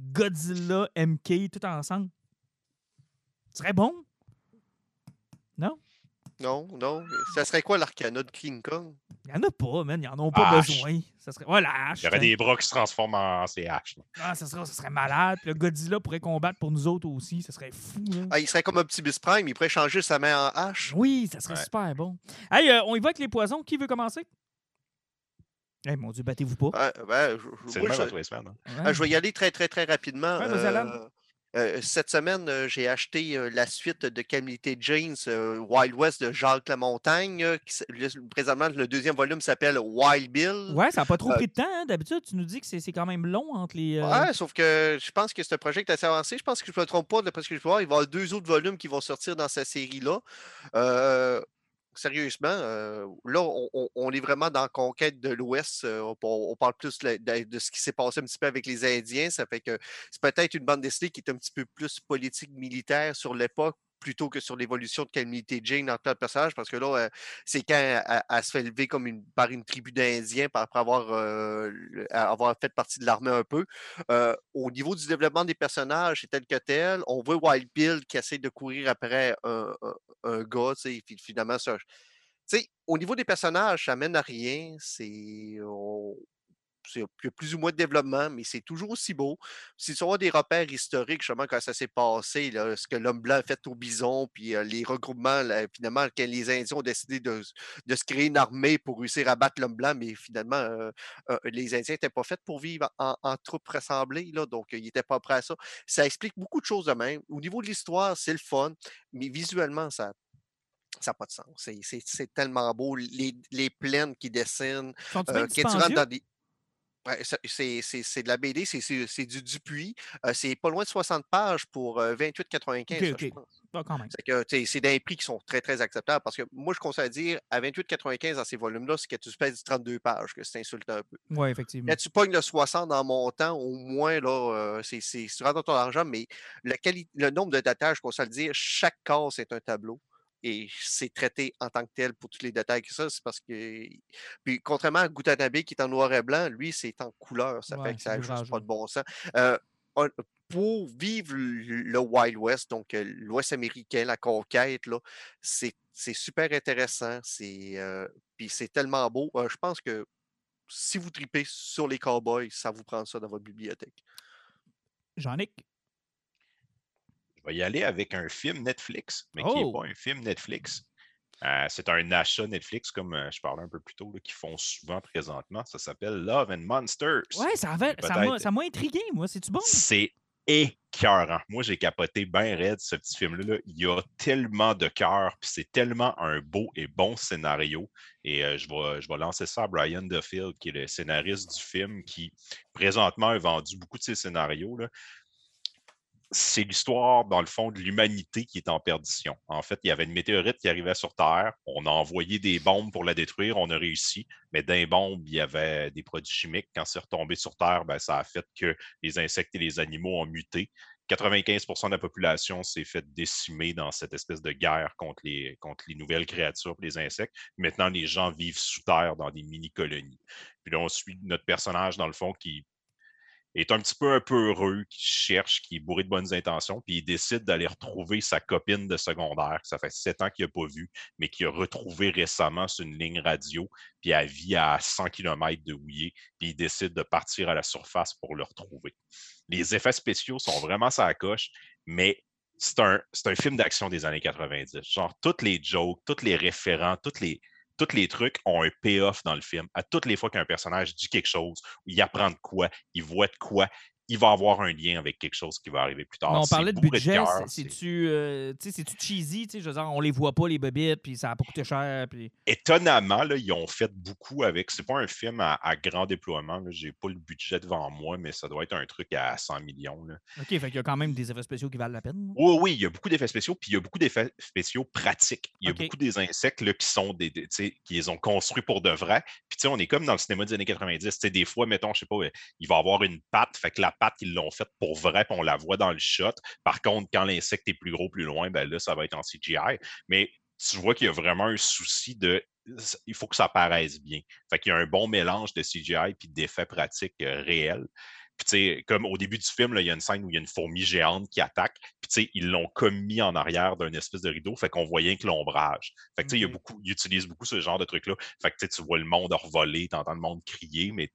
Godzilla, MK, tout ensemble. Ce serait bon. Non? Non, non. Ça serait quoi l'arcana de King Kong? Il n'y en a pas, man. Ils n'en ont pas Hache. besoin. Ça serait... Ouais, la hache. Il y aurait des bras qui se transforment en CH. Ah, ça, serait, ça serait malade. Puis le Godzilla pourrait combattre pour nous autres aussi. Ça serait fou. Ah, il serait comme Optimus Prime, il pourrait changer sa main en hache. Oui, ça serait Ouais. super bon. Hey, euh, on y va avec les poisons. Qui veut commencer? Eh mon Dieu, battez-vous pas. Ouais, ben, je- C'est moi, je- semaines. hein. Ouais. Ah, je vais y aller très, très, très rapidement. Ouais. Euh, euh, cette semaine, euh, j'ai acheté euh, la suite de James, euh, Wild West de Jacques Lamontagne. euh, qui s- le- présentement, le deuxième volume s'appelle Wild Bill. Ouais, ça n'a pas trop Euh, pris de temps. hein. D'habitude, tu nous dis que c'est quand même long entre les. euh, Ouais, sauf que je pense que c'est un projet qui est assez avancé. Je pense que je ne me trompe pas, d'après ce que je voir, il va y avoir deux autres volumes qui vont sortir dans cette série-là. Sérieusement, euh, là, on, est vraiment dans la conquête de l'Ouest. euh, on, parle plus de, de- de ce qui s'est passé un petit peu avec les Indiens. Ça fait que c'est peut-être une bande dessinée qui est un petit peu plus politique militaire sur l'époque plutôt que sur l'évolution de Calamity Jane en tant que personnage, parce que là, euh, c'est quand elle, se fait lever comme par une tribu d'Indiens après avoir, euh, avoir fait partie de l'armée un peu. Euh, au niveau du développement des personnages, c'est tel que tel. On voit Wild Bill qui essaie de courir après un, gars, puis finalement, ça. Au niveau des personnages, ça mène à rien. C'est- il y a plus ou moins de développement, mais c'est toujours aussi beau. Si tu as des repères historiques, justement, quand ça s'est passé, là, ce que l'homme blanc a fait au bison, puis euh, les regroupements, là, finalement, quand les Indiens ont décidé de, de se créer une armée pour réussir à battre l'homme blanc, mais finalement, euh, euh, les Indiens n'étaient pas faits pour vivre en, en troupes rassemblées, là, donc ils n'étaient pas prêts à ça. Ça explique beaucoup de choses de même. Au niveau de l'histoire, c'est le fun, mais visuellement, ça ça n'a pas de sens. C'est- tellement beau. Les, les plaines qui dessinent, euh, bien quand tu rentres dans des. C'est de la BD, c'est du Dupuis. Euh, c'est pas loin de 60 pages pour euh, 28,95, Ok, ça, ok. je pense. Ah, quand même. C'est c'est des prix qui sont très, très acceptables parce que moi, je conseille à dire à 28,95 dans ces volumes-là, c'est que tu pèses du 32 pages, que c'est insultant un peu. Oui, effectivement. Quand tu pognes le 60 en montant, au moins, là, c'est tu rentres dans ton argent, mais le nombre de détails, je conseille à le dire, chaque case est un tableau. Et c'est traité en tant que tel pour tous les détails que ça. C'est parce que. Puis, contrairement à Gutanabe qui est en noir et blanc, lui, c'est en couleur. Ça Ouais, fait que ça n'a juste pas de bon sens. Euh, on- pour vivre le Wild West, donc euh, l'Ouest américain, la conquête, là, c'est c'est super intéressant. C'est euh, puis c'est tellement beau. Euh, je pense que si vous tripez sur les cowboys, ça vous prend ça dans votre bibliothèque. Jean-Nic? Vais y aller avec un film Netflix, mais qui Oh! n'est pas un film Netflix. Euh, c'est un achat Netflix, comme euh, je parlais un peu plus tôt, qui font souvent présentement. Ça s'appelle Love and Monsters. Ouais, ça m'a ça intrigué, moi. C'est-tu bon? C'est écœurant. Moi, j'ai capoté bien raide ce petit film-là. là. Il y a tellement de cœur, puis c'est tellement un beau et bon scénario. Et euh, je, vais, je vais lancer ça à Brian Duffield, qui est le scénariste du film, qui présentement a vendu beaucoup de ses scénarios. là. C'est l'histoire, dans le fond, de l'humanité qui est en perdition. En fait, il y avait une météorite qui arrivait sur Terre. On a envoyé des bombes pour la détruire. On a réussi. Mais dans les bombes, il y avait des produits chimiques. Quand c'est retombé sur Terre, ben, ça a fait que les insectes et les animaux ont muté. 95% de la population s'est fait décimer dans cette espèce de guerre contre les, contre les nouvelles créatures, les insectes. Maintenant, les gens vivent sous terre dans des mini-colonies. Puis là, on suit notre personnage, dans le fond, qui est un petit peu un peu heureux, qui cherche, qui est bourré de bonnes intentions, puis il décide d'aller retrouver sa copine de secondaire, que ça fait sept ans qu'il n'a pas vu, mais qu'il a retrouvé récemment sur une ligne radio, puis elle vit à 100 km de est, puis il décide de partir à la surface pour le retrouver. Les effets spéciaux sont vraiment sa coche, mais c'est un, film d'action des années 90. Genre, toutes les jokes, tous les référents, tous les, tous les trucs ont un payoff dans le film. À toutes les fois qu'un personnage dit quelque chose, il apprend de quoi, il voit de quoi, il va avoir un lien avec quelque chose qui va arriver plus tard. On parlait de budget. C'est-tu euh, cheesy? Je veux dire, on les voit pas, les bobites, puis ça a pas coûté cher. Puis... étonnamment, là, ils ont fait beaucoup avec. C'est pas un film à, à grand déploiement. Je n'ai pas le budget devant moi, mais ça doit être un truc à 100 millions. là. OK, fait qu'il y a quand même des effets spéciaux qui valent la peine. Oui, oui, il y a beaucoup d'effets spéciaux, puis il y a beaucoup d'effets spéciaux pratiques. Il y a beaucoup des insectes là, qui sont des, des- tu sais, qui les ont construits pour de vrai. Puis tu sais, on est comme dans le cinéma des années 90. Tu sais, des fois, mettons, je sais pas, euh, il va avoir une patte, fait que la patte, ils l'ont faite pour vrai, puis on la voit dans le shot. Par contre, quand l'insecte est plus gros, plus loin, ben là, ça va être en CGI. Mais tu vois qu'il y a vraiment un souci de il faut que ça paraisse bien. Fait qu'il y a un bon mélange de CGI puis d'effets pratiques euh, réels. Puis, tu sais, comme au début du film, il y a une scène où il y a une fourmi géante qui attaque. Puis, tu sais, ils l'ont commis en arrière d'un espèce de rideau. Fait qu'on voyait que l'ombrage. Fait que, tu sais, Ok. beaucoup, ils utilisent beaucoup ce genre de truc-là. Fait que, tu vois le monde revoler, tu entends le monde crier, mais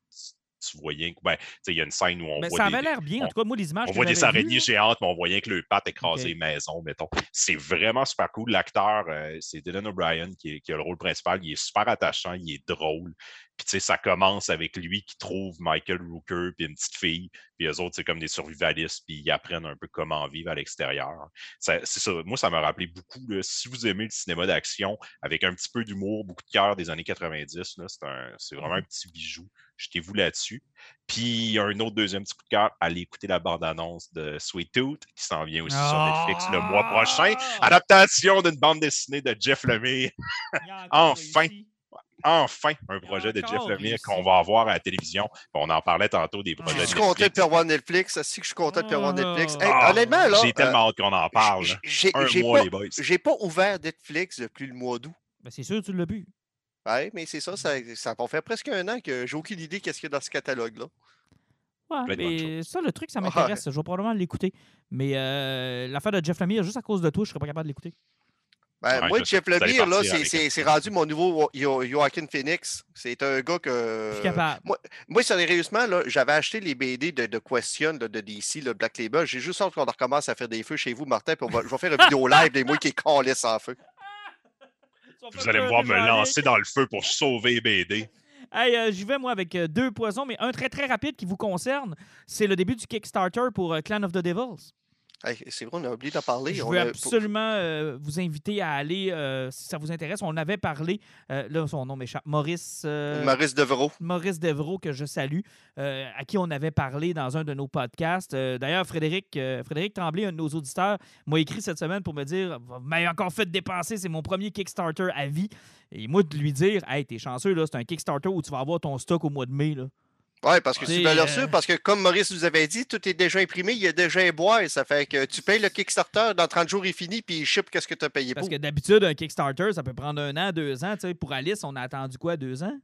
tu, voyais que, ben, il y a une scène où on voit ça des, avait l'air bien. En on- tout cas, moi, les images on voit des araignées géantes, mais on voyait que le pattes écrasait Ok. les maisons, mettons. C'est vraiment super cool. L'acteur, euh, c'est Dylan O'Brien qui, qui a le rôle principal. Il est super attachant, il est drôle. Puis, tu sais, ça commence avec lui qui trouve Michael Rooker puis une petite fille. Puis, eux autres, c'est comme des survivalistes, puis ils apprennent un peu comment vivre à l'extérieur. C'est ça. Moi, ça m'a rappelé beaucoup. là, si vous aimez le cinéma d'action avec un petit peu d'humour, beaucoup de cœur des années 90, là, c'est vraiment un petit bijou. Jetez-vous là-dessus. Puis, un autre deuxième petit coup de cœur, allez écouter la bande-annonce de Sweet Tooth qui s'en vient aussi sur Netflix le mois prochain. Ah! Adaptation d'une bande dessinée de Jeff Lemire. (laughs) Enfin. Enfin, un projet de Jeff Lemire qu'on va avoir à la télévision. On en parlait tantôt des projets Ah. Je de suis content de Netflix. faire voir Netflix. Si que je suis content de faire voir Netflix. Hey, Ah, honnêtement, là. J'ai euh, tellement hâte qu'on en parle. j'ai Un j'ai mois, pas, les boys. j'ai pas ouvert Netflix depuis le mois d'août. Ben, c'est sûr, tu l'as vu. Ouais, mais c'est ça, ça, ça va faire presque un an que j'ai aucune idée qu'est-ce qu'il y a dans ce catalogue-là. Ouais, mais ça, le truc, ça Ouais. m'intéresse. Je vais probablement l'écouter. Mais euh, l'affaire de Jeff Lemire, juste à cause de toi, je serais pas capable de l'écouter. Ben, Ouais, moi, je- Jeff Lemire, là, c'est- rendu mon nouveau Yo- Joaquin Phoenix. C'est un gars Je que. suis capable. Moi, sérieusement, là, j'avais acheté les BD de, de Question de DC, le Black Label. J'ai juste hâte qu'on recommence à faire des feux chez vous, Martin, puis on va, je vais faire une vidéo (laughs) live des mois qui est calé sans feu. Vous allez me voir me lancer dans le feu pour sauver BD. Hey, euh, j'y vais, moi, avec euh, deux poisons, mais un très, très rapide qui vous concerne. C'est le début du Kickstarter pour euh, Clan of the Devils. Hey, c'est vrai, on a oublié d'en parler. Je On veux a- absolument euh, vous inviter à aller, euh, si ça vous intéresse. On avait parlé, euh, là, son nom m'échappe, Maurice... Maurice. Maurice Devreau, que je salue, à qui on avait parlé dans un de nos podcasts. D'ailleurs, Frédéric, Frédéric Tremblay, un de nos auditeurs, m'a écrit cette semaine pour me dire Vous m'avez encore fait dépenser, c'est mon premier Kickstarter à vie. Et moi, de lui dire Hey, t'es chanceux, là, c'est un Kickstarter où tu vas avoir ton stock au mois de mai. Là. Oui, parce que C'est, valeur sûre, euh, parce que comme Maurice nous avait dit, tout est déjà imprimé, il y a déjà un bois, ça fait que tu payes le Kickstarter, dans 30 jours, il finit, puis il ship qu'est-ce que tu as payé Parce pour. que d'habitude, un Kickstarter, ça peut prendre un an, deux ans. Tu sais, pour Alice, on a attendu quoi, deux ans?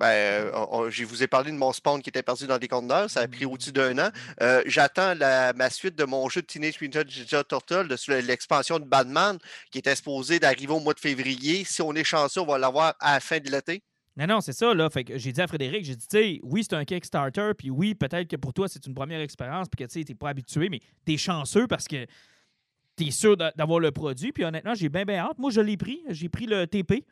Ben, euh, on- je vous ai parlé de mon spawn qui était perdu dans des conteneurs, ça a pris au-dessus d'un an. Euh, J'attends ma suite de mon jeu de Teenage Mutant Ninja Turtle, l'expansion de Batman, qui était exposé d'arriver au mois de février. Si on est chanceux, on va l'avoir à la fin de l'été. Non, non, c'est ça, là. Fait que j'ai dit à Frédéric, j'ai dit, tu sais, oui, c'est un Kickstarter, puis oui, peut-être que pour toi, c'est une première expérience, puis que tu sais, t'es pas habitué, mais t'es chanceux parce que t'es sûr d'a- d'avoir le produit. Puis honnêtement, j'ai bien, bien hâte. Moi, je l'ai pris. J'ai pris le TP.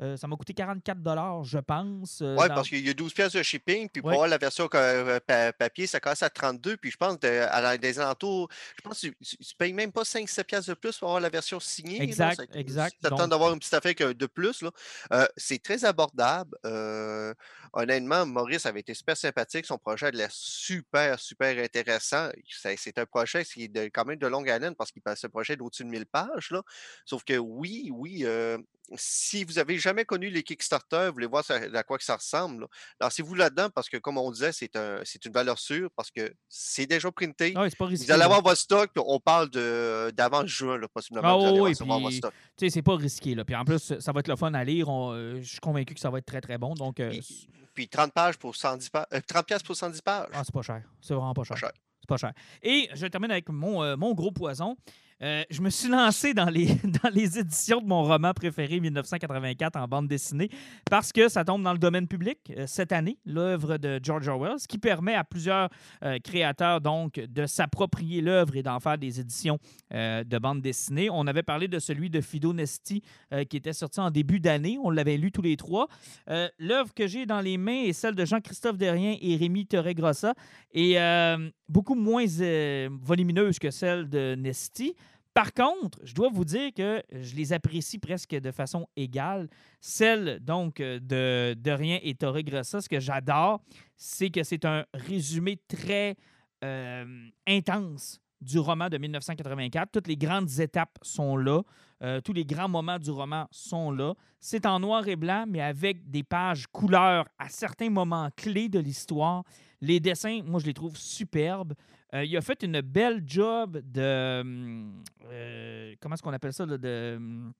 Euh, ça m'a coûté 44 je pense. euh, Oui, dans- parce qu'il y a 12 pièces de shipping, puis pour avoir la version euh, pa- papier, ça commence à 32, puis je pense de- à des alentours, je pense que tu, tu payes même pas 5-7 pièces de plus pour avoir la version signée. là. Exact, Ça- exact. Tu Donc- d'avoir une petite affaire de plus, c'est très abordable. honnêtement, Maurice avait été super sympathique. Son projet a l'air super, super intéressant. C'est un projet qui est de- quand même de longue haleine parce qu'il passe ce projet d'au-dessus de 1000 pages. Là. Sauf que oui, oui, si vous avez jamais connu les Kickstarter, vous voulez voir à quoi que ça ressemble, là, lancez-vous là-dedans parce que, comme on disait, c'est un, c'est une valeur sûre parce que c'est déjà printé. Ah Ouais, c'est pas risqué. Vous allez avoir votre stock, on parle de- d'avant juin, là, possiblement. Ah allez oui, puis- c'est pas risqué. Là. Puis en plus, ça va être le fun à lire. On- euh, je suis convaincu que ça va être très, très bon. Donc, euh, Puis, puis 30 pages pour 110 pages. 30 pièces pour 110 pages. Ah, c'est pas cher. C'est vraiment pas cher. cher. C'est pas cher. Et je termine avec mon, euh, mon gros poison. Euh, je me suis lancé dans les, (laughs) dans les éditions de mon roman préféré 1984 en bande dessinée parce que ça tombe dans le domaine public euh, cette année, l'œuvre de George Orwell, ce qui permet à plusieurs euh, créateurs donc de s'approprier l'œuvre et d'en faire des éditions de bande dessinée. On avait parlé de celui de Fido Nesti qui était sorti en début d'année. On l'avait lu tous les trois. L'œuvre que j'ai dans les mains est celle de Jean-Christophe Derrien et Rémi Torregrossa et beaucoup moins volumineuse que celle de Nesti. Par contre, je dois vous dire que je les apprécie presque de façon égale. Celle donc euh, de, de Rien et Torregrossa, ce que j'adore, c'est que c'est un résumé très euh, intense du roman de 1984. Toutes les grandes étapes sont là. Euh, tous les grands moments du roman sont là. C'est en noir et blanc, mais avec des pages couleurs à certains moments clés de l'histoire. Les dessins, moi, je les trouve superbes. Euh, il a fait une belle job de. hum, euh, comment est-ce qu'on appelle ça? de, hum,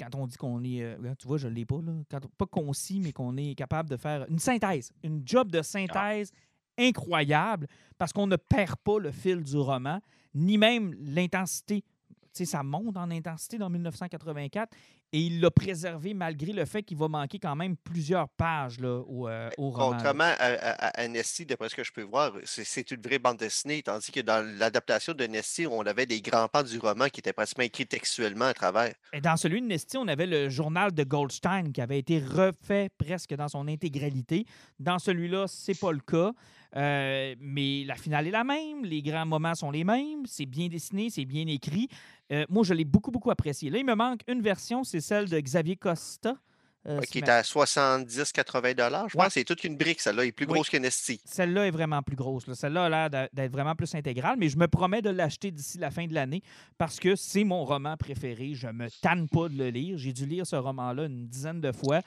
quand on dit qu'on est. euh, tu vois, je ne l'ai pas. Là, quand, pas concis, mais qu'on est capable de faire une synthèse. Une job de synthèse incroyable parce qu'on ne perd pas le fil du roman, ni même l'intensité. Tu sais, ça monte en intensité dans 1984 et il l'a préservé malgré le fait qu'il va manquer quand même plusieurs pages là, au, euh, au roman. Contrairement à, à, à Nessie, d'après ce que je peux voir, c'est- une vraie bande dessinée, tandis que dans l'adaptation de Nessie, on avait des grands pans du roman qui étaient pratiquement écrits textuellement à travers. Et dans celui de Nesty, on avait le journal de Goldstein qui avait été refait presque dans son intégralité. Dans celui-là, c'est pas le cas. Euh, mais la finale est la même, les grands moments sont les mêmes, c'est bien dessiné, c'est bien écrit. Euh, moi, je l'ai beaucoup, beaucoup apprécié. Là, il me manque une version, c'est celle de Xavier Costa. Euh, Ouais, qui est à 70-80 dollars. Je Ouais. pense que c'est toute une brique, celle-là. Elle est plus Oui. grosse que Nestie. Celle-là est vraiment plus grosse. là. Celle-là a l'air d'être vraiment plus intégrale, mais je me promets de l'acheter d'ici la fin de l'année parce que c'est mon roman préféré. Je me tanne pas de le lire. J'ai dû lire ce roman-là une dizaine de fois.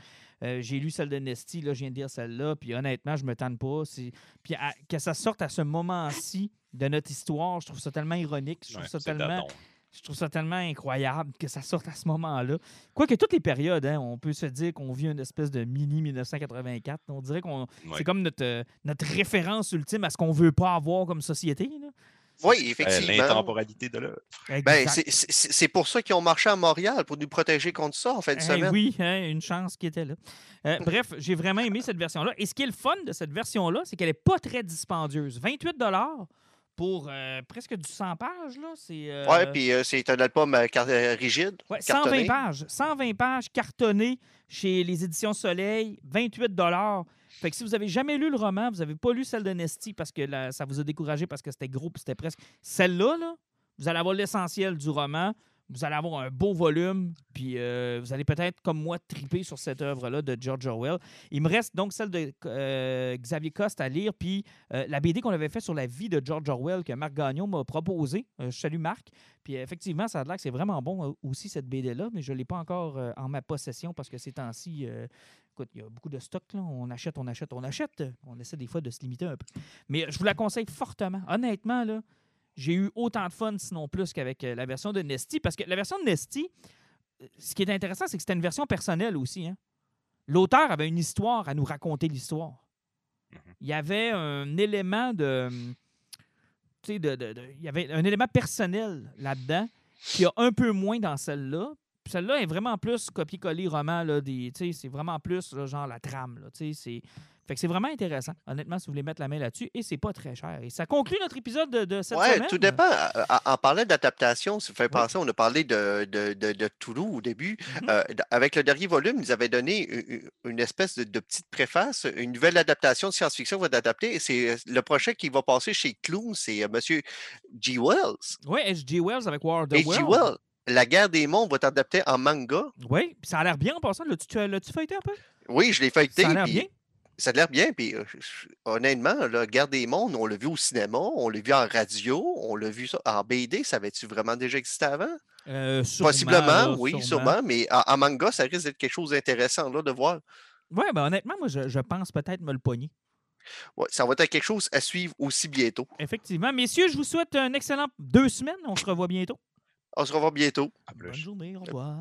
Euh, j'ai lu celle de Nesty, là, je viens de lire celle-là, puis honnêtement, je me tanne pas. C'est- Puis à- que ça sorte à ce moment-ci de notre histoire, je trouve ça tellement ironique. Je trouve, Ouais, ça, tellement, dadon. Je trouve ça tellement incroyable que ça sorte à ce moment-là. Quoique toutes les périodes, hein, on peut se dire qu'on vit une espèce de mini 1984. On dirait qu'on Ouais. c'est comme notre, euh, notre référence ultime à ce qu'on veut pas avoir comme société. là. Oui, Euh, effectivement. L'intemporalité de l'œuvre. Ben, c'est- c'est c'est pour ça qu'ils ont marché à Montréal, pour nous protéger contre ça en fin de Eh semaine. oui, hein, une chance qui était là. Euh, (laughs) bref, j'ai vraiment aimé cette version-là. Et ce qui est le fun de cette version-là, c'est qu'elle n'est pas très dispendieuse. 28 pour euh, presque du 100 pages. Là. C'est, euh, Ouais, puis euh, c'est un album rigide. ouais, 120 cartonné. pages. 120 pages cartonnées chez les éditions Soleil, 28 Fait que si vous avez jamais lu le roman, vous n'avez pas lu celle de Nesty parce que là, ça vous a découragé parce que c'était gros c'était presque. Celle-là, là, vous allez avoir l'essentiel du roman. Vous allez avoir un beau volume, puis euh, vous allez peut-être, comme moi, triper sur cette œuvre-là de George Orwell. Il me reste donc celle de euh, Xavier Coste à lire, puis euh, la BD qu'on avait fait sur la vie de George Orwell que Marc Gagnon m'a proposé. Euh, je salue Marc. Puis effectivement, ça a l'air que c'est vraiment bon aussi, cette BD-là, mais je ne l'ai pas encore en ma possession parce que ces temps-ci, écoute, il y a beaucoup de stock. Là. On achète, on achète, on achète. On essaie des fois de se limiter un peu. Mais je vous la conseille fortement. Honnêtement, là, j'ai eu autant de fun, sinon plus, qu'avec euh, la version de Nesty. Parce que la version de Nesty, euh, ce qui est intéressant, c'est que c'était une version personnelle aussi. hein. L'auteur avait une histoire à nous raconter l'histoire. Mhm. Il y avait un élément de. tu sais, de, de- de- il y avait un élément personnel là-dedans qui a un peu moins dans celle-là. Celle-là est vraiment plus copier-coller roman. Là, des, tu sais, c'est vraiment plus là, genre la trame. C'est, fait que c'est vraiment intéressant, honnêtement, si vous voulez mettre la main là-dessus. Et c'est pas très cher. Et ça conclut notre épisode de, de cette Ouais, semaine. tout dépend. Euh, En en parlant d'adaptation, ça fait penser, on a parlé de, de, de, de Toulouse au début. Mhm. Euh, avec le dernier volume, ils avaient donné une espèce de, petite préface, une nouvelle adaptation de science-fiction va être adaptée. Et c'est euh, le prochain qui va passer chez Clown, c'est euh, Monsieur G. Wells. Oui, H.G. Wells avec War of the H.G. Wells. La guerre des mondes va être adaptée en manga. Oui, ça a l'air bien en passant. L'as-tu, feuilleté un peu? Oui, je l'ai feuilleté. Ça a l'air bien. Ça a l'air bien. Puis, euh, honnêtement, la guerre des mondes, on l'a vu au cinéma, on l'a vu en radio, on l'a vu ça en BD. Ça avait-tu vraiment déjà existé avant? Euh, sûrement, Possiblement, là, oui, sûrement. Mais en, en manga, ça risque d'être quelque chose d'intéressant là, de voir. Oui, ben honnêtement, moi, je, je pense peut-être me le pogner. Ouais, ça va être quelque chose à suivre aussi bientôt. Effectivement. Messieurs, je vous souhaite un excellent deux semaines. On se revoit bientôt. On se revoit bientôt. Bonne journée. Au revoir.